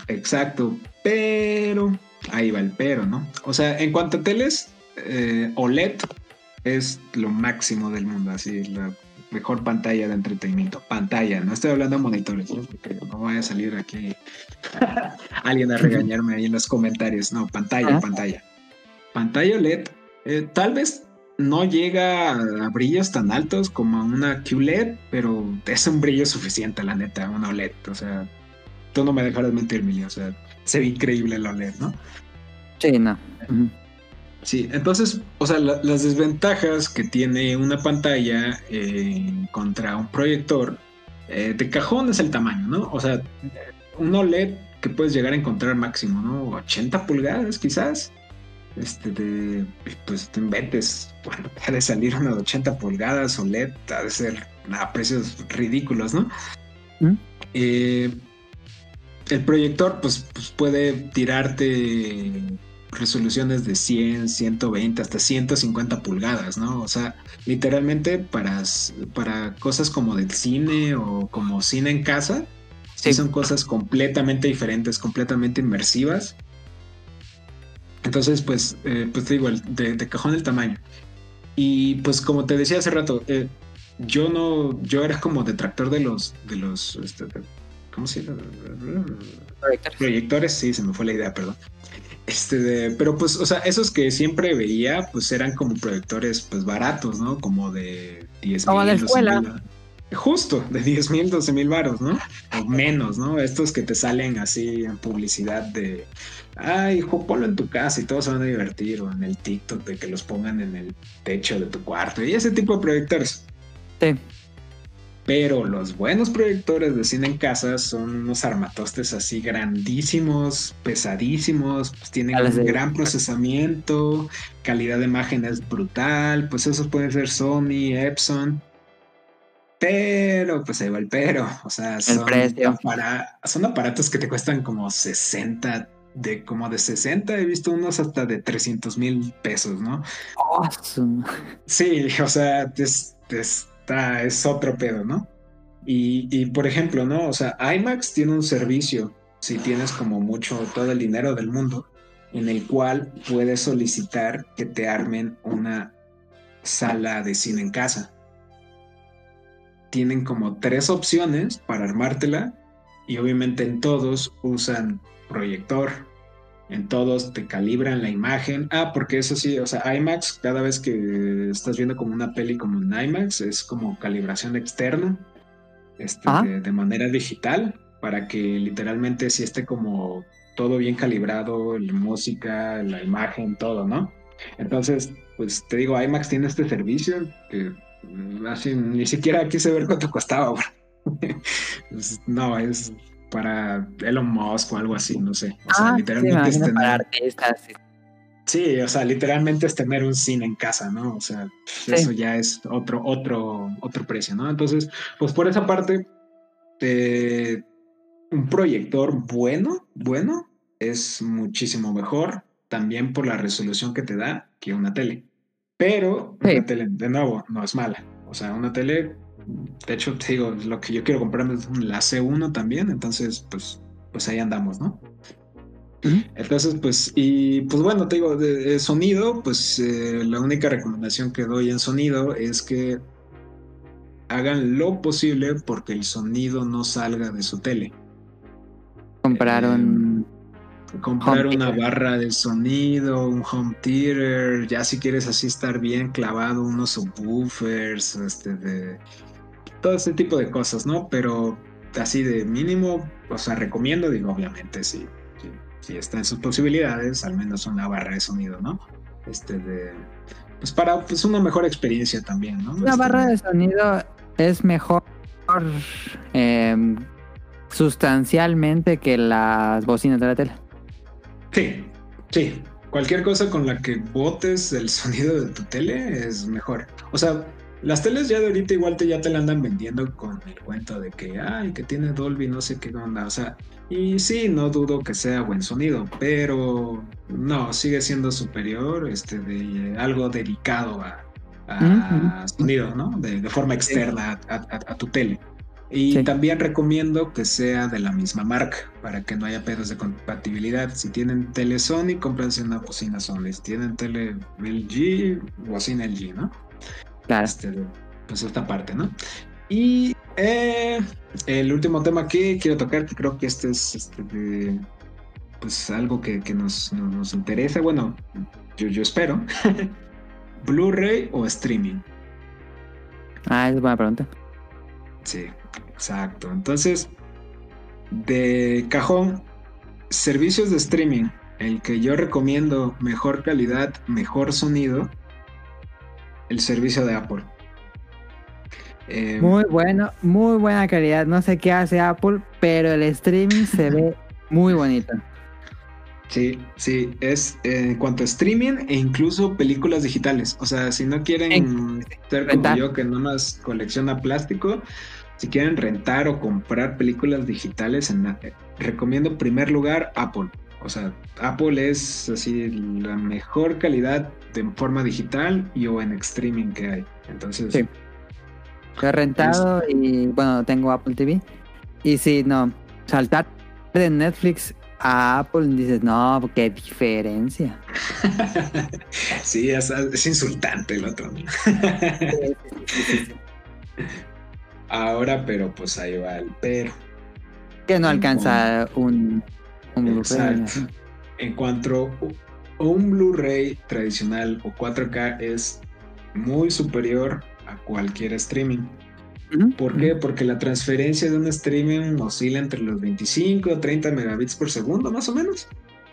exacto, pero, ahí va el pero, ¿no? O sea, en cuanto a teles, eh, OLED es lo máximo del mundo, así, la mejor pantalla de entretenimiento. Pantalla, no estoy hablando de monitores, ¿no? porque no vaya a salir aquí alguien a regañarme ahí en los comentarios. No, pantalla, pantalla. Pantalla OLED, eh, tal vez no llega a brillos tan altos como una QLED, pero es un brillo suficiente, la neta, una OLED. O sea, tú no me dejarás mentir, Mili. O sea, se ve increíble la OLED, ¿no? Sí, no. Ujú. Sí, entonces, o sea, la- las desventajas que tiene una pantalla eh, contra un proyector eh, de cajón es el tamaño, ¿no? O sea, un OLED que puedes llegar a encontrar máximo, ¿no? 80 pulgadas quizás. Este de, pues te inventes, bueno, ha de salir una de 80 pulgadas OLED, ha de ser a precios ridículos, ¿no? ¿Mm? Eh, el proyector, pues, pues puede tirarte resoluciones de 100, 120, hasta 150 pulgadas, ¿no? O sea, literalmente para, para cosas como del cine o como cine en casa, sí, son cosas completamente diferentes, completamente inmersivas. Entonces, pues, eh, pues te digo, de, de cajón el tamaño. Y pues como te decía hace rato, eh, yo no, yo era como detractor de los, de los, este, de- ¿cómo se llama? Proyectores. Proyectores, sí, se me fue la idea, perdón. Este, de, pero pues, o sea, esos que siempre veía, pues eran como proyectores, pues baratos, ¿no? Como de 10 Como de mil, 12 escuela. Justo, de 10 mil, 12 mil varos, ¿no? O menos, ¿no? Estos que te salen así en publicidad de, ay, ponlo en tu casa y todos se van a divertir, o en el TikTok de que los pongan en el techo de tu cuarto, y ese tipo de proyectores. Sí. Pero los buenos proyectores de cine en casa son unos armatostes así grandísimos, pesadísimos, pues tienen un gran procesamiento, calidad de imagen es brutal, pues esos pueden ser Sony, Epson. Pero, pues ahí va el pero, o sea, son, precio. apara- son aparatos que te cuestan como 60, de como de 60, he visto unos hasta de 300 mil pesos, ¿no? Oh, su- Sí, o sea, es, es otro pedo, ¿no? Y, y, por ejemplo, ¿no? O sea, IMAX tiene un servicio, si tienes como mucho, todo el dinero del mundo, en el cual puedes solicitar que te armen una sala de cine en casa. Tienen como tres opciones para armártela y obviamente en todos usan proyector, en todos te calibran la imagen. Ah, porque eso sí, o sea, IMAX, cada vez que estás viendo como una peli como en IMAX, es como calibración externa, este, Ah. de, de manera digital, para que literalmente sí esté como todo bien calibrado, la música, la imagen, todo, ¿no? Entonces, pues te digo, IMAX tiene este servicio que mm, así ni siquiera quise ver cuánto costaba. Pues, no, es para Elon Musk o algo así, no sé. O sea, Ah, sí, me literalmente es imagino para tener, artistas. sí. sí, o sea, literalmente es tener un cine en casa, ¿no? O sea, eso ya es otro, otro, otro precio, ¿no? Entonces, pues por esa parte, eh, un proyector bueno, bueno, es muchísimo mejor, también por la resolución que te da que una tele. Pero Sí. una tele, de nuevo, no es mala. O sea, una tele, de hecho, te digo, lo que yo quiero comprarme es la C1 también, entonces, pues, pues ahí andamos, ¿no? Entonces, pues, y pues bueno, te digo, de, de sonido, pues eh, la única recomendación que doy en sonido es que hagan lo posible porque el sonido no salga de su tele. Compraron. Comprar Home una theater. barra de sonido, un home theater, ya si quieres así estar bien clavado, unos subwoofers, este de todo ese tipo de cosas, ¿no? Pero así de mínimo, o sea, recomiendo, digo, obviamente, si, si, si está en sus posibilidades, al menos una barra de sonido, ¿no? Este de pues para pues una mejor experiencia también, ¿no? Una Este, barra de sonido es mejor em, sustancialmente que las bocinas de la tele. Sí, sí. Cualquier cosa con la que botes el sonido de tu tele es mejor. O sea, las teles ya de ahorita igual te, ya te la andan vendiendo con el cuento de que, ay, que tiene Dolby, no sé qué onda. O sea, y sí, no dudo que sea buen sonido, pero no, sigue siendo superior, este, de algo dedicado a, a sonido, ¿no? De, de forma externa a, a- a tu tele. Y Sí. también recomiendo que sea de la misma marca para que no haya pedos de compatibilidad. Si tienen tele Sony, cómprense una bocina Sony. Si tienen tele LG, bocina LG, ¿no? Claro. Este, pues esta parte, ¿no? Y eh, el último tema que quiero tocar, que creo que este es este, de, pues algo que, que nos, nos, nos interesa. Bueno, yo, yo espero. Blu-ray o streaming. Ah, es buena pregunta. Sí, exacto. Entonces, de cajón, servicios de streaming, el que yo recomiendo mejor calidad, mejor sonido, el servicio de Apple. Eh, Muy bueno, muy buena calidad. No sé qué hace Apple, pero el streaming se ve muy bonito. Sí, sí, es eh, en cuanto a streaming e incluso películas digitales. O sea, si no quieren ser como rentar. yo que nomás colecciona plástico, si quieren rentar o comprar películas digitales, en, eh, recomiendo en primer lugar Apple. O sea, Apple es así la mejor calidad de forma digital y o en streaming que hay. Entonces, Sí. Lo he rentado y bueno, tengo Apple TV. Y si no, saltar de Netflix a Apple, dices, no, qué diferencia. sí, es, es insultante el otro. Ahora, pero pues ahí va el pero. Que no alcanza un, un Blu-ray. Exacto. En cuanto un Blu-ray tradicional o 4K es muy superior a cualquier streaming. ¿Por qué? Porque la transferencia de un streaming oscila entre los 25 o 30 megabits por segundo, más o menos.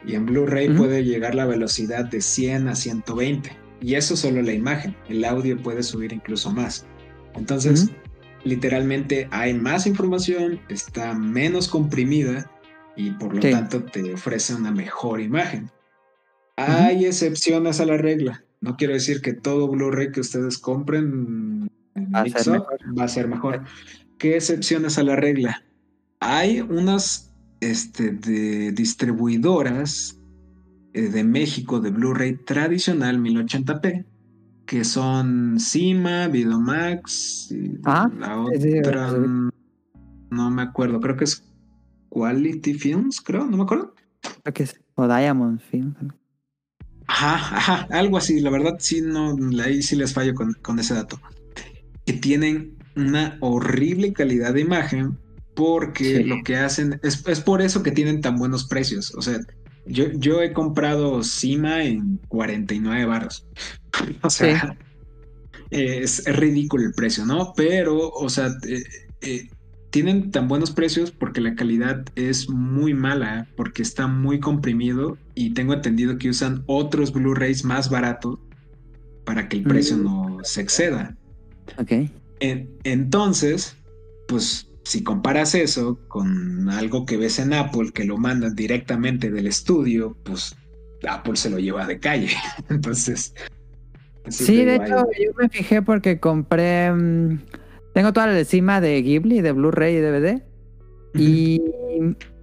Y en Blu-ray puede llegar la velocidad de 100 a 120. Y eso solo la imagen. El audio puede subir incluso más. Entonces, literalmente hay más información, está menos comprimida y por lo Sí. tanto te ofrece una mejor imagen. Hay excepciones a la regla. No quiero decir que todo Blu-ray que ustedes compren en Va a ser mejor. va a ser mejor. ¿Qué excepciones a la regla? Hay unas este, de distribuidoras eh, de México de Blu-ray tradicional 1080p que son Cima, Videomax, y Ah, la otra mm, no me acuerdo, creo que es Quality Films, creo, no me acuerdo. Creo que es- O Diamond Film. Ajá, ajá, algo así, la verdad sí no, ahí sí les fallo con, con ese dato. Que tienen una horrible calidad de imagen porque Sí. lo que hacen es, es por eso que tienen tan buenos precios. O sea, yo, yo he comprado Cima en 49 baros. O sea, es, es ridículo el precio, ¿no? Pero, o sea, eh, eh, tienen tan buenos precios porque la calidad es muy mala, porque está muy comprimido y tengo entendido que usan otros Blu-rays más baratos para que el precio Mm. no se exceda. Ok. En- entonces, pues si comparas eso con algo que ves en Apple, que lo mandan directamente del estudio, pues Apple se lo lleva de calle. Entonces... Sí, de hecho, yo me fijé porque compré. mm, tengo toda la encima de Ghibli, de Blu-ray y DVD. Y,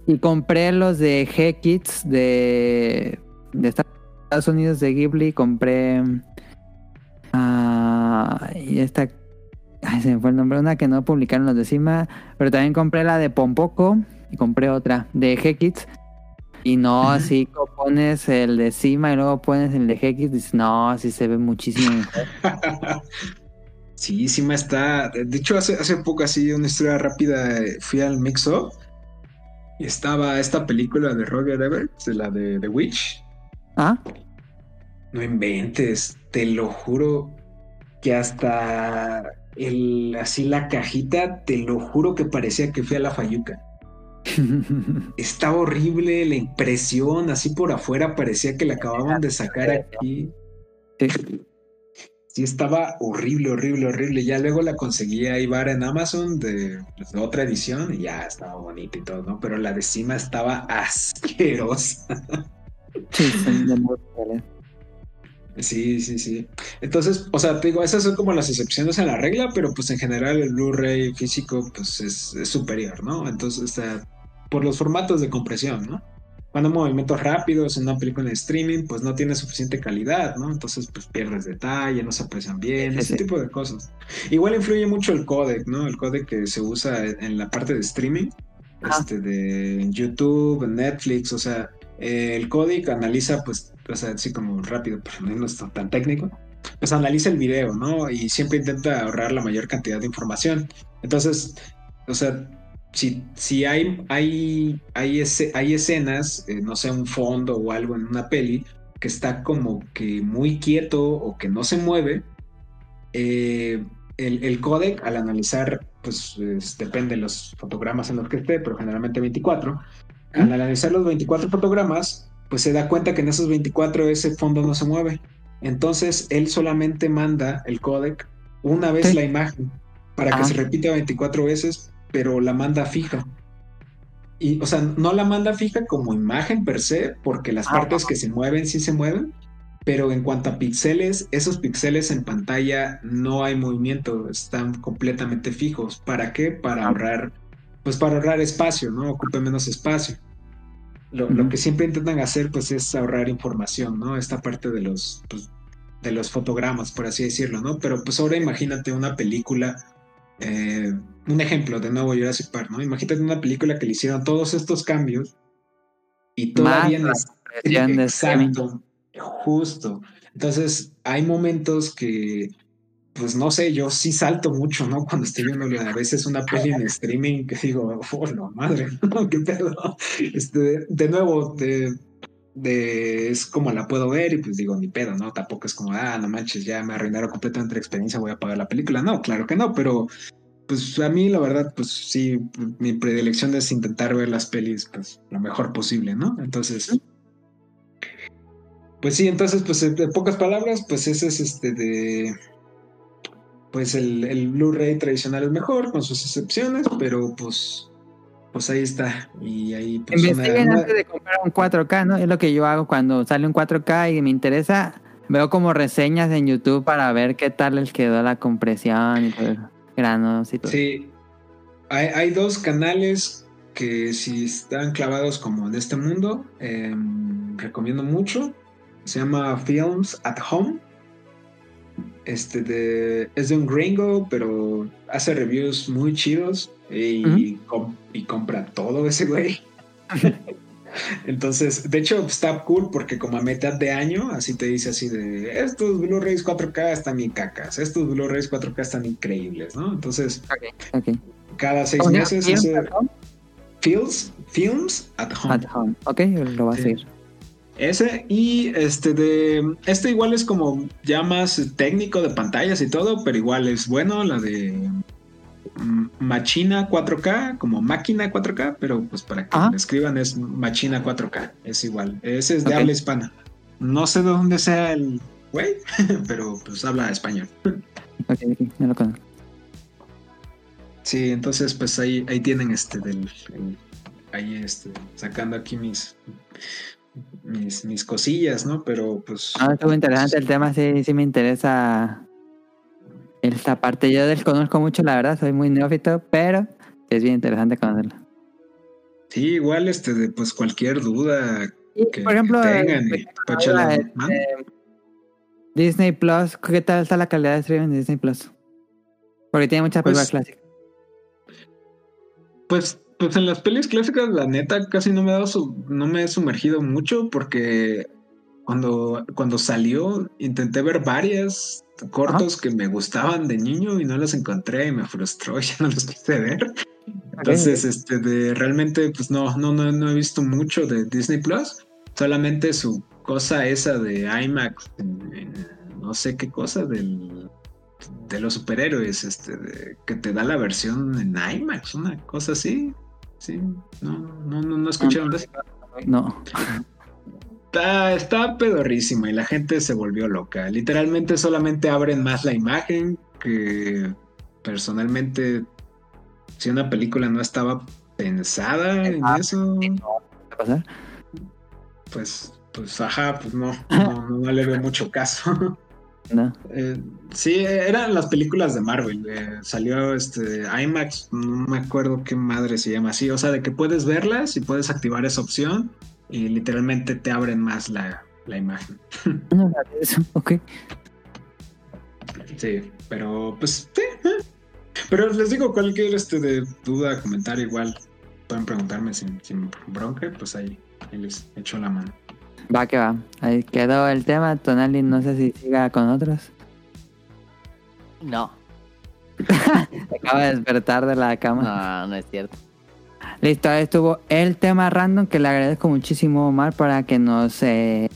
y compré los de G-Kids de, de Estados Unidos de Ghibli. Compré. ah, y esta. Ay, se me fue el nombre. Una que no publicaron los de Cima. Pero también compré la de Pompoco. Y compré otra de G-Kids. Y no, Ajá. si pones el de Cima y luego pones el de G-Kids, dices, no, así se ve muchísimo mejor. Sí, sí me está. De hecho, hace, hace poco, así, una historia rápida, eh, fui al Mix Up y estaba esta película de Roger Ebert, de la de The Witch. ¿Ah? No inventes, te lo juro que hasta el, así la cajita, te lo juro que parecía que fui a la Fayuca. Estaba horrible la impresión, así por afuera parecía que la acababan de sacar aquí. Sí. Sí, estaba horrible, horrible, horrible. Ya luego la conseguí ahí bar en Amazon de, pues, de otra edición y ya estaba bonita y todo, ¿no? Pero la de cima estaba asquerosa. Sí, sí, sí. Entonces, o sea, te digo, esas son como las excepciones a la regla, pero pues en general el Blu-ray físico pues es, es superior, ¿no? Entonces, o sea, por los formatos de compresión, ¿no? Cuando movimientos rápidos en una película de streaming, pues no tiene suficiente calidad, ¿no? Entonces, pues pierdes detalle, no se aprecian bien, Sí, ese sí. tipo de cosas. Igual influye mucho el codec, ¿no? El codec que se usa en la parte de streaming, Ajá. este, de YouTube, en Netflix, o sea, eh, el codec analiza, pues, o sea, así como rápido, pero no es tan técnico, pues analiza el video, ¿no? Y siempre intenta ahorrar la mayor cantidad de información. Entonces, o sea, si, si hay, hay, hay, ese- hay escenas, eh, no sé, un fondo o algo en una peli, que está como que muy quieto o que no se mueve, eh, el, el codec al analizar, pues es- depende de los fotogramas en los que esté, pero generalmente 24, al analizar los 24 fotogramas, pues se da cuenta que en esos 24 ese fondo no se mueve. Entonces él solamente manda el codec una vez Sí. la imagen para que Ah. se repita 24 veces, pero la manda fija. Y, o sea, no la manda fija como imagen per se, porque las Ah, partes que se mueven sí se mueven, pero en cuanto a píxeles, esos píxeles en pantalla no hay movimiento, están completamente fijos. ¿Para qué? Para Ah. ahorrar, pues para ahorrar espacio, ¿no? Ocupe menos espacio. Lo, que siempre intentan hacer, pues, es ahorrar información, ¿no? Esta parte de los, pues, de los fotogramas, por así decirlo, ¿no? Pero pues ahora imagínate una película, eh, un ejemplo de nuevo Jurassic Park, ¿no? Imagínate una película que le hicieron todos estos cambios y todavía Más streaming. Exacto, justo. Entonces hay momentos que, pues no sé, yo sí salto mucho, ¿no? Cuando estoy viendo a veces una peli en streaming que digo, oh, la madre, ¿no? ¿Qué pedo? Este, de nuevo, de, de- es como la puedo ver y pues digo, ni pedo, ¿no? Tampoco es como, ah, no manches, ya me arruinaron completamente la experiencia, voy a apagar la película. No, claro que no, pero pues a mí la verdad, pues sí, mi predilección es intentar ver las pelis pues lo mejor posible, ¿no? Entonces, pues sí, entonces, pues en pocas palabras, pues ese es este de... Pues el, el Blu-ray tradicional es mejor, con sus excepciones, pero pues, pues ahí está. Y ahí pues Investiguen antes de comprar un 4K, ¿no? Es lo que yo hago cuando sale un 4K y me interesa. Veo como reseñas en YouTube para ver qué tal les quedó la compresión y todo eso. Granos y todo. Sí, hay, hay dos canales que si están clavados como en este mundo, em, recomiendo mucho. Se llama Films at Home. Este de, es de un gringo, pero hace reviews muy chidos y, com- y compra todo ese güey. Entonces, de hecho, está cool porque como a mitad de año, así te dice así de, estos Blu-rays 4K están bien cacas, estos Blu-rays 4K están increíbles, ¿no? Entonces, cada seis meses Films hace? Films, Films at Home. At home. Ok, lo voy a seguir. Ese y este de este igual es como ya más técnico de pantallas y todo, pero igual es bueno la de Machina 4K, como máquina 4K, pero pues para que Ajá. me escriban es Machina 4K, es igual. Ese es de habla hispana. No sé de dónde sea el güey, pero pues habla español. Ok, ok, no lo conozco. Sí, entonces pues ahí, ahí tienen este del el- ahí este sacando aquí mis mis, mis cosillas, ¿no? Pero pues Ah, estuvo interesante el tema, sí, sí me interesa esta parte. Yo desconozco mucho, la verdad, soy muy neófito, pero es bien interesante conocerlo. Sí, igual este de pues cualquier duda que, por ejemplo, que tengan eh, Disney Plus, ¿qué tal está la calidad de streaming de Disney Plus? Porque tiene muchas películas Pues, clásicas. Pues, pues en las pelis clásicas, la neta, casi no me he dado su- no me he sumergido mucho porque cuando, cuando salió intenté ver varias cortos que me gustaban de niño y no los encontré y me frustró y ya no los quise ver. Entonces, este, de realmente, pues no, no, no, no he visto mucho de Disney Plus. Solamente su cosa esa de IMAX, en- en no sé qué cosa del de los superhéroes, este, de- que te da la versión en IMAX, una cosa así. Sí, no, no, no, no escucharon. No. Está, está pedorrísima y la gente se volvió loca. Literalmente solamente abren más la imagen que personalmente si una película no estaba pensada en Ah, eso, ¿Qué va a pasar? pues, pues ajá, pues no, no, no le veo mucho caso. No. Eh, sí, eran las películas de Marvel. eh, salió este IMAX, no me acuerdo qué madre se llama así. O sea, de que puedes verlas y puedes activar esa opción y literalmente te abren más la, la imagen. No eso, ok. Sí, pero pues sí. eh. Pero les digo, cualquier este de duda, comentario, igual pueden preguntarme sin, sin bronca, pues ahí, ahí les echo la mano. Va que va. Ahí quedó el tema. Tonali, no sé si siga con otros. No, acaba de despertar de la cama. no, no es cierto. Listo, ahí estuvo el tema random que le agradezco muchísimo Omar para que nos eh,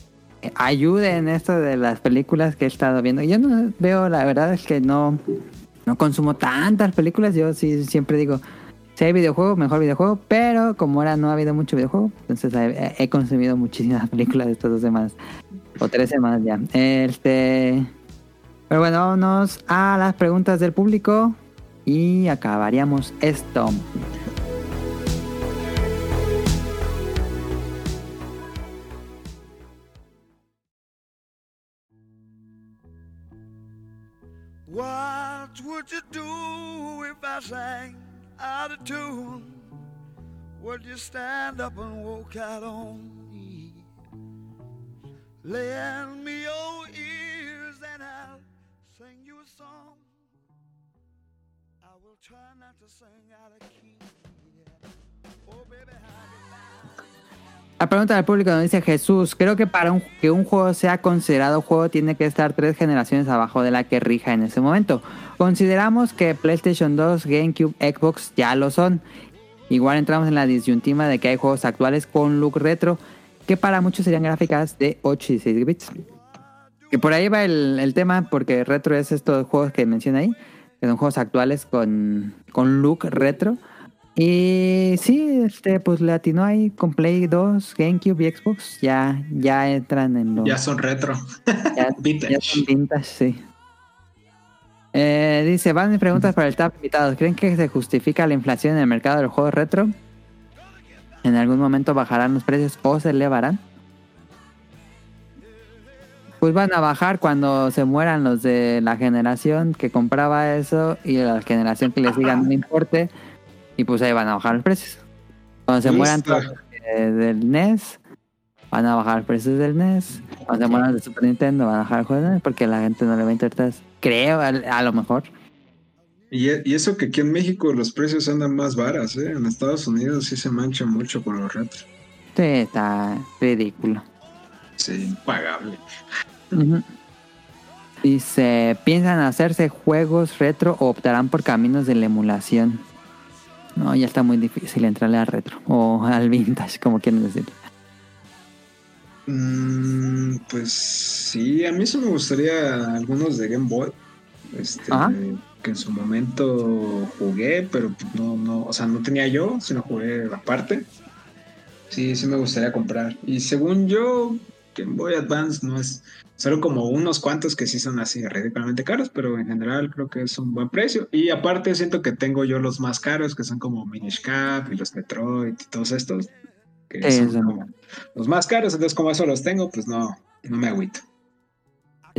ayude en esto de las películas que he estado viendo. Yo no veo, la verdad es que no, no consumo tantas películas. Yo sí siempre digo, si hay videojuego, mejor videojuego. Pero como ahora no ha habido mucho videojuego, entonces he, he consumido muchísimas películas estas dos semanas. O tres semanas ya. Este. Pero bueno, vámonos a las preguntas del público. Y acabaríamos esto. What would you do if I sang out of tune? Would you stand up and walk out on me? Lend me your ears and I'll sing you a song. La pregunta del público nos dice Jesús, creo que para que un juego sea considerado juego tiene que estar tres generaciones abajo de la que rija en ese momento. Consideramos que PlayStation 2, GameCube, Xbox ya lo son. Igual entramos en la disyuntiva de que hay juegos actuales con look retro que para muchos serían gráficas de 8 y 16 bits. Que por ahí va el, el tema porque retro es estos juegos que menciona ahí, que son juegos actuales con, con look retro. Y sí, este, pues le atinó ahí con Play 2, GameCube y Xbox. Ya, ya entran en los. Ya son retro. ya- vintage. ya son vintage, sí. Eh, dice, van mis preguntas para el TAP invitados. ¿Creen que se justifica la inflación en el mercado de los juegos retro? ¿En algún momento bajarán los precios o se elevarán? Pues van a bajar cuando se mueran los de la generación que compraba eso y la generación que le siga no importe. Y pues ahí van a bajar los precios. Cuando se mueran todos que- del NES, van a bajar los precios del NES. Cuando se mueran de Super Nintendo, van a bajar el juego del NES porque la gente no le va a interesar. Creo, a, a lo mejor. Y, eso que aquí en México los precios andan más varas, ¿eh? En Estados Unidos sí se mancha mucho con los retro. Sí, está ridículo. Sí, impagable. Ujú. Dice, ¿piensan hacerse juegos retro o optarán por caminos de la emulación? No, ya está muy difícil entrarle al retro o al vintage, como quieren decir. Mm, pues sí, a mí sí me gustaría algunos de Game Boy. Este, Ajá. que en su momento jugué, pero no, no, o sea, no tenía yo, sino jugué aparte. Sí, sí me gustaría comprar. Y según yo, Game Boy Advance no es solo como unos cuantos que sí son así ridículamente caros, pero en general creo que es un buen precio. Y aparte siento que tengo yo los más caros, que son como Minish Cap y los Metroid y todos estos. Que son como los más caros, entonces como eso los tengo, pues no, no me agüito.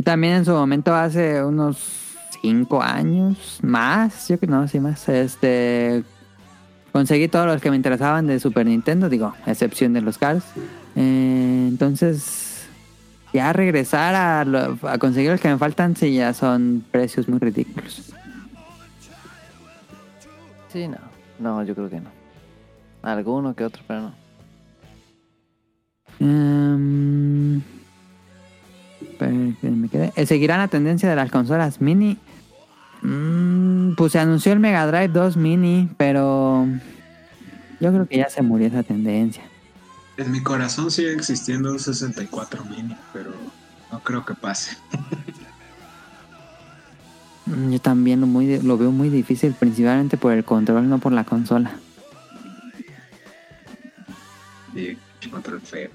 También en su momento, hace unos cinco años, más, yo que no, sí más, este, conseguí todos los que me interesaban de Super Nintendo, digo, a excepción de los cars. Eh, entonces, ya regresar a, lo- a conseguir los que me faltan, sí, ya son precios muy ridículos. Sí, no. No, yo creo que no. Alguno que otro, pero no. Em, pero que me quedé. Eh, ¿Seguirán la tendencia de las consolas mini? Mm, pues se anunció el Mega Drive 2 mini, pero yo creo que ya se murió esa tendencia. En mi corazón sigue existiendo un 64 mini, pero no creo que pase. Mm, Yo también lo, muy, lo veo muy difícil, principalmente por el control, no por la consola. Y el feo.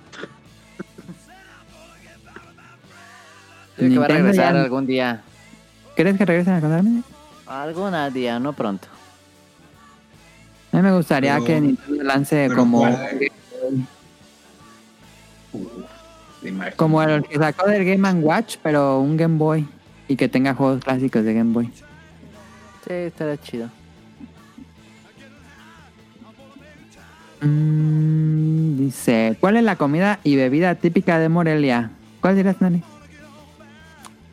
Creo que va a regresar ya- algún día. ¿Crees que regresen a consola mini? Algún día, no pronto. A mí me gustaría Pero- que Nintendo lance como. Como el que sacó del Game Watch, pero un Game Boy. Y que tenga juegos clásicos de Game Boy. Sí, estaría chido. Mm, dice, ¿cuál es la comida y bebida típica de Morelia? ¿Cuál dirás, Nani?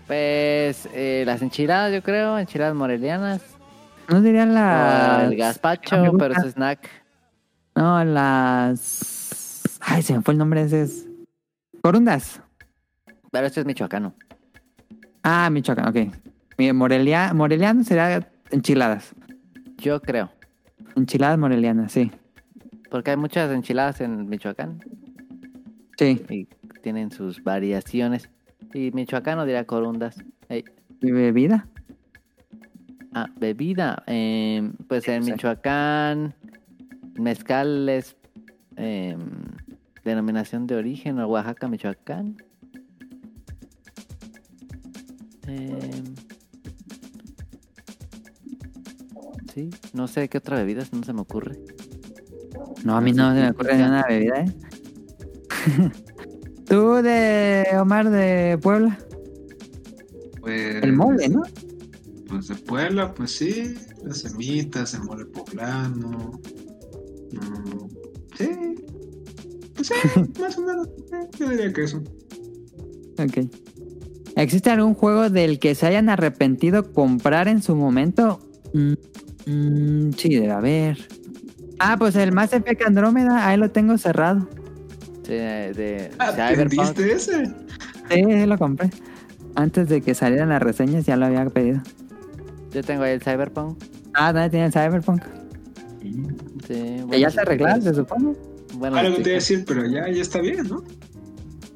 Pues eh, las enchiladas, yo creo, enchiladas morelianas. No diría o las... el gazpacho, Ah, pero es snack. No, las... Ay, se me fue el nombre ese. Es... Corundas. Pero este es michoacano. Ah, Michoacán, ok. Mi- Morelia... Moreliano será enchiladas. Yo creo. Enchiladas morelianas, sí. Porque hay muchas enchiladas en Michoacán. Sí. Y tienen sus variaciones. Y michoacano diría corundas. ¿Y bebida? Ah, bebida. eh, pues en. Michoacán, mezcal es eh, denominación de origen, o Oaxaca, Michoacán. Eh, sí, no sé qué otra bebida, no se me ocurre. No, a mí no se me ocurre ni una bebida, ¿eh? Tú de Omar de Puebla. Pues, El mole, ¿no? Pues de Puebla, pues sí. Las semitas, el mole poblano. mm, sí. Pues sí, más o menos. eh, Yo diría que eso. Ok. ¿Existe algún juego del que se hayan arrepentido comprar en su momento? Mm, mm, sí, debe haber. Ah, pues el Mass Effect Andrómeda, ahí lo tengo cerrado. Sí, de Ah, Cyberpunk. ¿Vendiste ese? Sí, sí, lo compré. Antes de que salieran las reseñas ya lo había pedido. Yo tengo ahí el Cyberpunk. Ah, ¿dónde tiene el Cyberpunk? Sí, Que ya se arreglaron, se supone. Buenos Algo te iba a decir, pero ya, ya está bien, ¿no?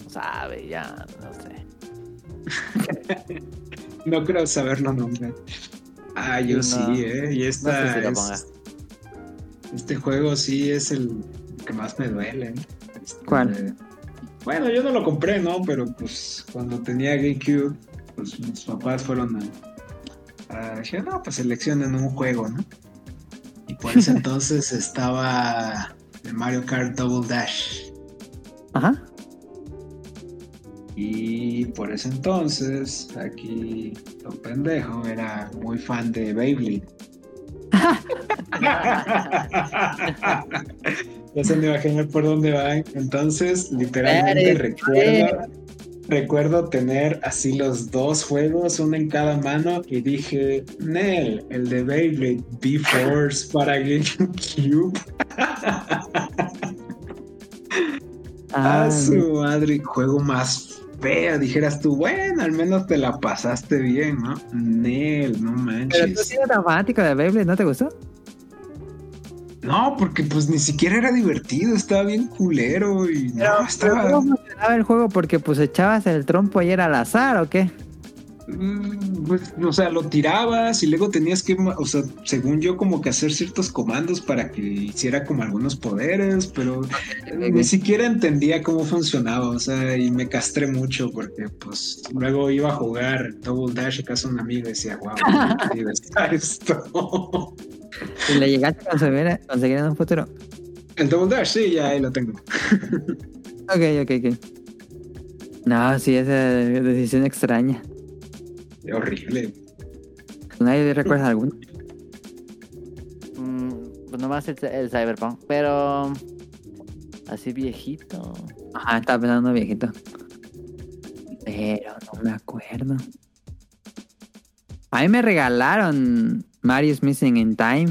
Sabe, ya, no sé. No creo saberlo nombrar. Ah, yo No, sí, ¿eh? Y No esta sé si lo es- ponga. Este juego sí es el que más me duele. ¿eh? Este, ¿Cuál? bueno, yo no lo compré, ¿no? Pero pues cuando tenía GameCube, pues mis papás fueron a... a dije, no, pues seleccionen un juego, ¿no? Y por ese entonces estaba Mario Kart Double Dash. Ajá. Y por ese entonces, aquí, lo pendejo, era muy fan de Beyblade. ya se me imaginan por dónde van. Entonces, literalmente recuerdo, recuerdo tener así los dos juegos, uno en cada mano, y dije, Nel, el de Beyblade B-Force para GameCube. Ah, A su madre, juego más fea. Dijeras tú, bueno, al menos te la pasaste bien, ¿no? Nel, no pero tú manches. sí eres tan fanático de Beyblade, ¿no te gustó? No, porque pues ni siquiera era divertido, estaba bien culero y no, estaba. ¿Cómo funcionaba el juego? Porque pues echabas el trompo y era al azar, ¿o qué? Mm, pues, o sea, lo tirabas y luego tenías que, o sea, según yo, como que hacer ciertos comandos para que hiciera como algunos poderes, pero ni siquiera entendía cómo funcionaba, o sea, y me castré mucho porque, pues, luego iba a jugar Double Dash a casa un amigo y decía, wow, qué está esto. Y le llegaste a conseguir, conseguir en un futuro. El Double Dash, sí, ya ahí lo tengo. Ok, ok, ok. No, sí, esa decisión extraña. Horrible. Nadie recuerda alguno. Mm, pues nomás el, el Cyberpunk, pero así viejito. Ajá, estaba pensando viejito. Pero no me acuerdo. A mí me regalaron Mario's Missing in Time.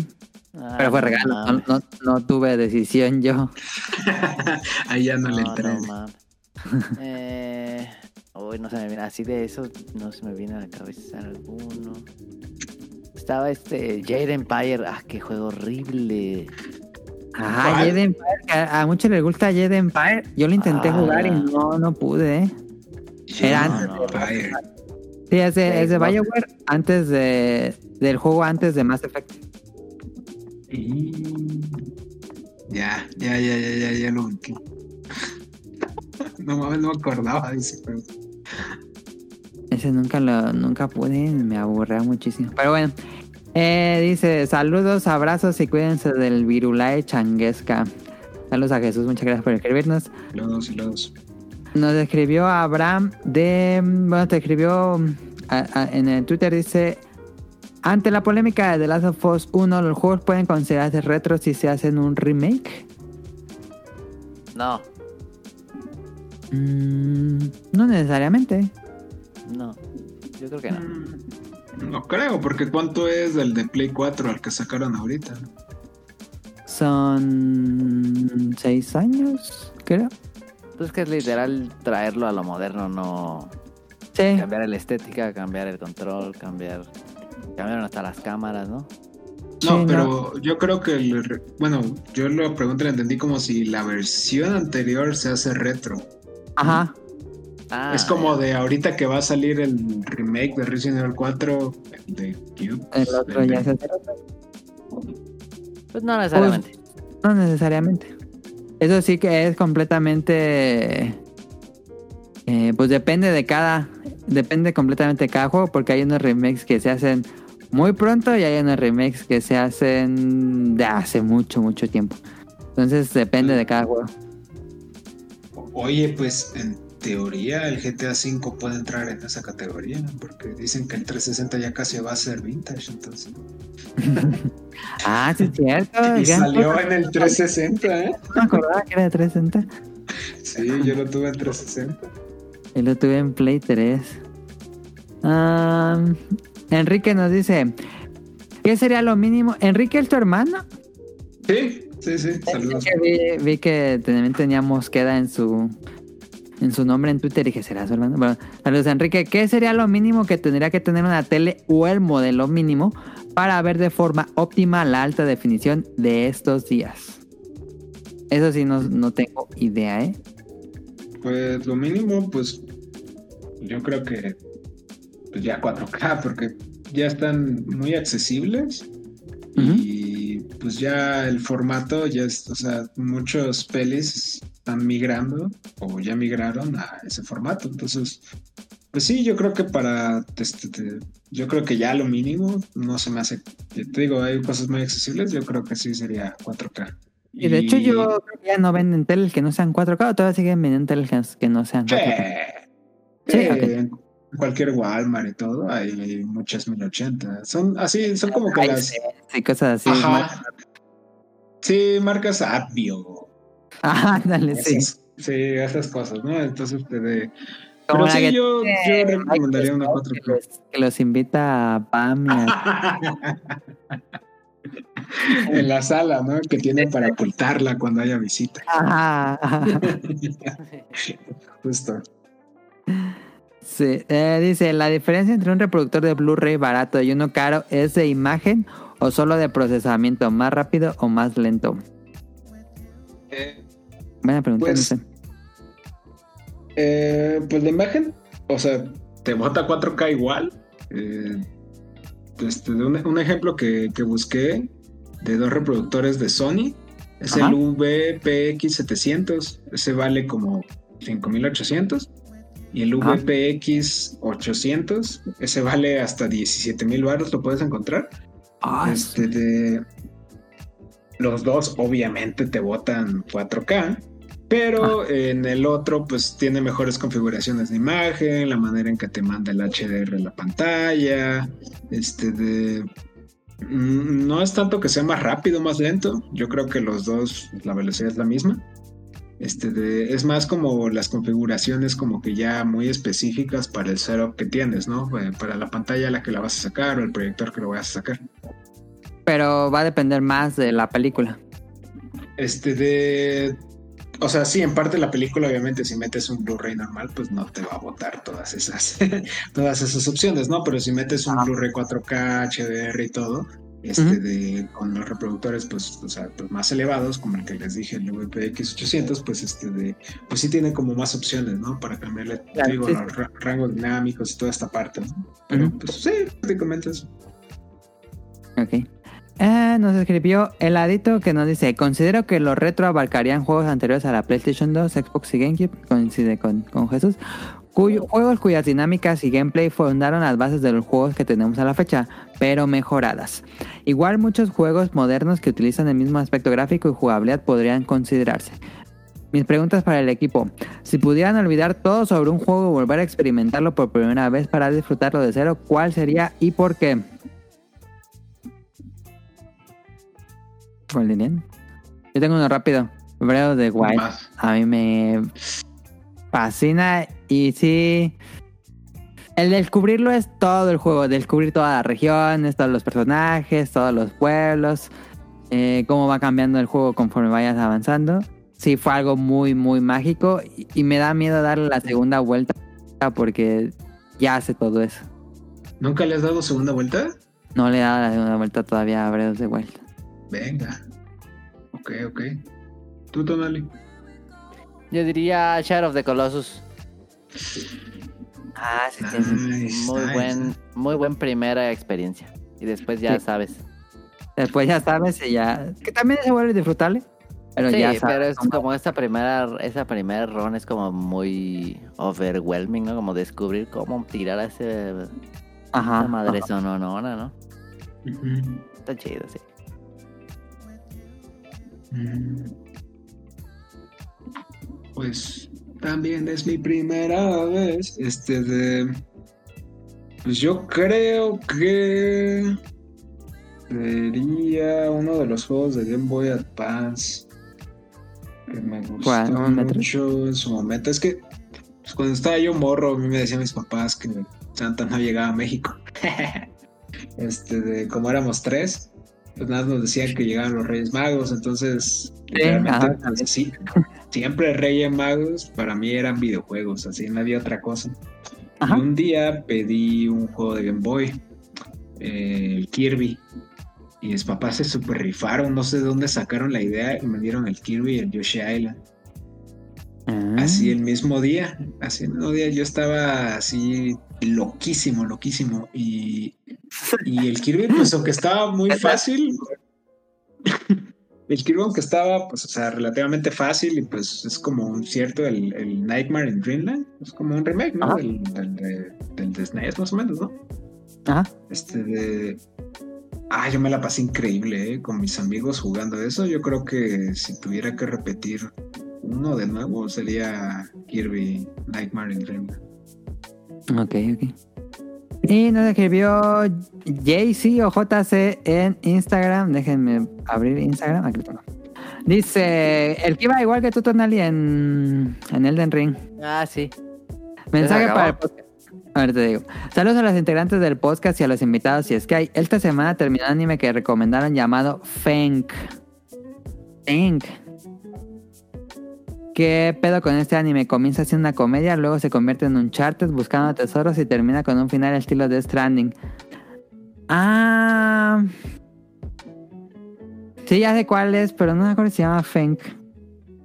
Ah, Pero fue no regalo. No, no- no tuve decisión yo. Ahí ya no, le entré. no eh, uy, no se me viene así de eso, no se me viene a la cabeza alguno. Estaba este Jade Empire, ah, qué juego horrible. Ajá, ¿Cuál? Jade Empire. A, a muchos les gusta Jade Empire. Yo lo intenté Ah. jugar y no, no pude, ¿eh? Era No, antes no. de- Empire. Sí, es de, es de Xbox. Bioware antes de, del juego antes de Mass Effect. Ya, ya, ya, ya, ya, ya lo ubiqué. No mames, no me acordaba de ese juego. Ese nunca lo nunca pude, me aburría muchísimo. Pero bueno, eh, dice saludos, abrazos y cuídense del virulae changuesca. Saludos a Jesús, muchas gracias por escribirnos. Los, los. Nos escribió Abraham de... Bueno, te escribió mm, a- a- en el Twitter, dice... Ante la polémica de The Last of Us 1, los juegos pueden considerarse retro si se hacen un remake. No, Mm, no necesariamente. no, yo creo que no. No creo, porque ¿cuánto es del de Play 4 al que sacaron ahorita? Son seis años, creo. Pues que es literal traerlo a lo moderno, no Sí. cambiar la estética, cambiar el control, cambiar cambiaron hasta las cámaras, ¿no? No, Sí, pero yo creo que, el bueno, yo la pregunta la entendí como si la versión anterior se hace retro. Ajá. Ah, es como de ahorita que va a salir el remake de Resident Evil 4 de Cube. El otro ya se Pues no necesariamente. No necesariamente. Eso sí que es completamente. eh, pues depende de cada. Depende completamente de cada juego, porque hay unos remakes que se hacen muy pronto y hay unos remakes que se hacen de hace mucho, mucho tiempo. Entonces depende de cada juego. Oye, pues en teoría el GTA V puede entrar en esa categoría, porque dicen que el 360 ya casi va a ser vintage, entonces. Ah, sí, es cierto. Y salió en el 360, ¿eh? No me acordaba que era de 360. Sí, yo lo tuve en 360. Y lo tuve en Play 3. Ah, Enrique nos dice: ¿Qué sería lo mínimo? ¿Enrique es tu hermano? Sí, sí, sí, saludos. Vi que también teníamos queda en su en su nombre en Twitter y dije, ¿será su hermano? Bueno, saludos Enrique. ¿Qué sería lo mínimo que tendría que tener una tele o el modelo mínimo para ver de forma óptima la alta definición de estos días? Eso sí, no, no tengo idea, ¿eh? Pues lo mínimo, pues yo creo que pues ya 4K, porque ya están muy accesibles y pues ya el formato ya es, o sea, muchos pelis están migrando o ya migraron a ese formato, entonces pues sí, yo creo que para este, te- yo creo que ya lo mínimo no se me hace, te digo, hay cosas muy accesibles, yo creo que sí sería 4K. Y de hecho yo creo que ya no venden teles que no sean 4K o todavía siguen vendiendo teles que- no sean 4K. Sí, Sí. Cualquier Walmart y todo, hay muchas 1080. Son así, son como que las. sí, sí, cosas así. Ajá. Sí, marcas Appio. Ah, dale, sí. Esas, sí, esas cosas, ¿no? Entonces, te de. Pero sí, que yo, tiene yo recomendaría una Microsoft, que 4K. los, que los invita a Pam a- en la sala, ¿no? Que tienen para ocultarla cuando haya visita. Ajá, ajá. Justo. Sí, eh, dice, la diferencia entre un reproductor de Blu-ray barato y uno caro es de imagen o solo de procesamiento, más rápido o más lento. Buena pregunta, Pues, no sé. Eh, pues la imagen, o sea, te bota 4K igual. Eh, este, un, un ejemplo que, que busqué de dos reproductores de Sony es Ajá. el VPX700. Ese vale como 5800. Y el. VPX 800, ese vale hasta 17 mil baros, lo puedes encontrar. Ah, Este, de- los dos obviamente te botan 4K, pero en el otro pues tiene mejores configuraciones de imagen, la manera en que te manda el HDR a la pantalla, este de... mm, No es tanto que sea más rápido o más lento, yo creo que los dos, la velocidad es la misma. Este de, es más como las configuraciones como que ya muy específicas para el setup que tienes, ¿no? Eh, Para la pantalla a la que la vas a sacar o el proyector que lo vayas a sacar. pero va a depender más de la película. Este de. O sea, sí, en parte la película, obviamente, si metes un Blu-ray normal, pues no te va a botar todas esas, todas esas opciones, ¿no? Pero si metes un Blu-ray 4K, HDR y todo, este de con los reproductores, pues, o sea, pues más elevados, como el que les dije, el VPX 800, pues este de, pues sí tiene como más opciones, ¿no? Para cambiarle, Claro, digo, sí. los ra- rangos dinámicos y toda esta parte, ¿no? Pero pues sí, prácticamente eso. Ok. Eh, nos escribió Heladito que nos dice, considero que los retro abarcarían juegos anteriores a la PlayStation 2, Xbox y GameCube, coincide con, con Jesús, cuyo, juegos cuyas dinámicas y gameplay fundaron las bases de los juegos que tenemos a la fecha, pero mejoradas. Igual muchos juegos modernos que utilizan el mismo aspecto gráfico y jugabilidad podrían considerarse. Mis preguntas para el equipo. Si pudieran olvidar todo sobre un juego y volver a experimentarlo por primera vez para disfrutarlo de cero, ¿cuál sería y por qué? Yo tengo uno rápido. Breath of the Wild. A mí me fascina y sí. El descubrirlo es todo el juego, descubrir todas las regiones, todos los personajes, todos los pueblos, eh, cómo va cambiando el juego conforme vayas avanzando. Sí, fue algo muy, muy mágico y, y me da miedo darle la segunda vuelta porque ya hace todo eso. ¿Nunca le has dado segunda vuelta? No le he dado la segunda vuelta todavía a of the Wild. Venga. Ok, ok. ¿Tú, Tonali? Yo diría Shadow of the Colossus. Ah, sí, sí, Muy nice. buen, muy buen primera experiencia. Y después ya Sí. sabes. Después ya sabes y ya. Que también se vuelve disfrutable. Pero sí, ya sabes. pero es cómo- como esta primera, esa primera run es como muy overwhelming, ¿no? Como descubrir cómo tirar a ese Ajá. esa madre ajá. sononona, ¿no? Ujú. Está chido, sí. Mm. Pues también es mi primera vez. Este de. Pues yo creo que. Sería uno de los juegos de Game Boy Advance. Que me gustó mucho en su momento. Es que pues, cuando estaba yo morro, a mí me decían mis papás que Santa no llegaba a México. este, de como éramos tres, pues nada nos decían que llegaban los Reyes Magos, entonces realmente, ajá, pues, también. sí, siempre Reyes Magos para mí eran videojuegos, así no había otra cosa. Ajá. Y un día pedí un juego de Game Boy, eh, el Kirby, y mis papás se super rifaron, no sé de dónde sacaron la idea y me dieron el Kirby y el Yoshi Island. Ah. Así el mismo día, así el mismo día yo estaba así loquísimo, loquísimo. Y, y el Kirby, pues aunque estaba muy fácil, el Kirby aunque estaba, pues, o sea, relativamente fácil y pues es como un cierto, el, el Nightmare in Dreamland, es como un remake, ¿no? Del, del, de- del de SNES más o menos, ¿no? Ajá. Este de... Ah, yo me la pasé increíble, ¿eh? Con mis amigos jugando eso. Yo creo que si tuviera que repetir uno de nuevo sería Kirby Nightmare in Dreamland. Ok, ok. Y nos escribió JC o JC en Instagram. Déjenme abrir Instagram. Aquí tengo. Dice, el que iba igual que tú, Tonali, en, en Elden Ring. Ah, sí. Mensaje para el podcast. A ver, te digo. Saludos a los integrantes del podcast y a los invitados. Y es que hay, esta semana terminó un anime que recomendaron llamado Fenk. Fenk. ¿Qué pedo con este anime? Comienza siendo una comedia, luego se convierte en un charter buscando tesoros y termina con un final estilo de Stranding. Ah. Sí, ya sé cuál es, pero no me acuerdo si se llama Fenk.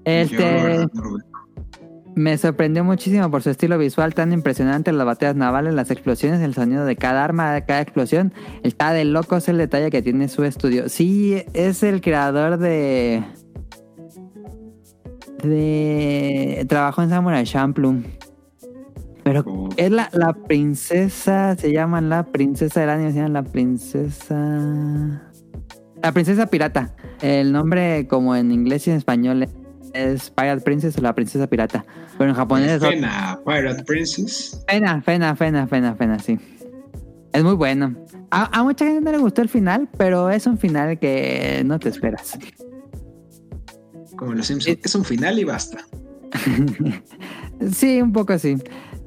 Este. Me sorprendió muchísimo por su estilo visual tan impresionante, las batallas navales, las explosiones, el sonido de cada arma, de cada explosión. Está de locos el detalle que tiene su estudio. Sí, es el creador de... De... Trabajó en Samurai Champloo. Pero Oh. es la, la princesa, se llama la princesa del anime, se llama la princesa... La princesa pirata. El nombre como en inglés y en español es Pirate Princess o la princesa pirata. Pero en japonés es. Fena, Pirate Princess. Fena, Fena, Fena, Fena, Fena, sí. Es muy bueno. A, a mucha gente no le gustó el final, pero es un final que no te esperas. Como los Simpsons. Es un final y basta. Sí, un poco así.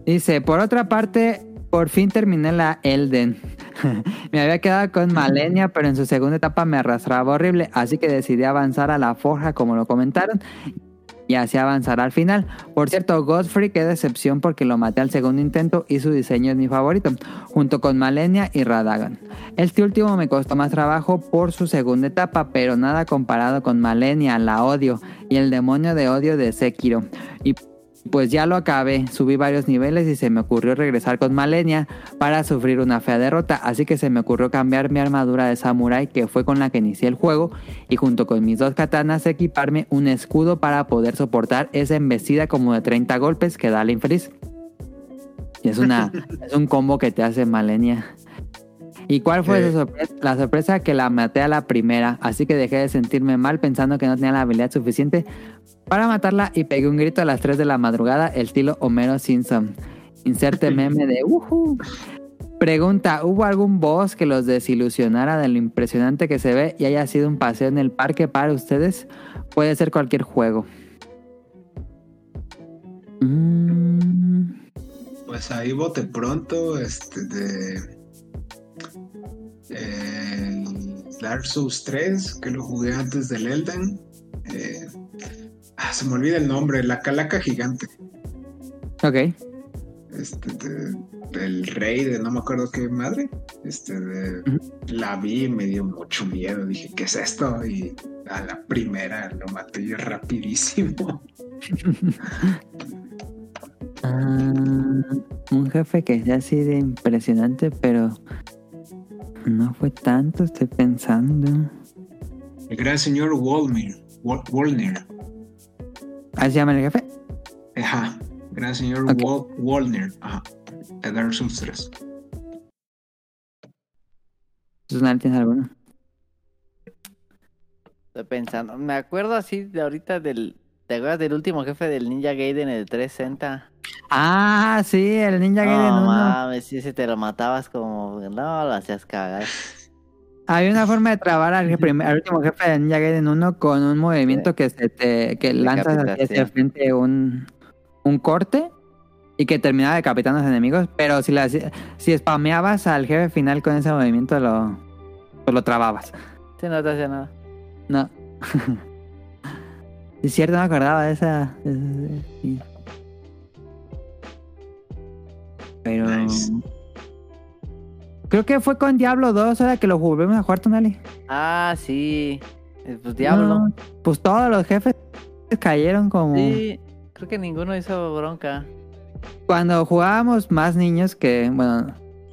Dice, por otra parte, por fin terminé la Elden. me había quedado con Malenia, pero en su segunda etapa me arrastraba horrible, así que decidí avanzar a la forja como lo comentaron. Y así avanzar al final. Por cierto, Godfrey, qué decepción porque lo maté al segundo intento y su diseño es mi favorito, junto con Malenia y Radagon. Este último me costó más trabajo por su segunda etapa, pero nada comparado con Malenia, la odio, y el demonio de odio de Sekiro. Pues ya lo acabé, subí varios niveles y se me ocurrió regresar con Malenia para sufrir una fea derrota, así que se me ocurrió cambiar mi armadura de samurai que fue con la que inicié el juego y junto con mis dos katanas equiparme un escudo para poder soportar esa embestida como de 30 golpes que da la infeliz. Y es, una, es un combo que te hace Malenia. ¿Y cuál fue Eh. su sorpresa? la sorpresa? Que la maté a la primera, así que dejé de sentirme mal pensando que no tenía la habilidad suficiente para matarla y pegué un grito a las 3 de la madrugada, el estilo Homero Simpson. Inserte meme de uhu. Pregunta, ¿hubo algún boss que los desilusionara de lo impresionante que se ve y haya sido un paseo en el parque para ustedes? Puede ser cualquier juego. Mm, Pues ahí bote pronto, este de. El Dark Souls 3, que lo jugué antes del Elden. Eh, ah, se me olvida el nombre, la calaca gigante. ok. Este de- del rey de no me acuerdo qué madre. Este de. La vi y me dio mucho miedo. Dije, ¿qué es esto? Y a la primera lo maté yo rapidísimo. Ah, un jefe que sea así de impresionante, pero no fue tanto, estoy pensando. El gran señor Wolmer. Wol- Wolner. ¿Así se llama el jefe? Ajá. Gran señor Ok. Wol- Wolner. Ajá. De Dark Souls 3. Susana, ¿tienes alguno? Estoy pensando. Me acuerdo así de ahorita del. ¿Te acuerdas del último jefe del Ninja Gaiden, el 360? Ah, sí, el Ninja Gaiden No 1. mames, si ese te lo matabas como. No, lo hacías cagar. Hay una forma de trabar al, último jefe de Ninja Gaiden 1 con un movimiento que se te que lanzas hacia, frente un, un corte y que terminaba decapitando a los enemigos, pero si, la, si spameabas al jefe final con ese movimiento lo, pues lo trababas. Sí, no te hacía nada. No. es cierto, no me acordaba de esa. de esa- sí. Pero. Nice. Creo que fue con Diablo 2 ahora que lo volvimos a jugar, Tonali. Ah, sí. Eh, Pues Diablo. No, pues todos los jefes cayeron como. Sí, creo que ninguno hizo bronca. Cuando jugábamos más niños que, bueno,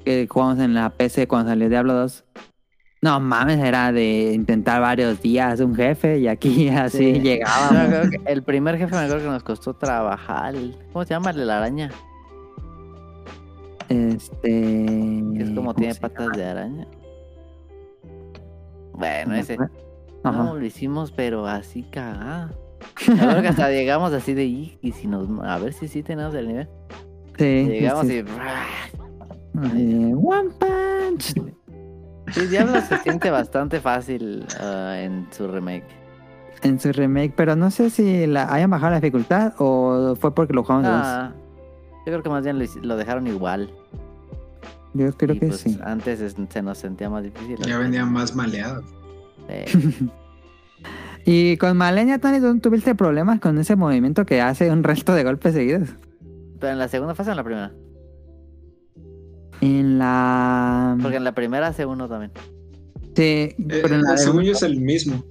que jugamos en la PC cuando salió Diablo 2. No mames, era de intentar varios días un jefe y aquí así Sí. Llegábamos. que el primer jefe me acuerdo que nos costó trabajar. ¿Cómo se llama? El de la araña. Este. Es como ¿cómo tiene patas de araña. Bueno, ese. Ajá. No, lo hicimos, pero así cagada. Acuerdo que hasta llegamos así de "Y- y si nos a ver si sí tenemos el nivel. Sí. Llegamos sí, y sí. One Punch. sí, Diablo se siente bastante fácil ah, en su remake. En su remake, pero no sé si la hayan bajado la dificultad o fue porque lo jugamos. Ah, yo creo que más bien lo, dejaron igual. Yo creo Y, que pues, sí. Antes es- se nos sentía más difícil. Ya venía más maleado. Sí. Y con Malenia, Tony, ¿tú tuviste problemas con ese movimiento que hace un resto de golpes seguidos? Pero en la segunda fase o en la primera. En la. Porque en la primera hace uno también. Sí, Eh, pero en la de según yo es el mismo.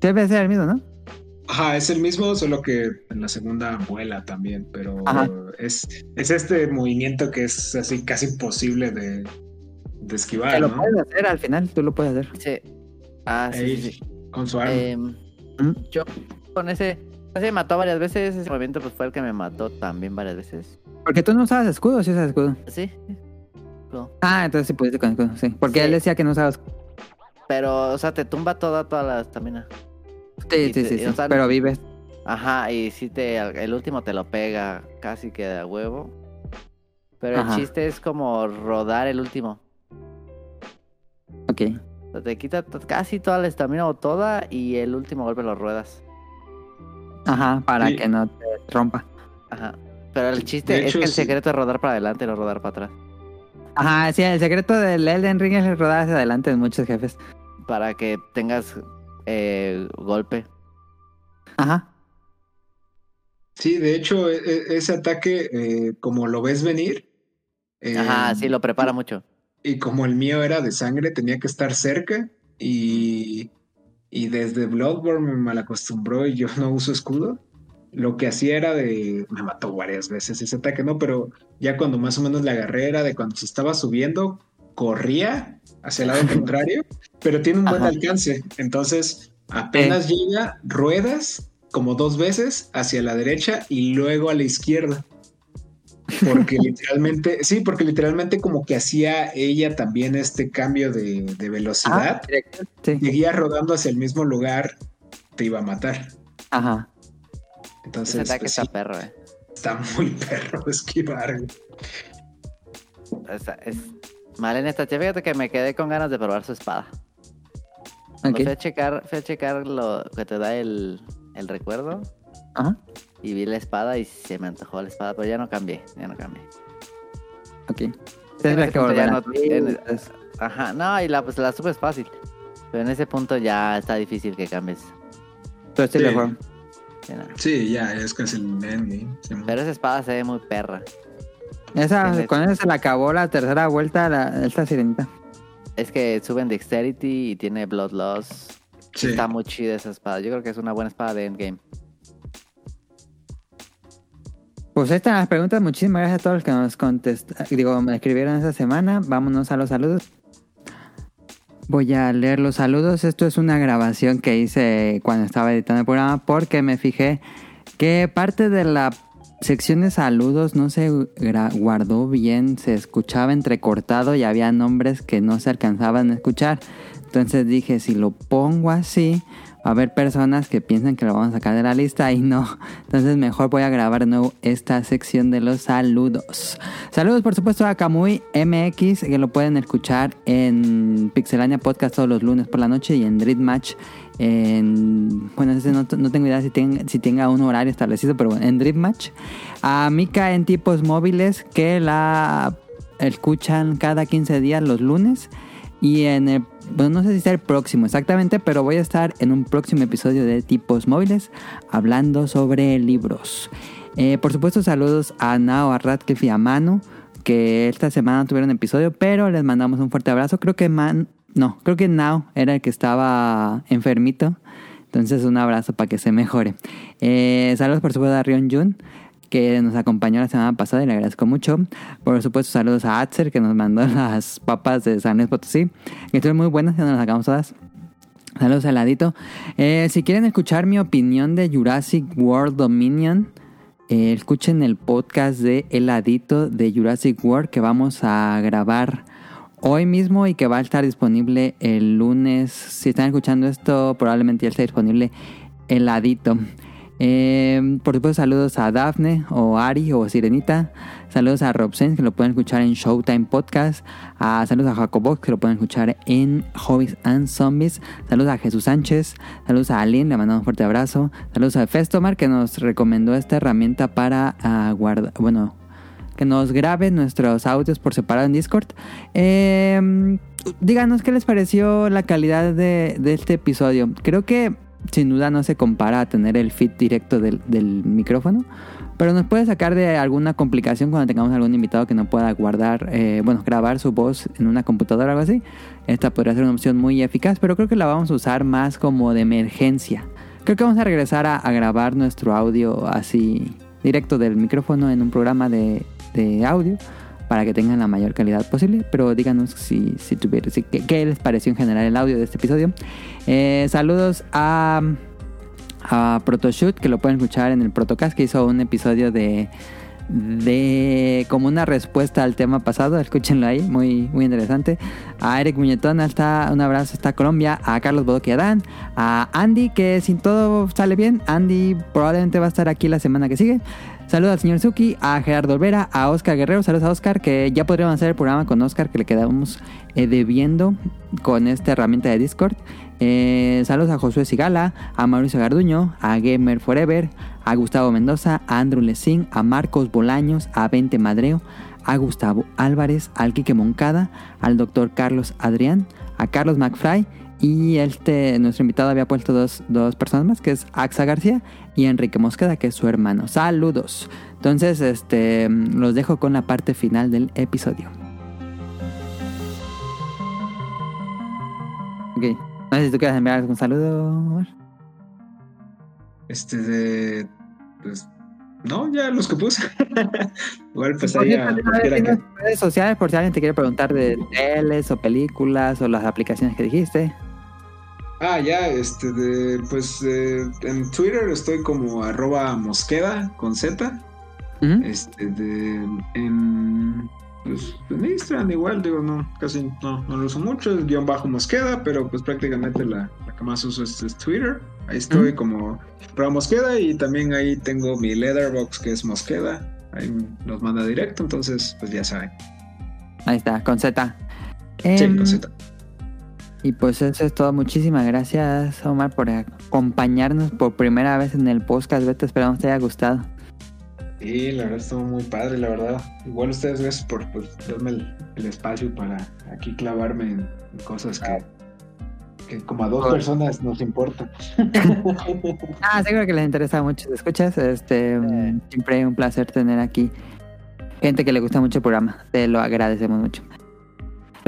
Debe ser el mismo, ¿no? Ajá, es el mismo, solo que en la segunda vuela también, pero Ajá. es, es este movimiento que es así casi imposible de, de esquivar, Que lo ¿no? puedes hacer al final, tú lo puedes hacer. Sí. Ah, sí, Ahí, sí, sí. con su arma. Em, Mm. yo con ese... Ese me mató varias veces. Ese movimiento pues, fue el que me mató también varias veces. Porque tú no usabas escudo, sí usas escudo. Sí. No. Ah, entonces sí pudiste con escudo, sí. Porque Sí. él decía que no usabas. Pero, o sea, te tumba toda, toda la estamina. Sí, Y sí, te- sí, sí, Pero vives. Ajá, y si te, el último te lo pega casi que de a huevo. Pero Ajá. el chiste es como rodar el último. Ok. Te quita to- casi toda la estamina o toda y el último golpe lo ruedas. Ajá, para Sí. que no te rompa. Ajá. Pero el chiste De es hecho, que el sí. secreto es rodar para adelante y no rodar para atrás. Ajá, sí, el secreto del Elden Ring es rodar hacia adelante en muchos jefes. Para que tengas eh, golpe. Ajá. Sí, de hecho, e- e- ese ataque, eh, como lo ves venir, eh, Ajá, sí, lo prepara mucho. y como el mío era de sangre, tenía que estar cerca y, y desde Bloodborne me malacostumbró y yo no uso escudo. Lo que hacía era de... Me mató varias veces ese ataque, ¿no? Pero ya cuando más o menos la agarré era de cuando se estaba subiendo, corría hacia el lado contrario, pero tiene un buen Ajá. alcance. Entonces, apenas llega, ruedas como dos veces hacia la derecha y luego a la izquierda. Porque literalmente, sí, porque literalmente como que hacía ella también este cambio de, de velocidad. Ah, directo. Sí. Seguía rodando hacia el mismo lugar, te iba a matar. Ajá. Entonces, pues, está sí, perro, eh. está muy perro esquivar. es... Malena está chévere. Fíjate que me quedé con ganas de probar su espada. Fui a checar, fui a checar lo que te da el, el recuerdo. Ajá. Y vi la espada y se me antojó la espada, pero ya no cambié, ya no cambié. Ok. En Tendrás ese que volver no- en- Ajá, no, y la, pues la supe es fácil. Pero en ese punto ya está difícil que cambies. Pero sí Sí. juego. Sí, no. Sí, ya, es casi el endgame. sí. Pero esa espada se ve muy perra. Esa, con esa se le acabó la tercera vuelta la, esta sirenita. Es que suben Dexterity y tiene Blood Loss. Sí. Está muy chida esa espada. Yo creo que es una buena espada de endgame. Pues estas son las preguntas. Muchísimas gracias a todos los que nos contestaron. Digo, me escribieron esta semana. Vámonos a los saludos. Voy a leer los saludos. Esto es una grabación que hice cuando estaba editando el programa porque me fijé que parte de la sección de saludos no se guardó bien, se escuchaba entrecortado y había nombres que no se alcanzaban a escuchar. Entonces dije, si lo pongo así, va a haber personas que piensan que lo vamos a sacar de la lista y no. Entonces mejor voy a grabar nuevo esta sección de los saludos. Saludos por supuesto a Kamui MX, que lo pueden escuchar en Pixelania Podcast todos los lunes por la noche y en Dream Match en, bueno, no, no tengo idea si, ten- si tenga un horario establecido, pero bueno, en Dream Match. A Mika en tipos móviles que la escuchan cada 15 días los lunes. Y en el, bueno, no sé si sea el próximo exactamente, pero voy a estar en un próximo episodio de tipos móviles hablando sobre libros. Eh, por supuesto, saludos a Nao, a Radcliffe y a Manu, que esta semana tuvieron episodio, pero les mandamos un fuerte abrazo. Creo que Man, no, creo que Nao era el que estaba enfermito. Entonces, un abrazo para que se mejore. Eh, saludos por supuesto a Rion Jun, que nos acompañó la semana pasada y le agradezco mucho. Por supuesto, saludos a Atzer, que nos mandó las papas de San Luis Potosí, que estuvieron muy buenas, ya nos las sacamos todas. Saludos al ladito. Eh, si quieren escuchar mi opinión de Jurassic World Dominion, eh, escuchen el podcast de El Ladito de Jurassic World que vamos a grabar hoy mismo y que va a estar disponible el lunes. Si están escuchando esto, probablemente ya esté disponible el ladito. Eh, por supuesto, saludos a Dafne o Ari o Sirenita. Saludos a Robsen, que lo pueden escuchar en Showtime Podcast. Ah, saludos a Jacobox, que lo pueden escuchar en Hobbies and Zombies. Saludos a Jesús Sánchez. Saludos a Aline, le mandamos un fuerte abrazo. Saludos a Festomar, que nos recomendó esta herramienta para ah, guardar. Bueno, que nos grabe nuestros audios por separado en Discord. Eh, díganos qué les pareció la calidad de, este episodio. Creo que sin duda no se compara a tener el feed directo del, micrófono. Pero nos puede sacar de alguna complicación cuando tengamos algún invitado que no pueda guardar, eh, bueno, grabar su voz en una computadora o algo así. Esta podría ser una opción muy eficaz, pero creo que la vamos a usar más como de emergencia. Creo que vamos a regresar a grabar nuestro audio así directo del micrófono en un programa de, de audio para que tengan la mayor calidad posible. Pero díganos si, si tuvieron, si, qué, qué les pareció en general el audio de este episodio. Eh, saludos a, a Protoshoot, que lo pueden escuchar en el Protocast, que hizo un episodio de, de como una respuesta al tema pasado. Escúchenlo ahí, muy, muy interesante. A Eric Muñetón, hasta un abrazo hasta Colombia. A Carlos Bodoque Adán. A Andy, que si todo sale bien, Andy probablemente va a estar aquí la semana que sigue. Saludos al señor Suki, a Gerardo Olvera, a Oscar Guerrero, saludos a Oscar, que ya podríamos hacer el programa con Oscar, que le quedamos eh, debiendo con esta herramienta de Discord. Eh, saludos a Josué Sigala, a Mauricio Garduño, a Gamer Forever, a Gustavo Mendoza, a Andrew Lessing, a Marcos Bolaños, a Vente Madreo, a Gustavo Álvarez, al Quique Moncada, al doctor Carlos Adrián, a Carlos McFly y este, nuestro invitado había puesto dos, dos personas más, que es Axa García y Enrique Mosqueda, que es su hermano. Saludos. Entonces, este, los dejo con la parte final del episodio. Ok. No sé si tú quieres enviar algún saludo. Este de. Pues. No, ya los que puse. Igual pues ahí redes sociales por si alguien te quiere preguntar de teles o películas o las aplicaciones que dijiste. Ah, ya, este de. Pues eh, en Twitter estoy como arroba mosqueda con Z. Este de. En. Pues en Instagram igual, digo, no, casi no, no lo uso mucho, es guion bajo mosqueda, pero pues prácticamente la, la que más uso es, es Twitter. Ahí estoy como arroba mosqueda y también ahí tengo mi letterbox que es mosqueda. Ahí nos manda directo, entonces pues ya saben. Ahí está, con Z. Sí, Em, con Z. Y pues eso es todo. Muchísimas gracias, Omar, por acompañarnos por primera vez en el podcast. Beta, esperamos te haya gustado. Sí, la verdad estuvo muy padre, la verdad. Igual ustedes gracias por pues, darme el, el espacio para aquí clavarme en, en cosas que, que como a dos personas nos importan. Ah, seguro que les interesa mucho. ¿Te escuchas? Este, mm, siempre un placer tener aquí gente que le gusta mucho el programa. Te lo agradecemos mucho.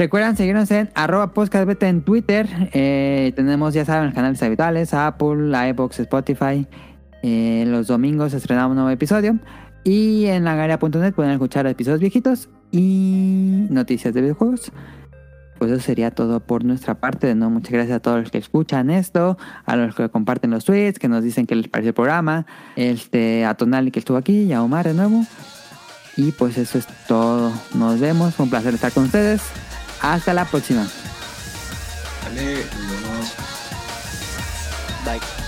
Recuerden seguirnos en arroba podcastbeta en Twitter. Eh, tenemos, ya saben, los canales habituales, Apple, iBox, Spotify. Eh, los domingos estrenamos un nuevo episodio. Y en lagaria.net pueden escuchar episodios viejitos y noticias de videojuegos. Pues eso sería todo por nuestra parte. De nuevo, muchas gracias a todos los que escuchan esto, a los que comparten los tweets, que nos dicen que les pareció el programa, este, a Tonali que estuvo aquí y a Omar de nuevo. Y pues eso es todo. Nos vemos. Fue un placer estar con ustedes. Hasta la próxima. Bye.